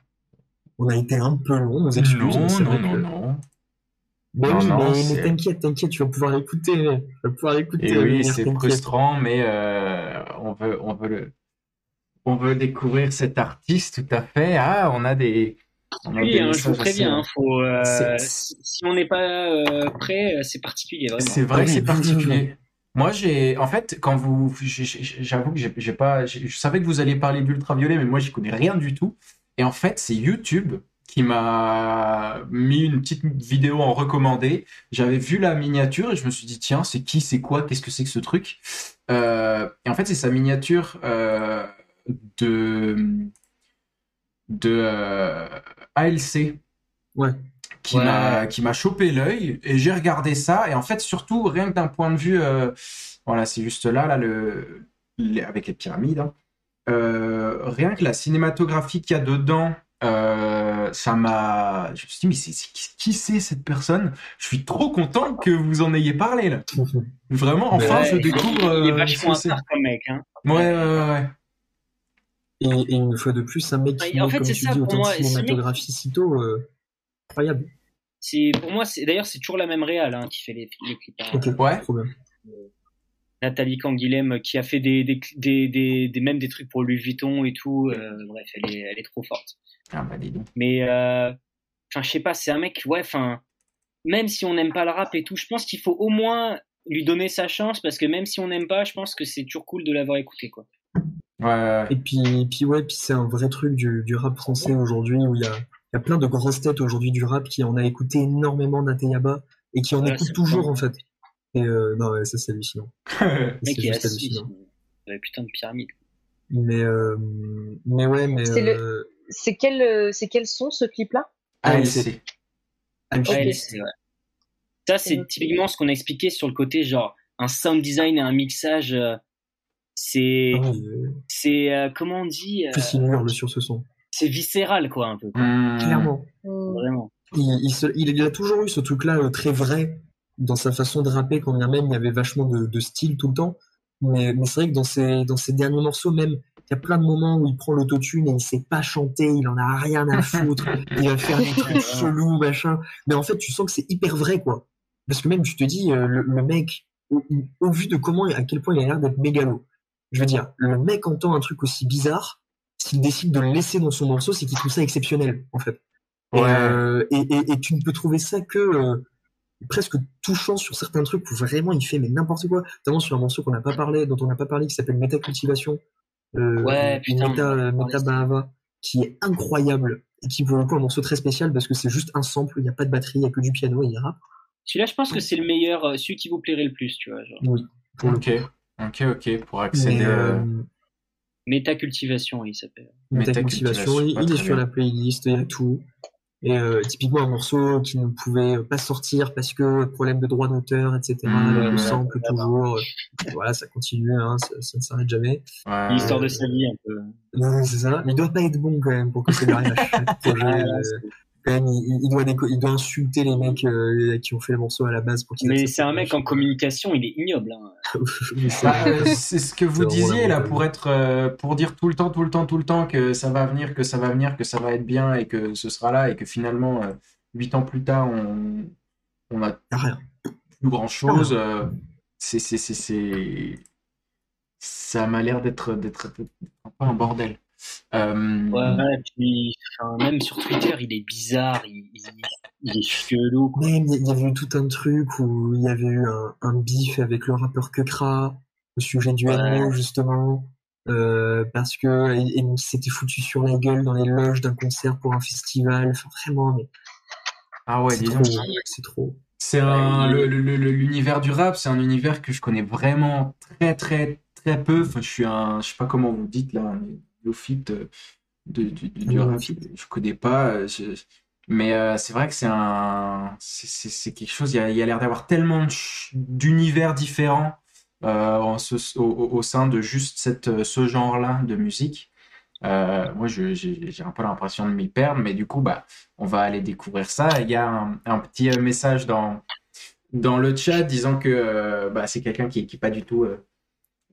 On a été un peu long, nos excuses. Non, non, non, que- non. Ben Non, oui, non, mais, t'inquiète, t'inquiète, tu vas pouvoir l'écouter. Tu vas pouvoir l'écouter. Et oui, Amir, c'est frustrant, mais euh, on veut, on veut le, on veut découvrir cet artiste tout à fait. Ah, on a des, on a Oui, des hein, je vous préviens, hein, faut, euh, si, on n'est pas euh, prêt, euh, c'est particulier, vraiment. C'est vrai Ah que oui, c'est oui, oui, particulier. Moi, j'ai, en fait, quand vous, j'avoue que j'ai pas, je savais que vous alliez parler d'ultraviolet, mais moi, j'y connais rien du tout. Et en fait, c'est YouTube qui m'a mis une petite vidéo en recommandé. J'avais vu la miniature et je me suis dit, tiens, c'est qui, c'est quoi, qu'est-ce que c'est que ce truc? Euh, et en fait, c'est sa miniature euh, de, de euh, ALC. Ouais. Qui Ouais. m'a qui m'a chopé l'œil et j'ai regardé ça et en fait surtout rien que d'un point de vue euh, voilà c'est juste là là le les- avec les pyramides hein. Euh, rien que la cinématographie qu'il y a dedans euh, ça m'a je me suis dit mais c'est c'est- qui- qui c'est cette personne? Je suis trop content que vous en ayez parlé là vraiment enfin Ouais, je il- découvre Il est vachement part comme mec. Hein. ouais ouais ouais, ouais. Et, et une fois de plus, un mec qui En fait, comme c'est tu ça, dis, autant de cinématographie si tôt, euh, incroyable. C'est pour moi, c'est d'ailleurs c'est toujours la même réal hein, qui fait les, les clips. hein. Ok, Ouais. bien. Nathalie Canguilhem qui a fait des, des, des, des, des- même des trucs pour Louis Vuitton et tout. euh, bref, elle est, elle est trop forte. ah bah dis donc Mais euh, enfin, je sais pas, c'est un mec, ouais, enfin, même si on n'aime pas le rap et tout, je pense qu'il faut au moins lui donner sa chance parce que même si on n'aime pas, je pense que c'est toujours cool de l'avoir écouté, quoi. ouais, ouais, ouais. Et puis, puis ouais, puis c'est un vrai truc du, du rap français aujourd'hui où il y a, y a plein de grosses têtes aujourd'hui du rap qui en a écouté énormément d'Ateyaba et qui en Ouais, écoutent toujours en fait. Et euh, non, ouais, ça c'est hallucinant. *laughs* Le C'est juste hallucinant. Ouais, putain de pyramide. Mais, euh, mais ouais, mais C'est le- euh, C'est quel, euh, c'est quel son ce clip-là? ALC. Ouais, Ok. c'est ouais. Ça, c'est typiquement ce qu'on a expliqué sur le côté, genre, un sound design et un mixage, euh, c'est, Ah c'est, euh, comment on dit, euh, plus il hurle sur ce son. C'est viscéral, quoi, un peu. quoi. Mmh. Clairement. Hmm. Vraiment. il, il, se- il- il a toujours eu ce truc-là euh, très vrai dans sa façon de rapper, quand bien même il y avait vachement de, de style tout le temps. Mais, mais c'est vrai que dans ses, dans ses derniers morceaux, même, il y a plein de moments où il prend l'autotune et il sait pas chanter, il en a rien à foutre, *laughs* il va faire des trucs chelous, machin. Mais en fait, tu sens que c'est hyper vrai, quoi. Parce que même, tu te dis, euh, le, le mec, au, au vu de comment, à quel point il a l'air d'être mégalo, je veux dire, le mec entend un truc aussi bizarre, s'il décide de le laisser dans son morceau, c'est qu'il trouve ça exceptionnel, en fait. Et, Ouais. euh, et, et, et tu ne peux trouver ça que euh, presque touchant sur certains trucs où vraiment il fait mais n'importe quoi. Notamment sur un morceau qu'on n'a pas parlé, dont on n'a pas parlé, qui s'appelle Métacultivation. Euh, Ouais, ou putain, Méta, on en a Méta parlé, ça. Bahava, qui est incroyable et qui pour le coup un morceau très spécial parce que c'est juste un sample, il n'y a pas de batterie, il n'y a que du piano et il. Celui-là, je pense que c'est le meilleur, celui qui vous plairait le plus, tu vois, genre. Oui. Pour le Ok, ok, ok, pour accéder. Métacultivation, il s'appelle. Métacultivation, il, il est sur bien. la playlist, il y a tout. Et euh, typiquement un morceau qui ne pouvait pas sortir parce que problème de droit d'auteur, etc. Mmh, le ouais, sample toujours. euh, Voilà, ça continue, hein, ça, ça ne s'arrête jamais. ouais, L'histoire de euh, sa vie, un peu. Non, c'est ça. Mais il doit pas être bon quand même pour que *laughs* c'est derrière chaque projet. Même, il, il doit déco- il doit insulter les mecs euh, qui ont fait le morceau à la base pour qu'ils Mais c'est un mec en communication, il est ignoble. Hein. *laughs* C'est- Bah, euh, c'est ce que vous disiez là pour être euh, pour dire tout le temps tout le temps tout le temps que ça va venir que ça va venir que ça va être bien et que ce sera là et que finalement euh, huit ans plus tard on on a rien. plus grand chose c'est c'est c'est c'est ça m'a l'air d'être d'être un peu un bordel Euh, Ouais, puis, enfin, même sur Twitter, il est bizarre, il, il, il est chelou. quoi. Même, il y avait eu tout un truc où il y avait eu un, un bif avec le rappeur Kekra au sujet du Ouais. NO, justement. Euh, parce que et, et il s'était foutu sur la gueule dans les loges d'un concert pour un festival. Enfin, vraiment, mais ah ouais c'est trop. C'est trop. C'est un l'univers du rap, c'est un univers que je connais vraiment très très très peu. Enfin, je suis un, je sais pas comment vous dites là, néophyte de, de- du, du- rap. Je connais pas, euh, je- mais euh, c'est vrai que c'est un, c'est- quelque chose. Il y a, il y a l'air d'avoir tellement de d'univers différents euh, en ce- au, sein de juste cette, ce genre-là de musique. Euh, moi, j'ai un peu l'impression de m'y perdre, mais du coup, bah, on va aller découvrir ça. Il y a un, un petit message dans, dans le chat disant que bah, c'est quelqu'un qui n'est pas du tout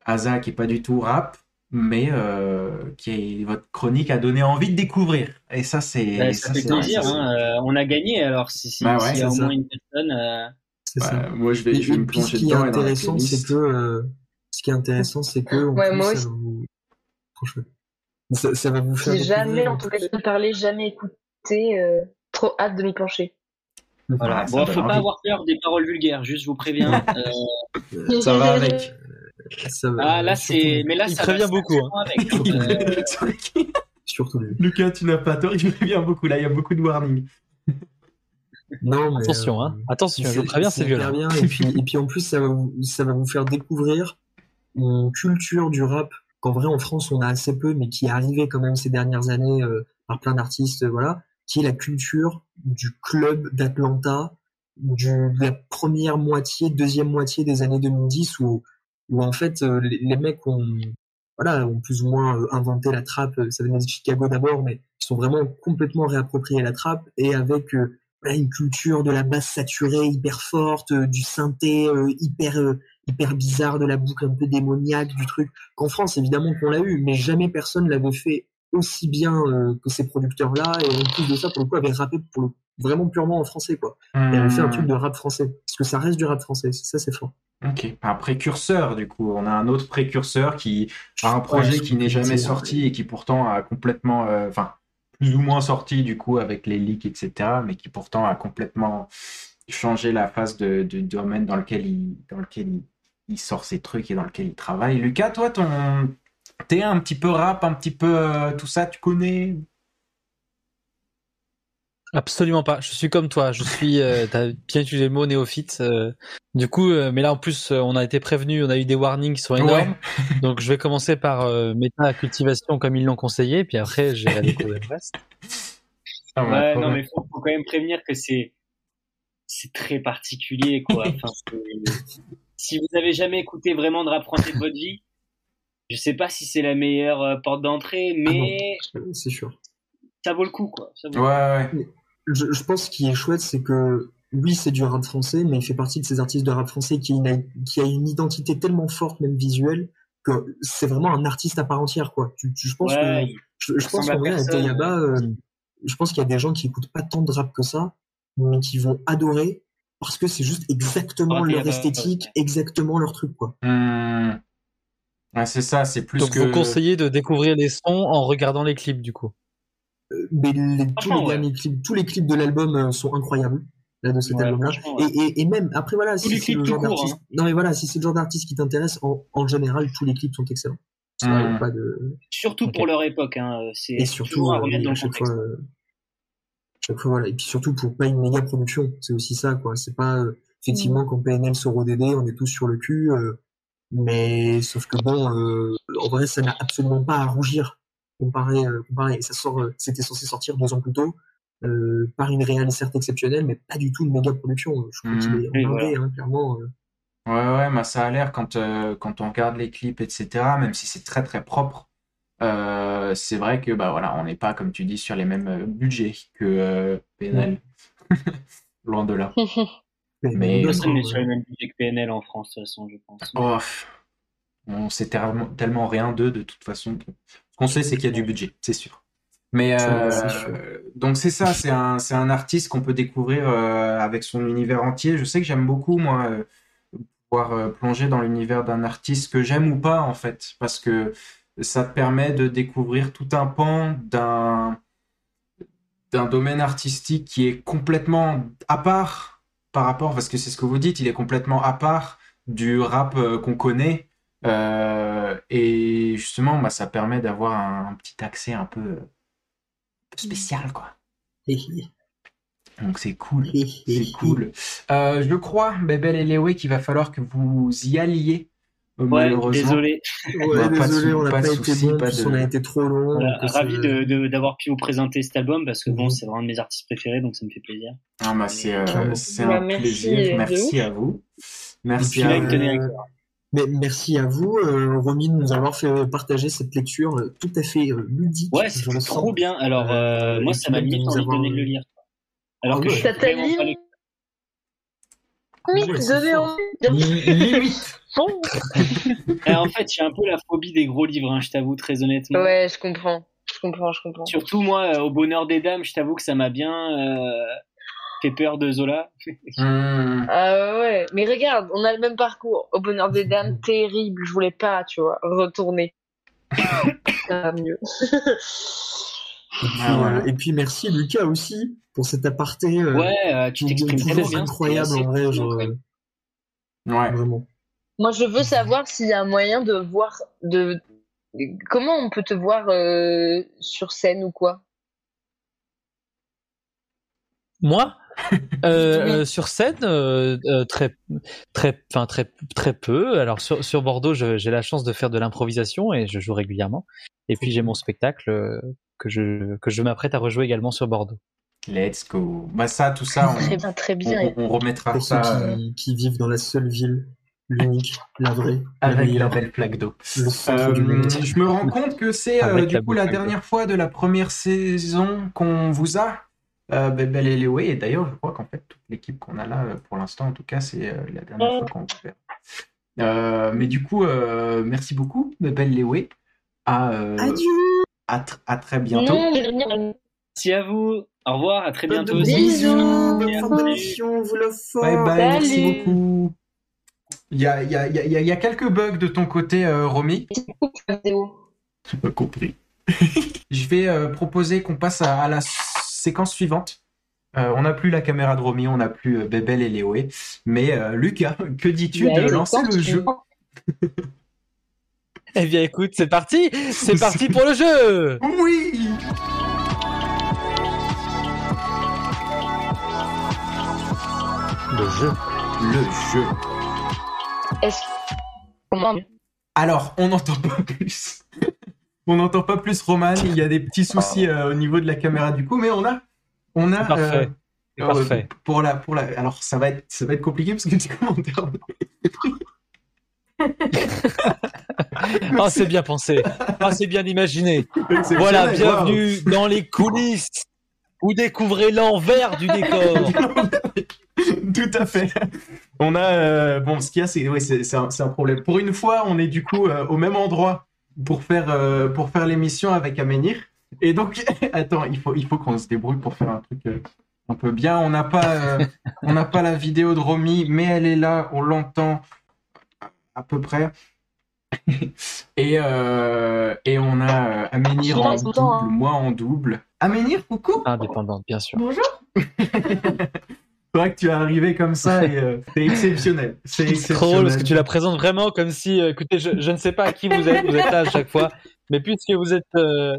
Asa, qui est pas du tout rap, mais euh, qui est, votre chronique a donné envie de découvrir. Et ça, c'est Bah, ça, fait plaisir, ça, hein, euh, on a gagné alors si, si, Bah ouais, y a c'est au ça. moins une personne. euh, C'est Bah, ça. moi, je vais, je vais me puis ce plonger qui est dedans. intéressant, c'est que euh, ce qui est intéressant, c'est que Ouais, plus, moi ça aussi. vous. Ça, ça va vous faire J'ai jamais entendu parler, jamais écouté. euh, trop hâte de m'y pencher. Voilà. Ah, ça bon, faut envie. pas avoir peur des paroles vulgaires, juste je vous préviens. *laughs* Euh, Ça va avec. Ça ah là c'est, mais là Il ça prévient beaucoup, sincèrement avec. hein. *laughs* Euh, surtout lui. Lucas, tu n'as pas tort, il prévient beaucoup. Là, il y a beaucoup de warning. Non, mais, Attention, euh, hein. Attention, je préviens, c'est violent. bien. Et puis, et puis en plus, ça va, vous, ça va vous faire découvrir une culture du rap qu'en vrai en France on a assez peu, mais qui est arrivée quand même ces dernières années euh, par plein d'artistes, euh, voilà, qui est la culture du club d'Atlanta du, de la première moitié, deuxième moitié des années 2010 où, où en fait euh, les, les mecs ont, voilà, ont plus ou moins euh, inventé la trappe. Ça venait de Chicago d'abord, mais ils sont vraiment complètement réapproprié la trappe et avec euh, voilà, une culture de la basse saturée hyper forte, du synthé hyper hyper bizarre, de la boucle un peu démoniaque, du truc. Qu'en France, évidemment qu'on l'a eu, mais jamais personne l'avait fait aussi bien euh, que ces producteurs-là et en plus de ça, pour le coup, avait rappé pour le, vraiment purement en français, quoi. Et avait fait un truc de rap français, parce que ça reste du rap français. Ça, c'est fort. Ok, un précurseur du coup. On a un autre précurseur qui a un projet qui n'est jamais sorti et qui pourtant a complètement, euh, enfin, plus ou moins sorti du coup avec les leaks, etc. Mais qui pourtant a complètement changé la phase de, du domaine dans lequel il, dans lequel il, il sort ses trucs et dans lequel il travaille. Lucas, toi, ton, t'es un petit peu rap, un petit peu euh, tout ça, tu connais? Absolument pas. Je suis comme toi. Je suis. Euh, T'as bien utilisé le mot néophyte. euh, du coup, euh, mais là en plus, euh, on a été prévenu. On a eu des warnings qui sont énormes. Donc, je vais commencer par euh, méta cultivation comme ils l'ont conseillé, puis après, j'ai découvrir le reste. Ah, Ouais, non, mais faut, faut quand même prévenir que c'est c'est très particulier, quoi. *laughs* Enfin, si vous avez jamais écouté vraiment de rap français de votre vie, je sais pas si c'est la meilleure euh, porte d'entrée, mais Euh, C'est sûr. ça vaut le coup, quoi. Ça vaut le coup. Ouais, ouais. Je, je pense ce qui est chouette, c'est que oui, c'est du rap français, mais il fait partie de ces artistes de rap français qui a une, qui a une identité tellement forte, même visuelle, que c'est vraiment un artiste à part entière, quoi. Tu, tu- je pense Ouais, que, je, je pense qu'en vrai, à. Tayaba, euh, je pense qu'il y a des gens qui écoutent pas tant de rap que ça, mais qui vont adorer parce que c'est juste exactement Oh, leur Tayaba, esthétique, exactement leur truc, quoi. Ouais, c'est ça, c'est plus Donc, que. vous conseillez de découvrir les sons en regardant les clips, du coup. Mais les- tous les ouais. derniers clips, tous les clips de l'album euh, sont incroyables. Là, de cet Ouais, album-là. Et, et, et même, après, voilà, Tous si c'est le genre d'artiste. hein. Non, mais voilà, si c'est le genre d'artiste qui t'intéresse, en, en général, tous les clips sont excellents. Mm. pas de... Surtout pour leur époque, hein. C'est Et surtout, toujours à euh, remettre dans le chaque contexte. fois, euh, chaque fois, voilà. Et puis surtout pour pas une méga production. C'est aussi ça, quoi. C'est pas, euh, effectivement, quand PNL sort au DD, on est tous sur le cul, euh, mais sauf que bon, euh, en vrai, ça n'a absolument pas à rougir comparé, euh, comparé. Et ça sort, euh, c'était censé sortir deux ans plus tôt, euh, par une réelle certes exceptionnelle, mais pas du tout une méga production. Je crois Mhm. qu'il est Oui, en voilà. hein, clairement. euh. Ouais, ouais, bah ça a l'air quand, euh, quand on regarde les clips, etc., même si c'est très très propre, euh, c'est vrai que bah voilà, on n'est pas, comme tu dis, sur les mêmes budgets que euh, PNL. *laughs* Loin de là. *laughs* Mais, Mais- n'est d'accord, sur les mêmes budgets que PNL en France, de toute façon, je pense. Oh, on sait tellement, tellement rien d'eux de toute façon. Qu'on sait, c'est qu'il y a du budget, c'est sûr. Mais euh, donc c'est ça, c'est un, c'est un artiste qu'on peut découvrir euh, avec son univers entier. Je sais que j'aime beaucoup, moi, euh, pouvoir plonger dans l'univers d'un artiste que j'aime ou pas, en fait, parce que ça te permet de découvrir tout un pan d'un d'un domaine artistique qui est complètement à part par rapport, parce que c'est ce que vous dites, il est complètement à part du rap qu'on connaît. Euh, et justement, bah, ça permet d'avoir un, un petit accès un peu, euh, un peu spécial, quoi. Donc c'est cool. C'est cool. Euh, je crois, Bebel et Lewe, qu'il va falloir que vous y alliez, Ouais, malheureusement. désolé. Ouais, Bah, pas de désolé, on n'a pas de été souci, bon, pas plus de- on a été trop long. Voilà, ravi d'avoir pu vous présenter cet album parce que bon, Mhm. c'est vraiment un de mes artistes préférés, donc ça me fait plaisir. Ah, bah, c'est euh, Bah, un merci, plaisir. Merci à vous. Merci à vous. Mais merci à vous, euh, Romy, de nous avoir fait partager cette lecture euh, tout à fait euh, ludique. Ouais, je c'était trop sens. bien. Alors, euh, moi, ça m'a limite envie de avoir, donner de le lire. Alors Ah que ouais. je suis Ça t'a vraiment pas limite donné envie. *laughs* *laughs* Eh, en fait, j'ai un peu la phobie des gros livres, hein, je t'avoue, très honnêtement. Ouais, je comprends. Je comprends, je comprends. Surtout, moi, euh, au bonheur des dames, je t'avoue que ça m'a bien fait peur de Zola. Hmm. Ah ouais, mais regarde, on a le même parcours. Au bonheur des dames, terrible. Je voulais pas, tu vois, retourner. *coughs* Ça va mieux. Et puis, Ah, voilà. euh, et puis merci Lucas aussi pour cet aparté. euh, Ouais, euh, tu t'exprimes bien. incroyable en vrai, genre, euh, Ouais. vraiment. Moi, je veux savoir s'il y a un moyen de voir de comment on peut te voir euh, sur scène ou quoi? Moi, *laughs* euh, euh, sur scène, euh, très, très, enfin très, très peu. Alors sur, sur Bordeaux, j'ai la chance de faire de l'improvisation et je joue régulièrement. Et puis j'ai mon spectacle que je que je m'apprête à rejouer également sur Bordeaux. Let's go. Bah ça, tout ça, Très on, bien, très bien. on, on remettra Pour ceux ça euh, qui, qui vivent dans la seule ville, l'unique, la vraie, avec la belle plaque d'eau. Euh, je me rends compte que c'est euh, du la coup la dernière fois de la première saison qu'on vous a. Euh, Bebel et Léoé. Et d'ailleurs, je crois qu'en fait, toute l'équipe qu'on a là, euh, pour l'instant, en tout cas, c'est euh, la dernière fois qu'on vous fait. Euh, mais du coup, euh, merci beaucoup, Bebel Léoé. À, euh, Adieu à, tr- à très bientôt. Non, Merci à vous. Au revoir, à très Bonne bientôt bisous, bonne Merci. fin d'émission, on vous love fort Bye bye, merci beaucoup. Il y a, il y, a, il y, a, y a quelques bugs de ton côté, euh, Romy. J'ai pas compris. *laughs* je vais euh, proposer qu'on passe à, à la séquence suivante. Euh, on n'a plus la caméra de Romy, on n'a plus euh, Bébel et Léoé. Mais euh, Lucas, *laughs* que dis-tu de lancer le jeu Eh bien, écoute, c'est parti C'est parti pour le jeu Oui Le jeu. Le jeu. Est-ce comment Alors, on n'entend pas plus. On n'entend pas plus Roman. Il y a des petits soucis euh, au niveau de la caméra du coup, mais on a, on a. Parfait. Euh, parfait. Pour la, pour la. Alors, ça va être, ça va être compliqué parce que en termes *laughs* Oh, c'est bien pensé. Oh, c'est bien imaginé. Voilà, wow. bienvenue dans les coulisses. Vous découvrez l'envers du décor. *laughs* Tout à fait. On a euh, bon, ce qu'il y a, c'est ouais, c'est un, un problème. Pour une fois, on est du coup euh, au même endroit pour faire euh, pour faire l'émission avec Aménir. Et donc, *laughs* attends, il faut il faut qu'on se débrouille pour faire un truc euh, un peu bien. On n'a pas euh, on n'a pas la vidéo de Romy, mais elle est là, on l'entend à peu près. *laughs* et euh, et on a euh, Aménir en double, hein. moi en double. Aménir, coucou. Indépendante, bien sûr. Bonjour. *laughs* C'est vrai que tu es arrivé comme ça et euh, c'est *laughs* exceptionnel. C'est exceptionnel. drôle parce que tu la présentes vraiment comme si, euh, écoutez, je, je ne sais pas à qui vous êtes, vous êtes là à chaque fois, mais puisque vous êtes, euh,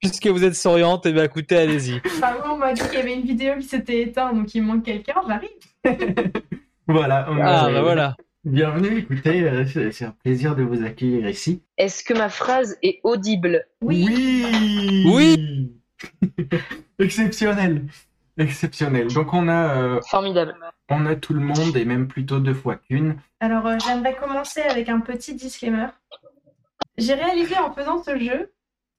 puisque vous êtes souriante, et bien écoutez, allez-y. Pardon, on m'a dit qu'il y avait une vidéo qui s'était éteinte, donc il me manque quelqu'un, j'arrive. *laughs* Voilà. on Ah, a- bah voilà. Bienvenue. Écoutez, euh, c'est c'est un plaisir de vous accueillir ici. Est-ce que ma phrase est audible? Oui. Oui. Oui. *laughs* Exceptionnel. Exceptionnel. Donc on a euh, Formidable. on a tout le monde et même plutôt deux fois qu'une. Alors, euh, j'aimerais commencer avec un petit disclaimer. J'ai réalisé en faisant ce jeu,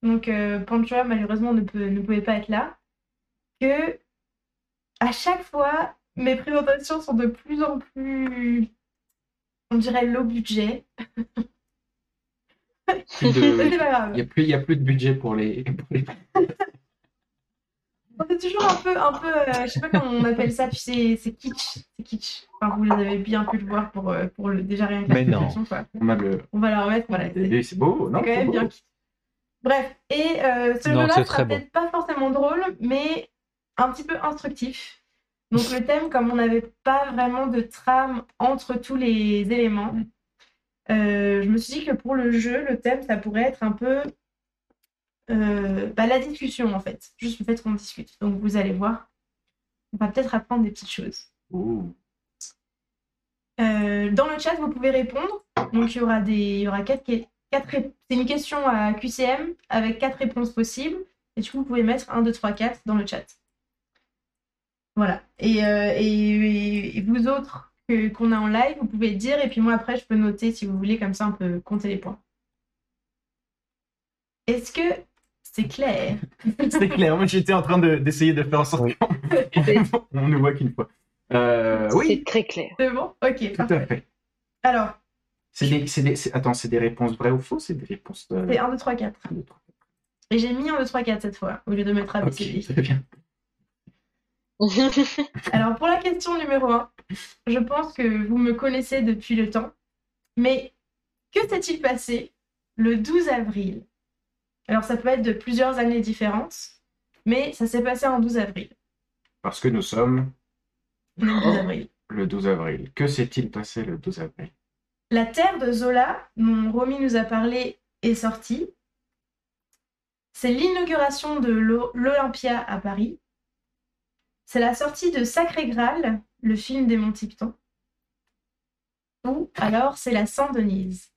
donc euh, Panchoa malheureusement ne, peut, ne pouvait pas être là, que à chaque fois, mes présentations sont de plus en plus, on dirait, low budget. Plus de- *laughs* C'est pas grave. Il y a plus y a plus de budget pour les pour les *laughs* On est toujours un peu, un peu, euh, je sais pas comment on appelle ça, tu sais, c'est kitsch, c'est kitsch. Enfin, vous les avez bien pu le voir pour, euh, pour le, déjà rien que la Mais non. présentation, quoi. on a le On va la remettre, voilà. c'est- beau, non C'est quand c'est même beau. bien kitsch. Bref, et euh, ce Non, jeu-là c'est sera très beau. peut-être pas forcément drôle, mais un petit peu instructif. Donc le thème, comme on n'avait pas vraiment de trame entre tous les éléments, euh, je me suis dit que pour le jeu, le thème, ça pourrait être un peu euh, bah, la discussion en fait. Juste le fait qu'on discute. Donc vous allez voir, on va peut-être apprendre des petites choses. Euh, dans le chat, vous pouvez répondre. Donc, il y aura, des, il y aura quatre, quatre ré- C'est une question à QCM avec quatre réponses possibles. Et du coup, vous pouvez mettre 1, 2, 3, 4 dans le chat. Voilà. Et, euh, et, et vous autres que- qu'on a en live, vous pouvez dire. Et puis moi, après, je peux noter si vous voulez. Comme ça, on peut compter les points. Est-ce que c'est clair *laughs* C'est clair. Moi j'étais en train de- d'essayer de, faire en sorte Oui. qu'on *laughs* on ne voit qu'une fois. Euh, oui, C'est très clair. C'est bon? Ok, tout à parfait. fait. Alors, C'est des, c'est des, attends, c'est des réponses vraies ou fausses? C'est des réponses. euh, c'est 1, 2, 3, 4. un, deux, trois. Et j'ai mis 1, 2, 3, 4 cette fois, au lieu de mettre Ok, ABCD. très bien. *laughs* Alors, pour la question numéro 1, je pense que vous me connaissez depuis le temps. Mais que s'est-il passé le 12 avril Alors, ça peut être de plusieurs années différentes, mais ça s'est passé en 12 avril. Parce que nous sommes le 12 avril. le 12 avril. Que s'est-il passé le 12 avril? La Terre de Zola, dont Romy nous a parlé, est sortie. C'est l'inauguration de l'O- l'Olympia à Paris. C'est la sortie de Sacré Graal, le film des Monty Python. Ou alors c'est la Saint-Denise.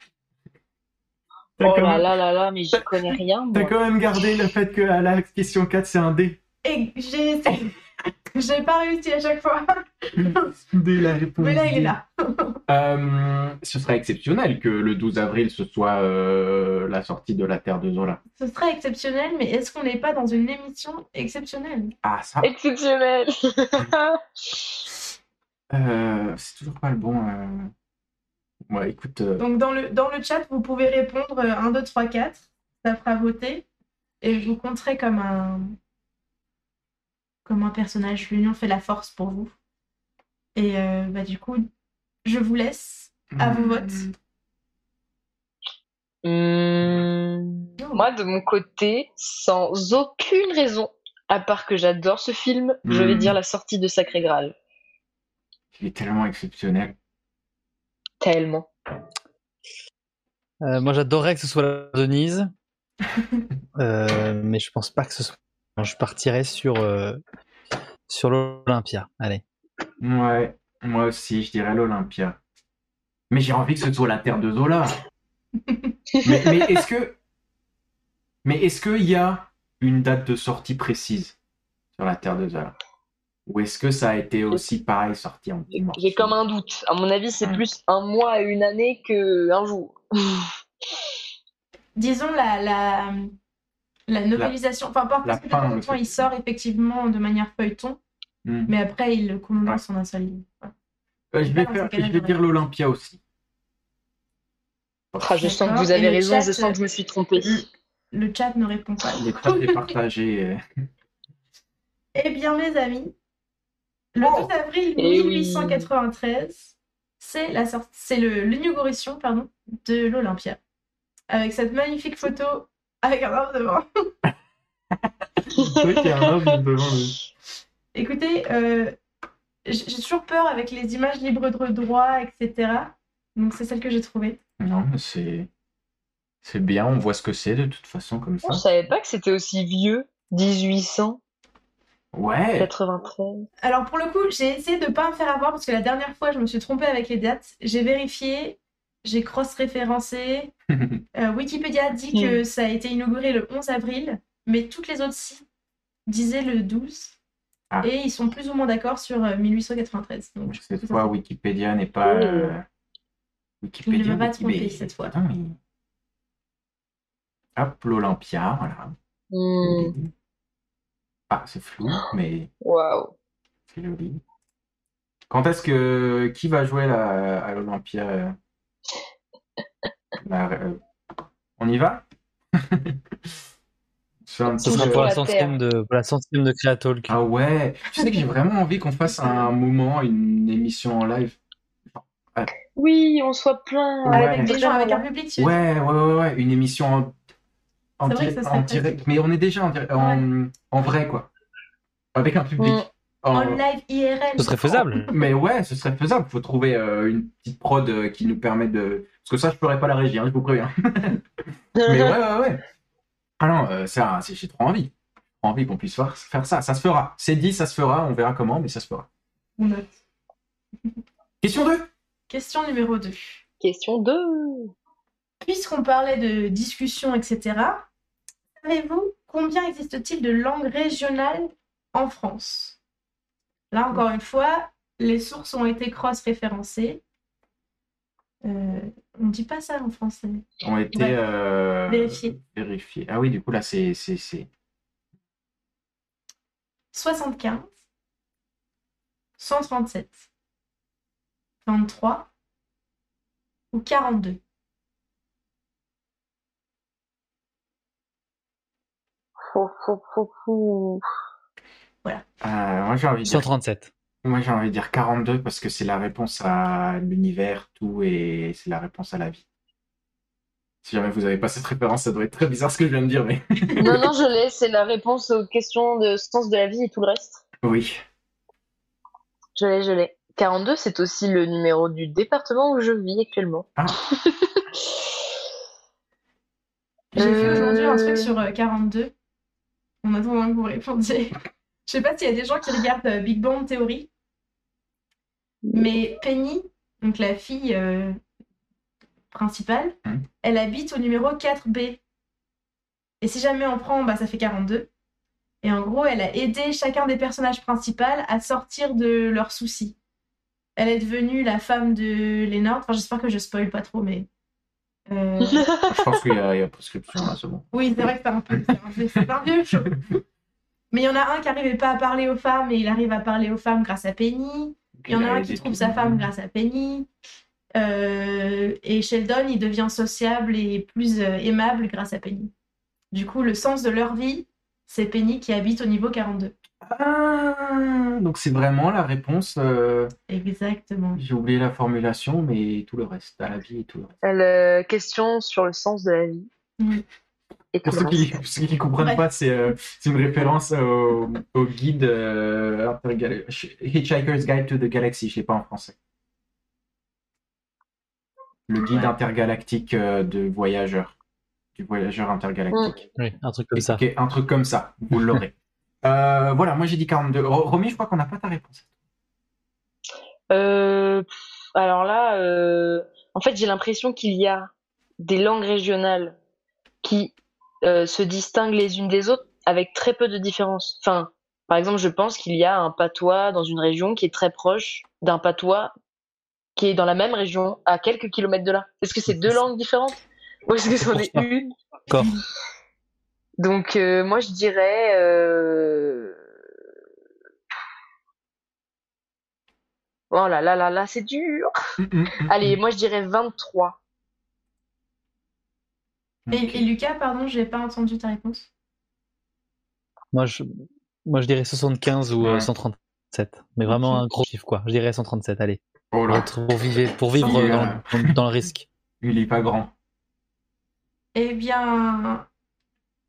T'as Oh quand, là même- là là là, mais j'y connais rien. t'as quand même gardé le fait que à la question 4, c'est un D. Et j'ai essayé. J'ai pas réussi à chaque fois. *laughs* Dès la réponse. Mais là, il est là. Euh, ce serait exceptionnel que le 12 avril ce soit euh, la sortie de la Terre de Zola. Ce serait exceptionnel, mais est-ce qu'on n'est pas dans une émission exceptionnelle? Ah, ça, Exceptionnel. *laughs* euh, c'est toujours pas le bon. Euh. Ouais, écoute. euh, Donc dans le, dans le chat, vous pouvez répondre euh, 1, 2, 3, 4. Ça fera voter. Et je vous compterai comme un, comme un personnage. L'union fait la force pour vous. Et euh, bah, du coup, je vous laisse à vos votes. Hmm, Moi, de mon côté, sans aucune raison, à part que j'adore ce film, je vais Hmm. dire la sortie de Sacré Graal. Il est tellement exceptionnel. Tellement. Euh, moi, j'adorerais que ce soit la Denise, *laughs* Euh, mais je pense pas que ce soit. Je partirais sur euh, sur l'Olympia. Allez. Ouais, moi aussi, je dirais l'Olympia. Mais j'ai envie que ce soit la Terre de Zola. *laughs* mais mais est-ce que. Mais est-ce qu'il y a une date de sortie précise sur la Terre de Zola? Ou est-ce que ça a été aussi pareil sorti en J'ai- comme un doute. À mon avis, c'est plus un mois et une année que un jour. *laughs* Disons la, la, la novélisation. Enfin, pas la parce que de fin, temps en temps, il sort effectivement de manière feuilleton, Hmm. mais après, il le condense en un seul livre. Euh, je vais, faire, je dire l'Olympia aussi. Ah, je sens que vous avez Et raison, chat, je sens que je me suis trompée. Le, chat ne répond pas. Il est euh. *laughs* Eh bien, mes amis, le Oh. 12 avril Eh oui. 1893, c'est la sortie, c'est le l'inauguration pardon de l'Olympia, avec cette magnifique photo avec un homme devant. C'est vrai qu'il y a un homme devant. *laughs* Écoutez, euh, j'ai toujours peur avec les images libres de droit, etc. Donc c'est celle que j'ai trouvée. Non, mais c'est. C'est bien, on voit ce que c'est de toute façon comme ça. Je savais pas que c'était aussi vieux. 1893. Ouais. Alors pour le coup, j'ai essayé de pas me faire avoir parce que la dernière fois, je me suis trompée avec les dates. J'ai vérifié, j'ai cross-référencé. *laughs* Euh, Wikipédia dit Hmm. que ça a été inauguré le 11 avril, mais toutes les autres sites disaient le 12. Ah. Et ils sont plus ou moins d'accord sur euh, 1893. Donc, Donc, je cette fois, Wikipédia n'est pas. Oh. euh, Wikipédia. Il ne m'a pas trompé cette fois. Putain, il- Hop, l'Olympia, voilà. Hmm, Ah, c'est flou, mais Waouh. c'est joli. Quand est-ce que. Qui va jouer la- à l'Olympia euh, la- euh, On y va? *laughs* C'est un Ce petit, sera pour la centième de, pour la centième de Creatalk. Ah ouais, tu sais que j'ai vraiment envie qu'on fasse un moment, une émission en live. Oui, on soit plein. Ouais. Avec Des des gens avec un là. public. tu- Ouais, ouais, ouais, ouais, une émission en, en, C'est vrai que direct, ça serait en direct. Mais on est déjà en, direct- en, en vrai, quoi. Avec un public. Mm. En- En live IRL. Ce serait faisable. Mais ouais, ce serait faisable. Faut trouver euh, une petite prod euh, qui nous permet de. Parce que ça, je ferais pas la régie, hein, je vous préviens. *laughs* Mais ouais, ouais, ouais. Ah non, euh, ça, j'ai trop envie. Envie qu'on puisse faire, faire ça. Ça se fera. C'est dit, ça se fera. On verra comment, mais ça se fera. On note. *laughs* Question 2 Question numéro 2. Question 2. Puisqu'on parlait de discussion, etc., savez-vous combien existe-t-il de langues régionales en France? Là, encore une fois, les sources ont été cross-référencées. Euh, on ne dit pas ça en français. ont été Ouais. euh, Vérifiés. vérifiés. Ah oui, du coup, là, c'est- 75, 137, 23 ou 42 Fou, fou, fou, fou. Euh, moi, j'ai envie de dire 137. Moi, j'ai envie de dire 42 parce que c'est la réponse à l'univers, tout, et c'est la réponse à la vie. Si jamais vous n'avez pas cette référence, ça doit être très bizarre ce que je viens de dire, mais *laughs* Non, non, je l'ai. C'est la réponse aux questions de sens de la vie et tout le reste. oui. Je l'ai, je l'ai. 42, c'est aussi le numéro du département où je vis actuellement. Ah. *laughs* J'ai fait Euh, aujourd'hui un truc sur euh, 42 en attendant que vous répondiez. Je sais pas s'il y a des gens qui regardent euh, Big Bang Theory, mais Penny, donc la fille euh, principale, Et en gros, elle a aidé chacun des personnages principaux à sortir de leurs soucis. Elle est devenue la femme de Lénard. Enfin, j'espère que je spoil pas trop, mais. Euh, Je pense qu'il y, a il y a prescription là, c'est bon. Oui, c'est vrai que c'est un peu. c'est un vieux- C'est un vieux show. Mais il y en a un qui n'arrivait pas à parler aux femmes et il arrive à parler aux femmes grâce à Penny. Il y en a un qui trouve sa femme grâce à Penny. Euh, et Sheldon, il devient sociable et plus euh, aimable grâce à Penny. Du coup, le sens de leur vie, c'est Penny qui habite au niveau 42. Ah, donc c'est vraiment la réponse. euh, Exactement. J'ai oublié la formulation, mais tout le reste, à la vie et tout le reste. Elle, euh, question sur le sens de la vie. Mm. Et Pour tout ceux le qui reste. qui comprennent pas, c'est euh, c'est une référence au, au guide euh, intergal- Hitchhiker's Guide to the Galaxy. Je l'ai pas en français. Le guide Ouais. intergalactique euh, de voyageurs, du voyageur intergalactique. Oui, un truc comme ça. Ok, un truc comme ça, vous l'aurez. Euh, voilà, moi j'ai dit 42. Ro- Romy, je crois qu'on n'a pas ta réponse. Euh, alors là, euh, en fait, j'ai l'impression qu'il y a des langues régionales qui euh, se distinguent les unes des autres avec très peu de différence. Enfin, par exemple, je pense qu'il y a un patois dans une région qui est très proche d'un patois qui est dans la même région à quelques kilomètres de là. Est-ce que c'est deux langues différentes? Ou est-ce que c'en est une? D'accord. Donc euh, moi je dirais euh... Oh là là là là, c'est dur. Allez, moi je dirais 23. Et, et Lucas, pardon, j'ai pas entendu ta réponse. Moi, je, moi, je dirais 75 ou euh, Ouais. 137. Mais vraiment un gros chiffre, quoi. Je dirais 137, allez. Oh Pour, là, être- pour vivre, pour vivre dans- dans le risque. il est pas grand. Eh bien,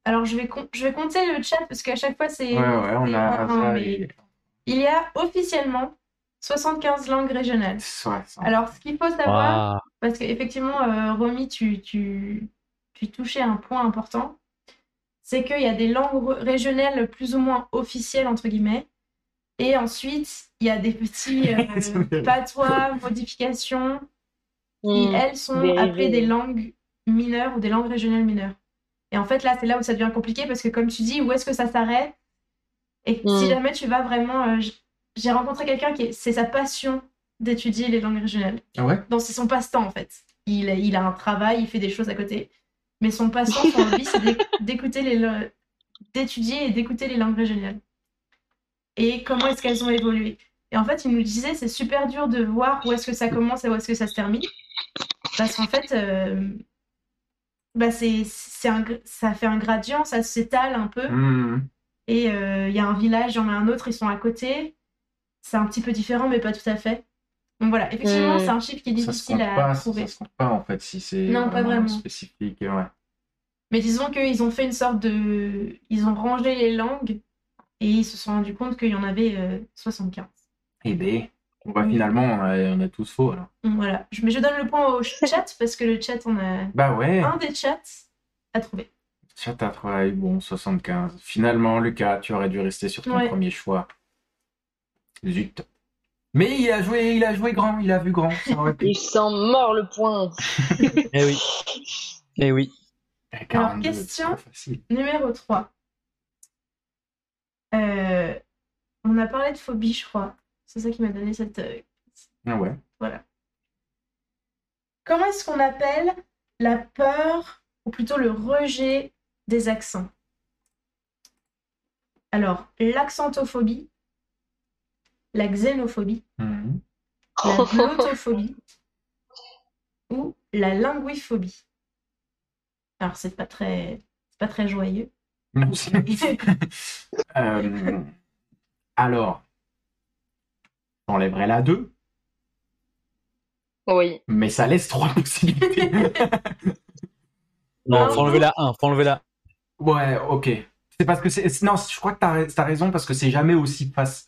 alors je vais, je vais compter le chat parce qu'à chaque fois c'est. Ouais, ouais, on c'est a un, un, ça. mais et- Il y a officiellement 75 langues régionales. Alors, ce qu'il faut savoir, parce qu'effectivement, euh, Romy, tu, tu, tu touchais un point important, c'est qu'il y a des langues régionales plus ou moins officielles, entre guillemets, et ensuite, il y a des petits *laughs* euh, patois, modifications, qui, Hmm. elles, sont appelées des langues mineures ou des langues régionales mineures. Et en fait, là, c'est là où ça devient compliqué, parce que comme tu dis, où est-ce que ça s'arrête? Et Mm. si jamais tu vas vraiment... euh, J'ai rencontré quelqu'un qui, est- c'est sa passion d'étudier les langues régionales. Ah ouais? Donc, c'est son passe-temps, en fait. Il, il a un travail, il fait des choses à côté. Mais son passe-temps, son *laughs* hobby, c'est d'éc- d'écouter les... le- d'étudier et d'écouter les langues régionales. Et comment est-ce qu'elles ont évolué? Et en fait, il nous disait, c'est super dur de voir où est-ce que ça commence et où est-ce que ça se termine. Parce qu'en fait, euh, bah c'est, c'est un, ça fait un gradient, ça s'étale un peu. Hmm. Et euh, il y a un village, il y en a un autre, ils sont à côté. C'est un petit peu différent, mais pas tout à fait. Donc voilà, effectivement, c'est un chiffre qui est Ça se difficile à pas, trouver. ça se compte pas en fait si c'est Non, pas vraiment. spécifique. Ouais. Mais disons qu'ils ont fait une sorte de... Ils ont rangé les langues et ils se sont rendus compte qu'il y en avait euh, 75. Eh ben, on va Oui. finalement, on a, on a tous faux alors. Donc voilà. Je- Mais je donne le point au chat *laughs* parce que le chat, on a Bah ouais, un des chats à trouver. chat à travail, bon, 75. Finalement, Lucas, tu aurais dû rester sur ton Ouais. premier choix. Zut. Mais il a joué, il a joué grand, il a vu grand. Ça aurait pu. Il sent mort le point. *laughs* Eh oui. Eh oui. 42, question. Numéro 3. Euh, on a parlé de phobie, je crois. C'est ça qui m'a donné cette... euh, Ah ouais. Comment est-ce qu'on appelle la peur, ou plutôt le rejet des accents? Alors, l'accentophobie, la xénophobie, Mhm. la *laughs* glottophobie ou la linguiphobie. Alors, c'est pas très, pas très joyeux. Non, c'est- *laughs* Euh, alors, j'enlèverai la 2, Oui. mais ça laisse trois *laughs* possibilités. Non, Ah, faut enlever la 1, faut enlever la Ouais, ok. C'est parce que c'est. Non, je crois que t'as as raison parce que c'est jamais aussi facile.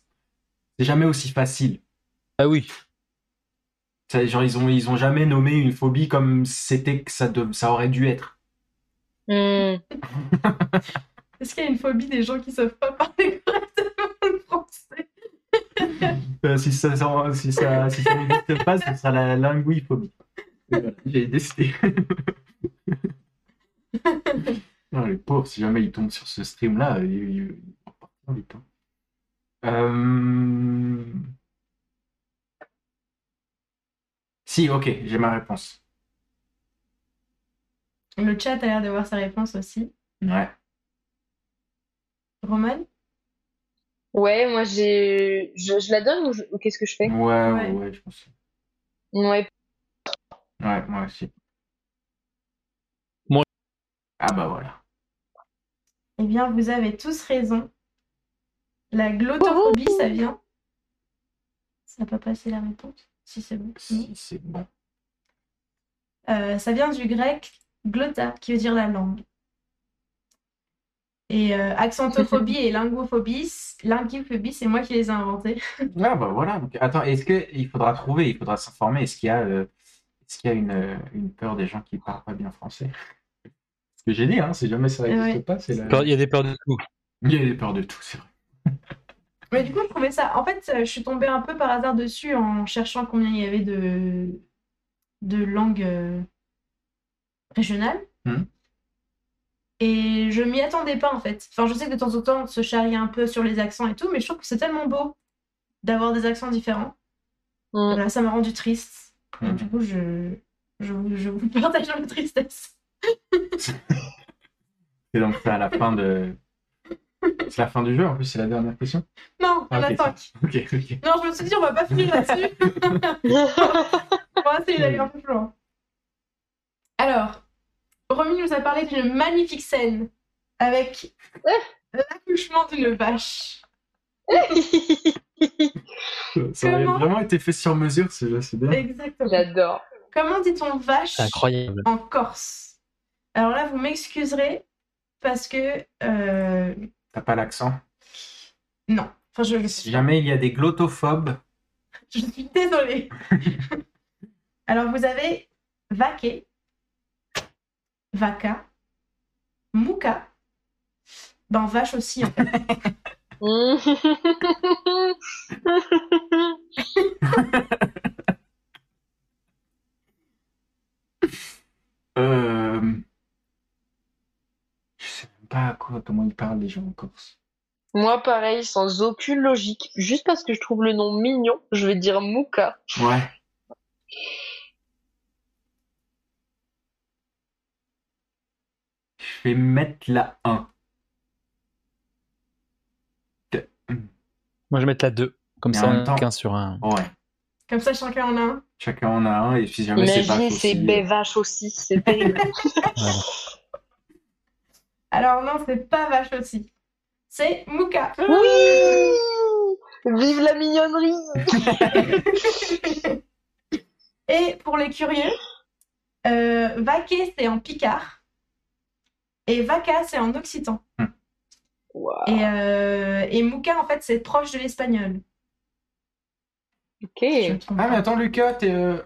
C'est jamais aussi facile. Ah oui. Genre, ils ont, ils ont jamais nommé une phobie comme c'était que ça, de- ça aurait dû être. Hmm. *laughs* Est-ce qu'il y a une phobie des gens qui savent pas parler Euh, si ça, ça- si ça, si ça n'existe pas, ce sera la linguiphobie. Voilà, J'ai décidé. *laughs* Non, les pauvres, si jamais ils tombent sur ce stream-là, ils, ils vont Oh, putain. Euh... Si, ok, j'ai ma réponse. Le chat a l'air d'avoir sa réponse aussi. Ouais. Roman? Ouais, moi j'ai. Je, je la donne ou, je- ou qu'est-ce que je fais? Ouais, ouais, Ouais. je pense. Ouais. Ouais, moi aussi. Moi- Ah bah voilà. Eh bien, vous avez tous raison. La glottophobie, ça vient. Ça n'a pas passé la réponse Si, c'est bon. Si, c'est bon. Euh, ça vient du grec glotta, qui veut dire la langue. Et euh, accentophobie *laughs* et linguophobie, linguophobie, c'est moi qui les ai inventés. Ah bah voilà. Donc, attends, est-ce que il faudra trouver, il faudra s'informer, est-ce qu'il y a, euh, est-ce qu'il y a une, euh, une peur des gens qui parlent pas bien français? Ce que j'ai dit, hein, si jamais ça n'existe Ouais. pas, c'est la... Peur- Il y a des peurs de tout. Il y a des peurs de tout, c'est vrai. Mais du coup, je trouvais ça. En fait, je suis tombée un peu par hasard dessus en cherchant combien il y avait de, de langues euh, régionales. Mhm. Et je m'y attendais pas en fait. Enfin, je sais que de temps en temps, on se charrie un peu sur les accents et tout, mais je trouve que c'est tellement beau d'avoir des accents différents. Mm. Voilà, ça m'a rendu triste. Et Mhm. du coup, je, je, vous- je vous partage ma tristesse. *laughs* C'est donc ça à la fin de... C'est la fin du jeu, en plus, c'est la dernière question? Non, en Ah, a cinq. Non, je me suis dit, on va pas finir là-dessus. *laughs* *laughs* On va essayer d'aller un peu plus loin. Alors, Romy nous a parlé d'une magnifique scène avec l'accouchement d'une vache. Ça aurait Comment vraiment été fait sur mesure, c'est c'est bien. Exactement. J'adore. Comment dit-on vache incroyable. en Corse? Alors là, vous m'excuserez parce que euh, T'as pas l'accent? non. Enfin, je, Si jamais il y a des glottophobes, je suis désolée. *laughs* Alors, vous avez vaquer, vaca, mouka, ben vache aussi en fait. *laughs* euh... je sais même pas à quoi, comment ils parlent les gens en Corse. Moi, pareil, sans aucune logique. Juste parce que je trouve le nom mignon, je vais dire Mouka. Ouais. Vais mettre la 1. Moi, je vais mettre la 2. Comme ça, en on a qu'un sur un. Ouais. Comme ça, chacun en a un. Chacun en a un, et si jamais c'est pas Imagine, c'est aussi... baies vaches aussi, c'est terrible. *laughs* Voilà. Alors non, c'est pas vache aussi. C'est mouka. oui Vive la mignonnerie *laughs* Et pour les curieux, euh, vaquer, c'est en picard. Et vaca, c'est en occitan. Waouh, Et, euh, et mouka, en fait, c'est proche de l'espagnol. Ok. si Ah, mais attends, Lucas, t'es... Euh...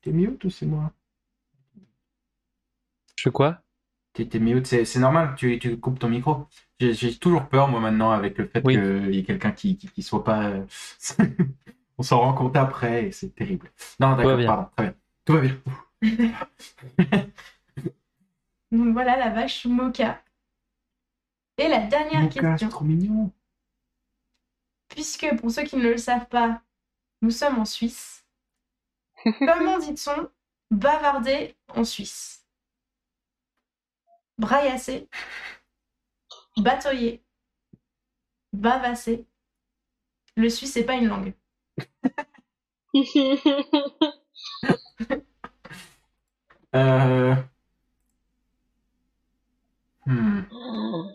T'es mute ou c'est moi? Je fais quoi? T'es mute, c'est c'est normal, tu, tu coupes ton micro. J'ai toujours peur, moi, maintenant, avec le fait Oui. qu'il y ait quelqu'un qui, qui, qui soit pas... *laughs* On s'en rend compte après, et c'est terrible. Non, d'accord, pardon, très bien. Tout va bien. *laughs* Donc voilà la vache moka. Et la dernière question, trop mignon. puisque pour ceux qui ne le savent pas, nous sommes en Suisse. *laughs* Comment dit-on bavarder en Suisse? Braillasser, batoyer, bavasser. Le suisse, c'est pas une langue. *laughs* Euh... hmm.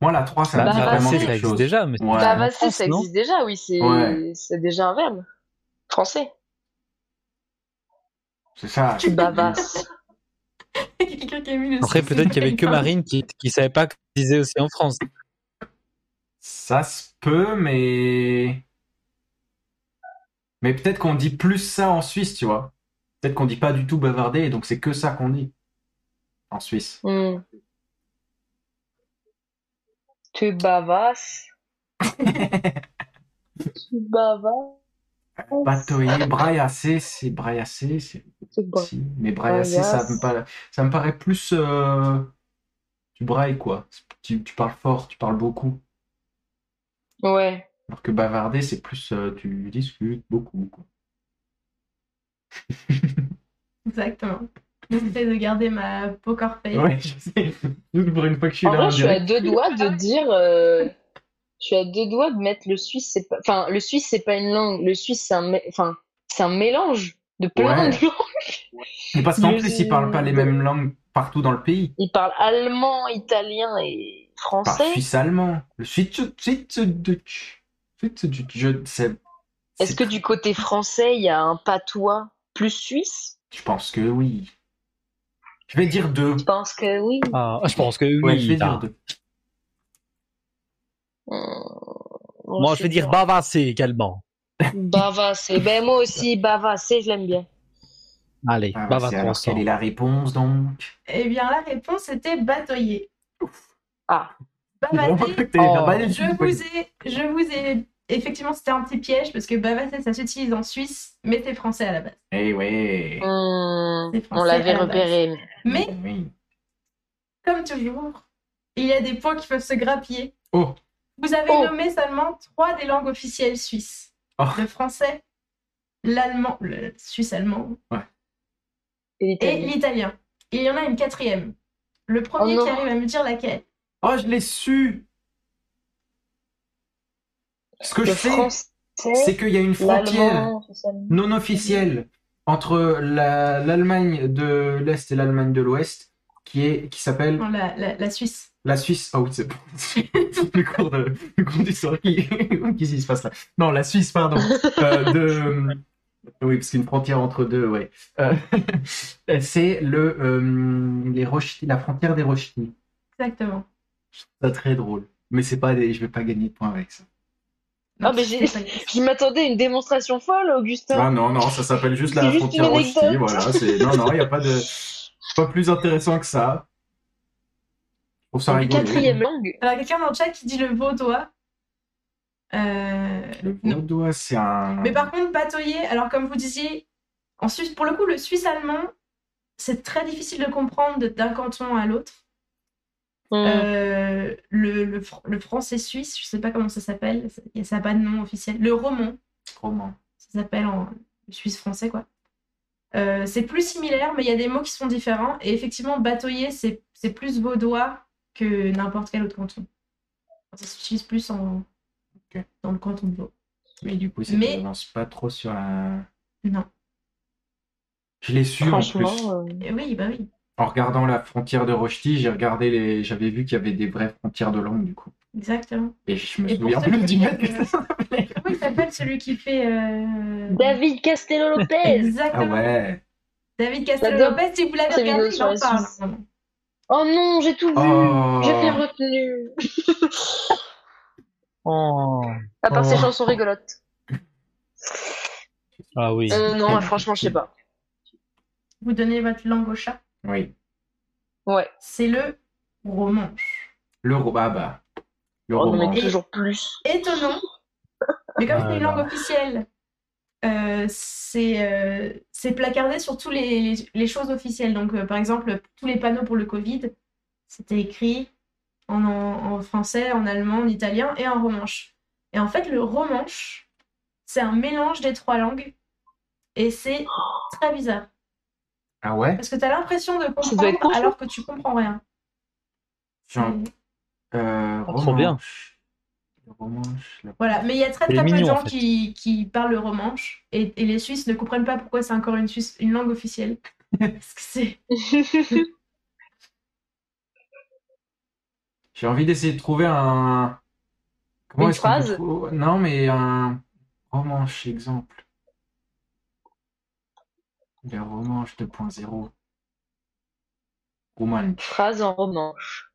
Moi, la 3, ça me Bah, dit bah, vraiment ça existe chose. déjà, mais Ouais. Bah, bah, France, ça existe déjà, oui, c'est Ouais. c'est déjà un verbe. Français. C'est ça. Tu bavasses. *laughs* Le Après, peut-être qu'il y avait *laughs* que Marine qui, qui savait pas qu'on disait aussi en France. Ça se peut, mais... Mais peut-être qu'on dit plus ça en Suisse, tu vois. Peut-être qu'on dit pas du tout bavarder, et donc c'est que ça qu'on dit. En Suisse. Hmm. Tu bavasses. *laughs* tu bavasses. Batoyer, braillasser, c'est si. Mais braillasser, ça me paraît, ça me paraît plus... euh, Tu brailles, quoi. Tu, tu parles fort, tu parles beaucoup. Ouais. Alors que bavarder, c'est plus euh, tu discutes beaucoup. Quoi. *laughs* Exactement. J'essaie de garder ma poker face. Ouais, je sais. Pour une fois que je suis En là vrai, je suis à deux doigts de dire. euh, Je suis à deux doigts de mettre le suisse. C'est pas. Enfin, le suisse, c'est pas une langue. Le suisse, c'est un. mé- Enfin, c'est un mélange de plein Ouais. de langues. Parce qu'en plus, ils parlent pas les mêmes langues partout dans le pays. Ils parlent allemand, italien et Ils parlent français. suisse-allemand. Le suisse. Je sais. Est-ce que du côté français, il y a un patois plus suisse? Je pense que oui. Je vais dire deux. Je pense que oui. Ah, je pense que oui. Ouais, je vais dire deux. Hum, Moi, je vais dire bavassé également. Bavassé. Ben, moi aussi, Bavassé, je l'aime bien. Allez, Ah, alors, quelle est la réponse donc? Eh bien, la réponse était batoyer. Ah. Bavasser, *laughs* Oh. je vous ai, je vous ai, effectivement, c'était un petit piège parce que bavasser, ça s'utilise en Suisse, mais c'est français à la base. Eh ouais. C'est français on l'avait la repéré. Mais, Oui. comme toujours, il y a des points qui peuvent se grappiller. Oh. Vous avez Oh. nommé seulement trois des langues officielles suisses. Oh. Le français, l'allemand, le suisse-allemand Et et l'Italie. l'italien. Il y en a une quatrième. Le premier Oh qui arrive à me dire laquelle. Oh, je l'ai su. Ce que Le je sais, c'est qu'il y a une frontière non officielle entre la- l'Allemagne de l'Est et l'Allemagne de l'Ouest qui est qui s'appelle la, la, la Suisse. la Suisse. Ah oui, c'est bon. *laughs* le cours de le cours d'histoire qui qu'est-ce *laughs* qui se passe là Non, la Suisse, pardon. Euh, de oui, parce qu'une frontière entre deux, ouais. Euh, *laughs* c'est le euh, les la frontière des Rochety. Exactement. C'est très drôle. Mais c'est pas des, je vais pas gagner de points avec ça. Non, Ah, mais. *laughs* Je m'attendais à une démonstration folle, Augustin. Ah non, non, ça s'appelle juste la juste frontière anecdote. voilà. Non, non, il n'y a pas de... Pas plus intéressant que ça. Je trouve ça rigolo. quatrième langue. Alors, quelqu'un dans le chat qui dit le vaudois. Euh, Le vaudois, c'est un... Mais par contre, batoyer, alors comme vous disiez, en Suisse, pour le coup, le suisse-allemand, c'est très difficile de comprendre d'un canton à l'autre. Hum. Euh, le, le, fr- le français suisse, je sais pas comment ça s'appelle, ça n'a pas de nom officiel. Le roman, Roman. ça s'appelle en suisse français, quoi. Euh, c'est plus similaire, mais il y a des mots qui sont différents. Et effectivement, batoyer, c'est c'est plus vaudois que n'importe quel autre canton. Ça s'utilise plus en, dans le canton de Vaud. Mais du coup, ça mais n'avance pas trop sur la... non. Je l'ai su en plus. Franchement, euh, oui, bah oui, En regardant la frontière de Rochety, j'ai regardé les... J'avais vu qu'il y avait des vraies frontières de langue, du coup. exactement. Et je me souviens plus du mec. Comment il s'appelle celui qui fait. euh, David Castello-Lopez. Ah Exactement. ouais. David J'adore Castello-Lopez, si vous l'avez regardé, il en parle. Oh non, j'ai tout vu. Oh. J'ai fait retenu. *laughs* Oh. À part ces Oh. chansons rigolotes. Ah oui. Euh, non, franchement, je sais pas. Vous donnez votre langue au chat? Oui. Ouais. C'est le romanche. Le ah bah. Le On en roman. met toujours plus. Étonnant. Mais comme Ah c'est une là. langue officielle, euh, c'est euh, c'est placardé sur tous les, les, les choses officielles. Donc, euh, par exemple, tous les panneaux pour le Covid, c'était écrit en, en, en français, en allemand, en italien et en romanche. Et en fait, le romanche, c'est un mélange des trois langues. Et c'est très bizarre. Ah ouais? Parce que tu as l'impression de comprendre alors que tu comprends rien. Genre, euh, trop bien. romanche. La- Voilà, mais il y a très très peu de en gens fait. qui, qui parlent le romanche et, et les Suisses ne comprennent pas pourquoi c'est encore une, Suisse, une langue officielle. *laughs* Parce que c'est *laughs* J'ai envie d'essayer de trouver un. Comment Une phrase Non, mais un romanche, exemple. Les romanches 2.0. Roman. Phrase en romanche.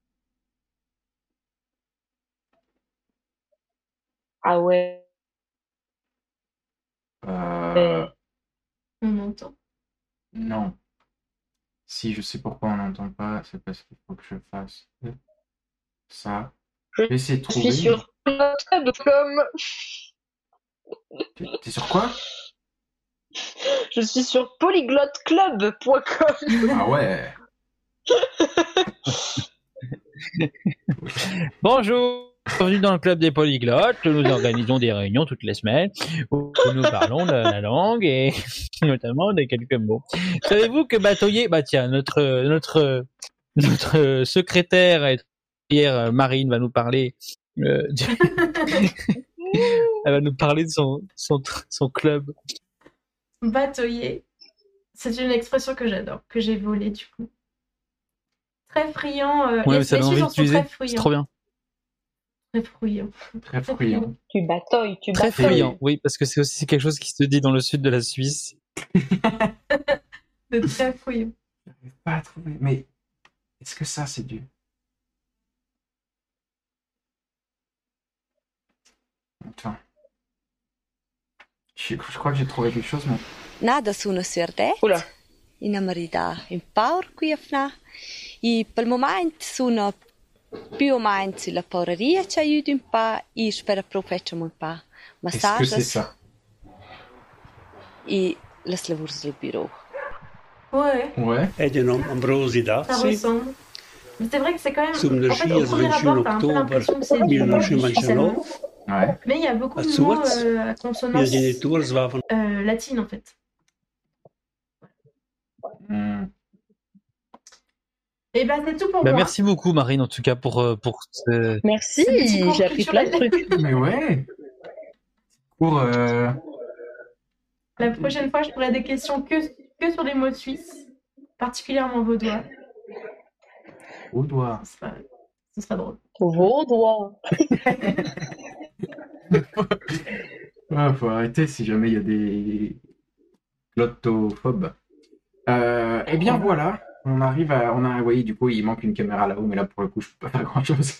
Ah ouais. Euh, on entend. non. Si je sais pourquoi on n'entend pas, c'est parce qu'il faut que je fasse ça. Je Je vais essayer de Je trouver. suis sur comme T'es t'es sur quoi? Je suis sur polyglotclub.com. Ah ouais. *laughs* Bonjour. Bienvenue dans le club des polyglottes. Nous organisons des réunions toutes les semaines où nous parlons de la langue et *laughs* notamment des quelques mots. Savez-vous que batoyer, bah tiens, notre notre notre secrétaire hier Marine va nous parler. euh, *laughs* Elle va nous parler de son son son club. Batoyer. C'est une expression que j'adore, que j'ai volée du coup. Très friand. euh, Ouais, les- mais ça les donne envie Suisses en sont d'utiliser. très C'est trop bien. Très friands. Très Très friand. Tu batailles, tu Très batailles. friand. Oui, parce que c'est aussi quelque chose qui se dit dans le sud de la Suisse. *laughs* De très friand. J'arrive pas à trouver. Mais est-ce que ça, c'est du. Attends. Je, je crois que j'ai trouvé quelque chose, mais. Nada sono serde. Oula. In Amarida in Power quiefna. I pel moment sono più o meno sulla ci un po'. I spero un po'. Est-ce que c'est Massages ça e les bureau. Ouais, Ouais. Edeno Ambrosida, ça ressemble. Mais c'est vrai que c'est quand même. Sous le En fait, au Gies, premier 21 abord, t'as un peu octobre l'impression que c'est du 1929, Ouais. Mais il y a beaucoup À de mots Swartz, euh, à consonance euh, latine en fait. Hmm. Et ben c'est tout pour Bah, moi. merci beaucoup Marine en tout cas pour euh, pour ce... Merci, j'ai appris plein de trucs. *laughs* Mais ouais. Pour. euh, La prochaine fois, je ferai des questions que, que sur les mots suisses, particulièrement vaudois. Au doigt. Ce sera, ce sera drôle. Vaudois. *laughs* Ouais, *laughs* faut arrêter si jamais il y a des glottophobes. Euh, eh bien voilà, on arrive à, on a, du coup il manque une caméra là-haut, mais là pour le coup je peux pas faire grand-chose.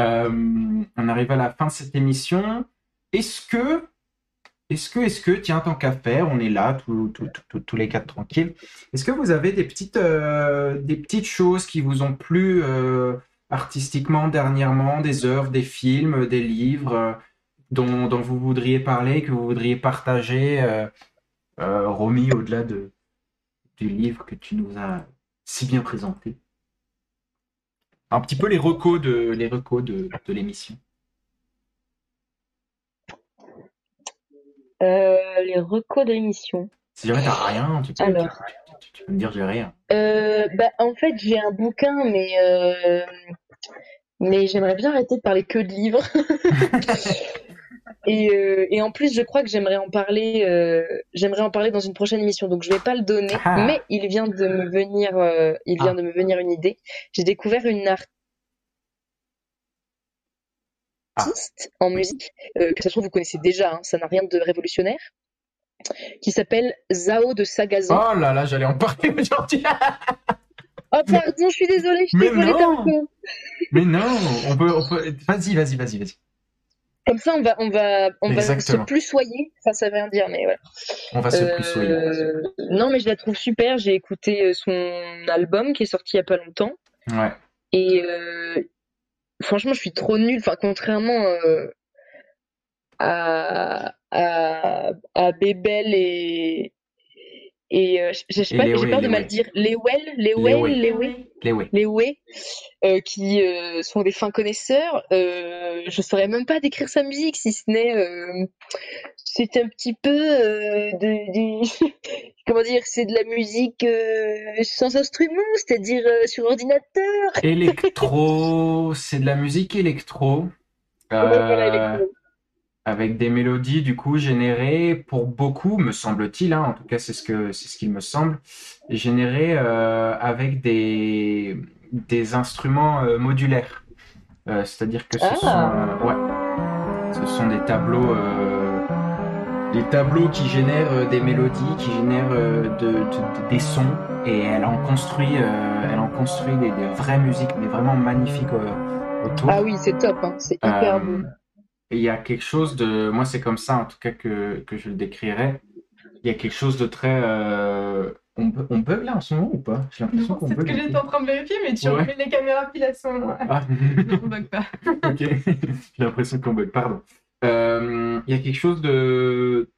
Euh, on arrive à la fin de cette émission. Est-ce que, est-ce que, est-ce que, tiens, tant qu'à faire, on est là tous, tous, les quatre tranquilles. Est-ce que vous avez des petites, euh, des petites choses qui vous ont plu artistiquement dernièrement, des œuvres, des films, des livres? Dont, dont vous voudriez parler, que vous voudriez partager, euh, euh, Romy, au-delà de, du livre que tu nous as si bien présenté? Un petit peu les recos de les recos de, de l'émission. Euh, les recos de l'émission. Si jamais t'as rien, tu peux, Alors. tu, tu- tu peux me dire j'ai rien. Euh, bah, en fait, j'ai un bouquin, mais, euh, mais j'aimerais bien arrêter de parler que de livres. *laughs* Et, euh, et en plus, je crois que j'aimerais en parler, euh, j'aimerais en parler dans une prochaine émission, donc je vais pas le donner. Ah. Mais il vient de me venir, euh, il vient Ah. de me venir une idée. J'ai découvert une artiste en musique que ça se trouve vous connaissez déjà, hein, ça n'a rien de révolutionnaire, qui s'appelle Zao de Sagazan. Oh là là, j'allais en parler aujourd'hui. Oh pardon, je suis désolée, je un peu. Mais non, on peut, on peut... Vas-y, vas-y, vas-y, vas-y. Comme ça, on va, on va, on va se plus soyer. Enfin, ça veut rien dire, mais voilà. On va se Euh, plus soigner. Non, mais je la trouve super. J'ai écouté euh, son album qui est sorti il y a pas longtemps. Ouais. Et euh, franchement, je suis trop nulle. Enfin, contrairement à, à, à Bébel et. Et euh, je, j'ai peur de mal dire. Léwel, Léwé. Léwel, Léwé. Les ouais. les Way, euh, qui euh, sont des fins connaisseurs. Euh, je saurais même pas décrire sa musique, si ce n'est c'est un petit peu de, *laughs* comment dire, c'est de la musique sans instrument, c'est-à-dire sur ordinateur. Électro, c'est de la musique électro. Ouais, voilà, électro. Avec des mélodies du coup générées pour beaucoup, me semble-t-il, hein, en tout cas c'est ce que c'est ce qu'il me semble, générées euh, avec des des instruments euh, modulaires. Euh, c'est-à-dire que ce Ah. sont euh, ouais, ce sont des tableaux euh, des tableaux qui génèrent euh, des mélodies, qui génèrent de, de- des sons et elle en construit euh, elle en construit des, des vraies musiques mais vraiment magnifiques autour. Ah oui, c'est top, hein, c'est hyper beau. Et il y a quelque chose de, moi c'est comme ça en tout cas que, que je le décrirais. Il y a quelque chose de très, euh, on, bu- on bug là en ce moment ou pas? J'ai l'impression qu'on c'est ce que j'étais en train de vérifier, mais tu Ouais. remets les caméras pile à ce moment. Ah, *laughs* Non, on bug pas. *laughs* ok. J'ai l'impression qu'on bug. Pardon. Euh, il y a quelque chose de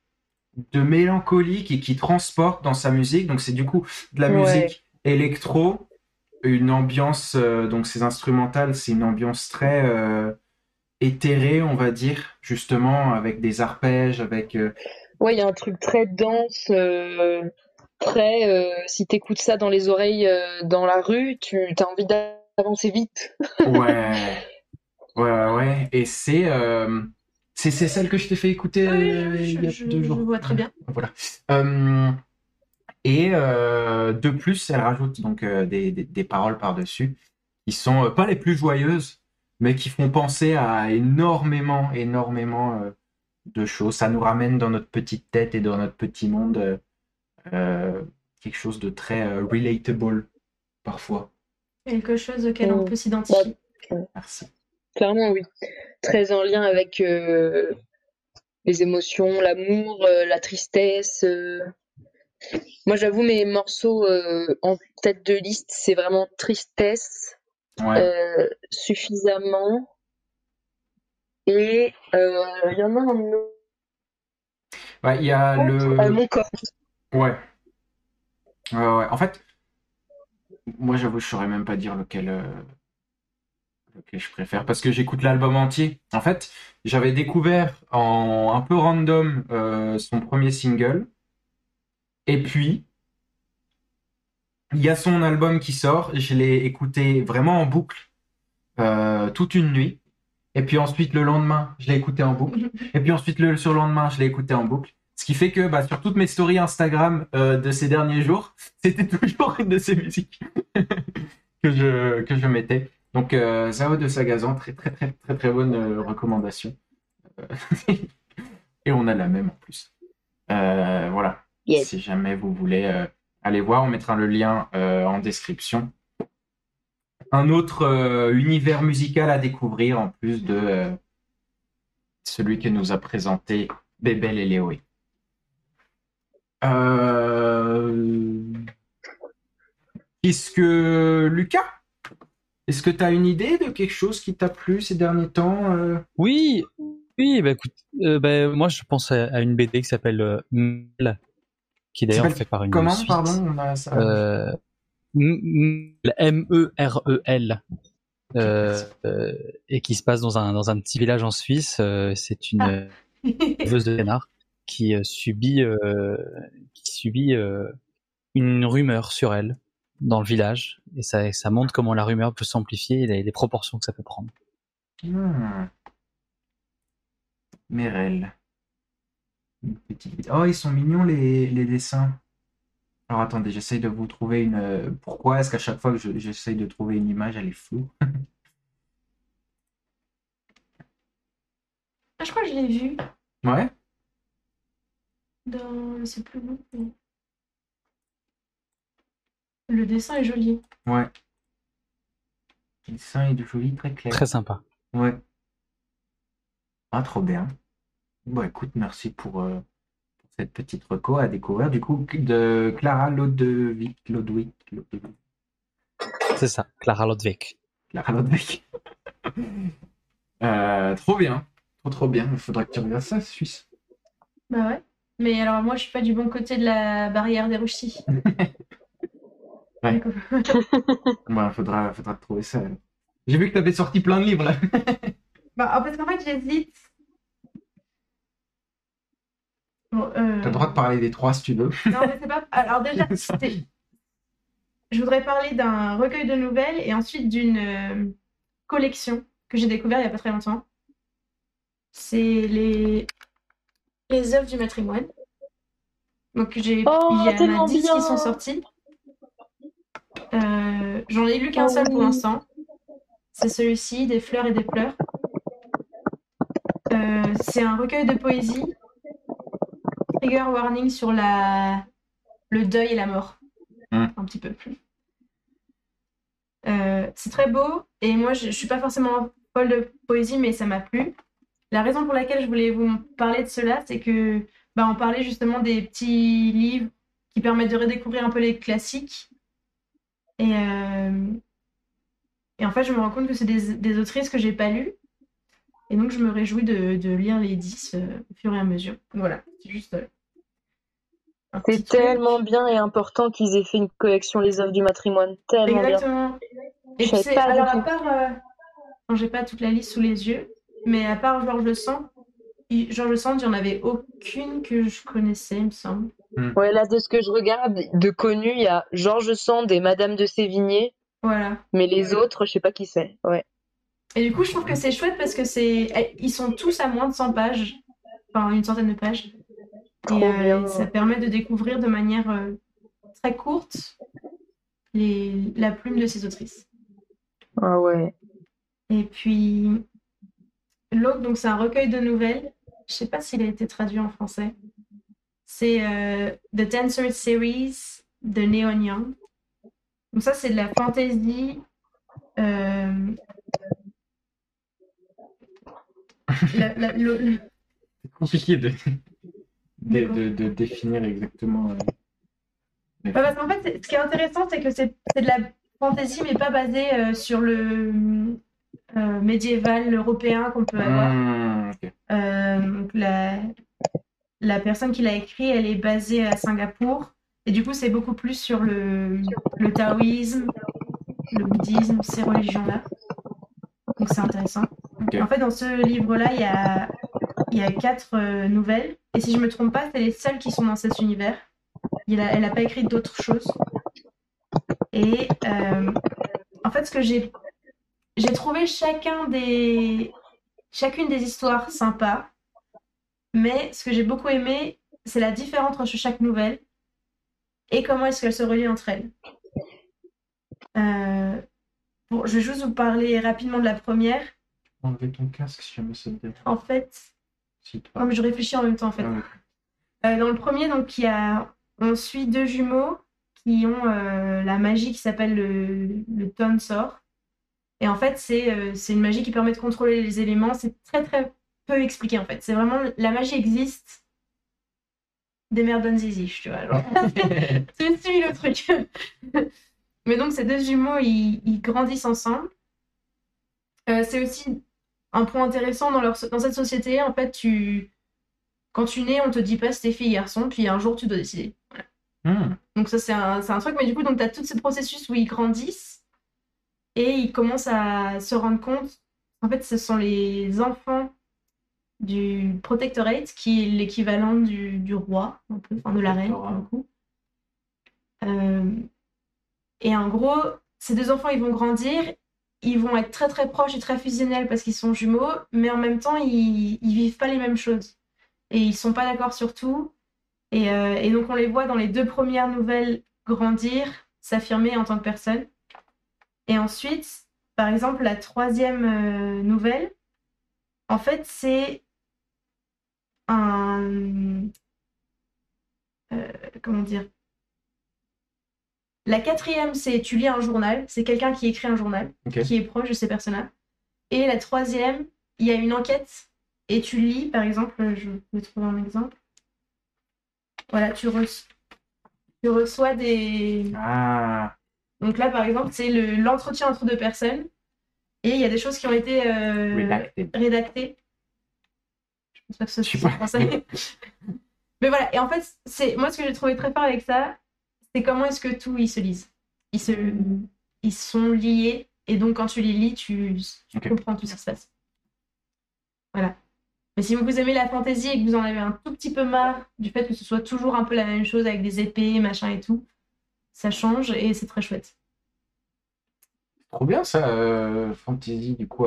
de mélancolique et qui transporte dans sa musique. Donc c'est du coup de la Ouais. musique électro, une ambiance. euh, donc ces instrumentales, c'est une ambiance très éthéré, on va dire, justement, avec des arpèges, avec. euh, Ouais, il y a un truc très dense, euh, très. euh, si t'écoutes ça dans les oreilles euh, dans la rue, tu as envie d'avancer vite. *laughs* Ouais. Ouais, ouais. Et c'est. euh, C'est c'est celle que je t'ai fait écouter Oui, euh, oui, il y a je, je- deux je jours. vois très bien. Voilà. Euh, et euh, de plus, elle rajoute donc euh, des, des, des paroles par-dessus qui sont euh, pas les plus joyeuses, mais qui font penser à énormément, énormément euh, de choses. Ça nous ramène dans notre petite tête et dans notre petit monde euh, euh, quelque chose de très euh, relatable parfois. Quelque chose auquel on Mm. peut s'identifier. Merci. Clairement, oui. Très en lien avec euh, les émotions, l'amour, euh, la tristesse. euh. Moi, j'avoue, mes morceaux euh, en tête de liste, c'est vraiment tristesse, Ouais. euh, suffisamment. Et euh, il y en a un autre, il y a le. mon corps. Ouais. Ouais, ouais. En fait, moi, j'avoue, je saurais même pas dire lequel, euh, lequel je préfère parce que j'écoute l'album entier. En fait, j'avais découvert en un peu random euh, son premier single. Et puis, il y a son album qui sort. Je l'ai écouté vraiment en boucle euh, toute une nuit. Et puis ensuite, le lendemain, je l'ai écouté en boucle. *laughs* Et puis ensuite, le surlendemain, je l'ai écouté en boucle. Ce qui fait que bah, sur toutes mes stories Instagram euh, de ces derniers jours, *laughs* c'était toujours une de ces musiques *laughs* que je, que je mettais. Donc, euh, Zao de Sagazan, très très très très très bonne euh, recommandation. Et on a la même en plus. Voilà. Yes. Si jamais vous voulez aller voir, on mettra le lien euh, en description. Un autre euh, univers musical à découvrir en plus de euh, celui que nous a présenté Bébel et Léoé. Euh... Est-ce que Lucas, est-ce que tu as une idée de quelque chose qui t'a plu ces derniers temps Oui, oui, bah écoute, bah, moi je pense à, à une BD qui s'appelle Mel, qui d'ailleurs fait par une Comment, Suisse. pardon on a ça... Euh, M- M-E-R-E-L. Euh, euh, et qui se passe dans un, dans un petit village en Suisse. Euh, c'est une euh, éleveuse de canards qui euh, subit, euh, qui subit euh, une rumeur sur elle dans le village. Et ça, ça montre comment la rumeur peut s'amplifier et les, les proportions que ça peut prendre. Hmm. Merel. Une petite- Oh, ils sont mignons les, les dessins. Alors attendez, j'essaye de vous trouver une. euh, Pourquoi est-ce qu'à chaque fois que je- j'essaye de trouver une image, elle est floue? *laughs* Ah, je crois que je l'ai vu Ouais? dans. Je sais plus mais- Le dessin est joli. Ouais. Le dessin est joli, très clair. Très sympa. Ouais. Ah, trop bien. Bon, écoute, merci pour, euh, pour cette petite reco à découvrir. Du coup, de Clara Lodewijk. Lodewijk. Lodewijk. C'est ça, Clara Lodvik. Clara Lodewijk. *laughs* Euh, trop bien. Trop, trop bien. Il faudra que tu regardes ça, Suisse. Bah ouais. Mais alors, moi, je suis pas du bon côté de la barrière des Russis. *laughs* Ouais. *laughs* Bah, faudra, faudra trouver ça. J'ai vu que tu avais sorti plein de livres là. Bah, ah, parce qu'en fait, j'hésite. Bon, euh, T'as le droit de parler des trois si tu veux. Non, mais c'est pas. Alors, déjà, *laughs* je voudrais parler d'un recueil de nouvelles et ensuite d'une euh, collection que j'ai découvert il y a pas très longtemps. C'est les les œuvres du matrimoine. Donc j'ai Oh, il y en tellement a 10 bien. qui sont sortis. Euh, J'en ai lu qu'un Oh seul pour oui. l'instant. C'est celui-ci, Des fleurs et des pleurs. Euh, c'est un recueil de poésie. Trigger warning sur la... le deuil et la mort. Un petit peu. Euh, c'est très beau et moi je, je suis pas forcément folle de poésie mais ça m'a plu. La raison pour laquelle je voulais vous parler de cela c'est que bah, on parlait justement des petits livres qui permettent de redécouvrir un peu les classiques. Et, euh, et en fait je me rends compte que c'est des, des autrices que j'ai pas lues. Et donc je me réjouis de, de lire les 10 euh, au fur et à mesure. Voilà, c'est juste... C'est tellement bien et important qu'ils aient fait une collection Les œuvres du matrimoine. Tellement bien. Exactement. Et puis pas du alors à part euh, j'ai pas toute la liste sous les yeux, Mais à part Georges Sand, il- Georges Sand, il n'y en avait aucune que je connaissais, il me semble. Ouais, là, de ce que je regarde, de connu, il y a Georges Sand et Madame de Sévigné, Voilà. mais les autres, je sais pas qui c'est. Ouais. Et du coup, je trouve que c'est chouette parce que c'est, eh, ils sont tous à moins de 100 pages, enfin une centaine de pages. Et euh, ça permet de découvrir de manière euh, très courte les, la plume de ces autrices. Ah ouais. Et puis, l'autre, donc c'est un recueil de nouvelles. Je sais pas s'il a été traduit en français. C'est euh, The Dancer Series de Neon Young. Donc ça, c'est de la fantasy. euh, *laughs* la- la- le- le- C'est compliqué de, de, de, de définir exactement. euh, les- Ouais, parce qu'en fait, ce qui est intéressant, c'est que c'est de la fantasy, mais pas basée euh, sur le euh, médiéval européen qu'on peut avoir. Ok. Euh, donc la, la personne qui l'a écrit, elle est basée à Singapour. Et du coup, c'est beaucoup plus sur le, le taoïsme, le bouddhisme, ces religions-là. Donc c'est intéressant. En fait, dans ce livre-là, il y a, il y a quatre euh, nouvelles. Et si je me trompe pas, c'est les seules qui sont dans cet univers. Il a- elle n'a pas écrit d'autres choses. Et euh, en fait, ce que j'ai j'ai trouvé chacun des chacune des histoires sympas, mais ce que j'ai beaucoup aimé, c'est la différence entre chaque nouvelle et comment est-ce qu'elles se relient entre elles. Euh, bon, je vais juste vous parler rapidement de la première. Enlever ton casque si jamais ça te. En fait, non, mais je réfléchis en même temps en fait. Ah, ouais. Euh, dans le premier, donc, il y a, on suit deux jumeaux qui ont euh, la magie qui s'appelle le, le Tonsor. Et en fait, c'est euh, c'est une magie qui permet de contrôler les éléments. C'est très, très peu expliqué, en fait. C'est vraiment, la magie existe. Des merdes zizi, tu vois. genre. *laughs* *laughs* tu suis le truc. *laughs* Mais donc, ces deux jumeaux, ils, ils grandissent ensemble. Euh, c'est aussi un point intéressant dans, leur, dans cette société. En fait, tu, quand tu nais, on te dit pas si t'es fille garçon, puis un jour, tu dois décider. Voilà. Hmm. Donc ça, c'est un, un truc. Mais du coup, donc, tu as tous ces processus où ils grandissent et ils commencent à se rendre compte. En fait, ce sont les enfants du protectorate, qui est l'équivalent du, du roi, un peu, enfin de la reine, pour le coup. Euh, et en gros, ces deux enfants, ils vont grandir, ils vont être très très proches et très fusionnels parce qu'ils sont jumeaux, mais en même temps, ils, ils vivent pas les mêmes choses. Et ils sont pas d'accord sur tout. Et, euh, donc, on les voit dans les deux premières nouvelles grandir, s'affirmer en tant que personne. Et ensuite, par exemple, la troisième euh, nouvelle, en fait, c'est un. euh, comment dire La quatrième, c'est tu lis un journal. C'est quelqu'un qui écrit un journal, qui est proche de ces personnes-là. Et la troisième, il y a une enquête et tu lis, par exemple, je vais trouver un exemple. Voilà, tu, reç- tu reçois des. Ah, Donc là, par exemple, c'est le- l'entretien entre deux personnes. Et il y a des choses qui ont été euh, redacted. rédactées. Je pense pas que ce soit français. *laughs* Mais voilà, et en fait, c'est moi ce que j'ai trouvé très fort avec ça, c'est comment est-ce que tout ils se lisent. Ils se ils sont liés et donc quand tu les lis, tu, comprends tout ce qui se passe. Voilà. Mais si vous aimez la fantaisie et que vous en avez un tout petit peu marre du fait que ce soit toujours un peu la même chose avec des épées, machin et tout, ça change et c'est très chouette. Trop bien ça, euh, fantasy du coup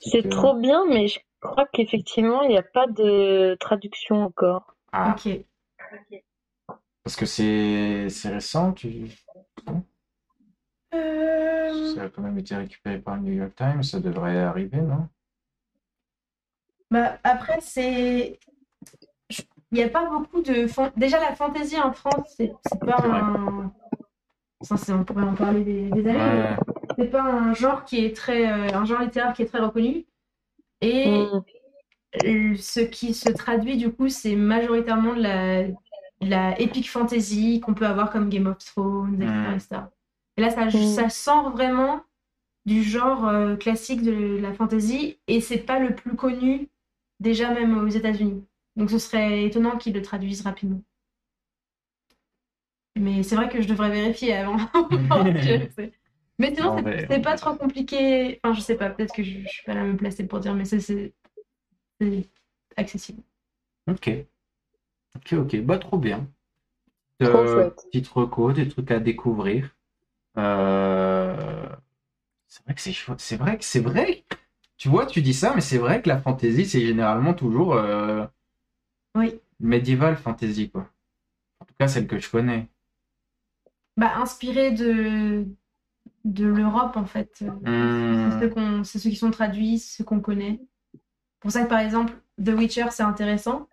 C'est euh, trop bien, mais je crois qu'effectivement, il n'y a pas de traduction encore. Ah, Ok. Parce que c'est c'est récent, tu... Euh, ça a quand même été récupéré par le New York Times, ça devrait arriver, non? Bah, après, c'est. Il n'y a pas beaucoup de. fan- Déjà, la fantaisie en France, c'est pas un. Ça, c'est- on pourrait en parler des, des années, Ouais. c'est pas un genre qui est très. euh, un genre littéraire qui est très reconnu. Et Mm. ce qui se traduit, du coup, c'est majoritairement de la, la epic fantasy qu'on peut avoir comme Game of Thrones, etc. Mm. etc. Et là, ça, Mm. ça sort vraiment du genre euh, classique de la fantasy et c'est pas le plus connu déjà même aux États-Unis. Donc ce serait étonnant qu'ils le traduisent rapidement. Mais c'est vrai que je devrais vérifier avant. *laughs* *laughs* Mais sinon, c'est pas trop compliqué. Enfin, je sais pas, peut-être que je, je suis pas la même placée pour dire, mais c'est accessible. Ok. Ok, ok. Bah, trop bien. Trop Euh, chouette. Petites recos, des trucs à découvrir. Euh, C'est vrai que c'est chouette. C'est vrai que c'est vrai. Tu vois, tu dis ça, mais c'est vrai que la fantasy, c'est généralement toujours euh, Oui. médiéval fantasy, quoi. En tout cas, celle que je connais. Bah, inspiré de, de l'Europe, en fait. Hmm. C'est ceux, qu'on- c'est ceux qui sont traduits, ceux qu'on connaît. Pour ça que, par exemple, The Witcher, c'est intéressant,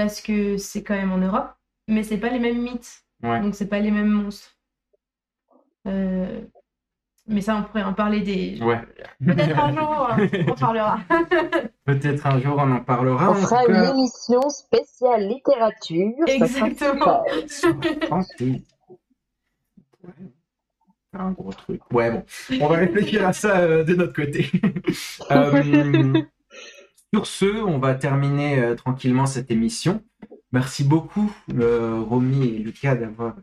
parce que c'est quand même en Europe, mais c'est pas les mêmes mythes, Ouais. donc c'est pas les mêmes monstres. Euh, Mais ça, on pourrait en parler des... Ouais. Peut-être un *laughs* jour, euh, on parlera. *laughs* Peut-être un jour on en parlera. On En fera une cas, émission spéciale littérature. Exactement. *laughs* Un gros truc. Ouais, bon. On va réfléchir à ça euh, de notre côté. Euh, sur ce, on va terminer euh, tranquillement cette émission. Merci beaucoup, euh, Romy et Lucas, d'avoir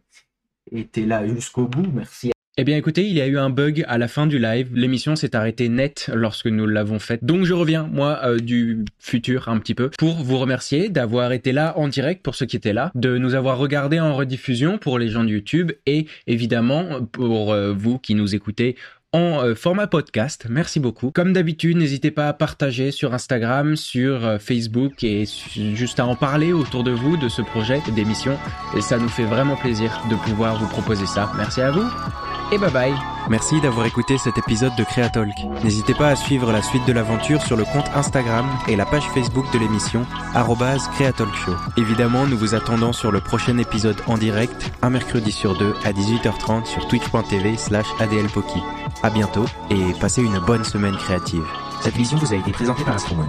été là jusqu'au bout. Merci. Eh bien écoutez, il y a eu un bug à la fin du live. L'émission s'est arrêtée net lorsque nous l'avons faite. Donc je reviens, moi, euh, du futur un petit peu, pour vous remercier d'avoir été là en direct pour ceux qui étaient là, de nous avoir regardé en rediffusion pour les gens de YouTube et évidemment pour vous qui nous écoutez en euh, format podcast. Merci beaucoup. Comme d'habitude, n'hésitez pas à partager sur Instagram, sur euh, Facebook et juste à en parler autour de vous de ce projet d'émission. Et ça nous fait vraiment plaisir de pouvoir vous proposer ça. Merci à vous et bye bye. Merci d'avoir écouté cet épisode de Creatalk. N'hésitez pas à suivre la suite de l'aventure sur le compte Instagram et la page Facebook de l'émission arrobase @creatalkshow. Évidemment, nous vous attendons sur le prochain épisode en direct, un mercredi sur deux à 18h30 sur twitch.tv slash adlpoki. À bientôt et passez une bonne semaine créative. Cette émission vous a été présentée par Astromoon.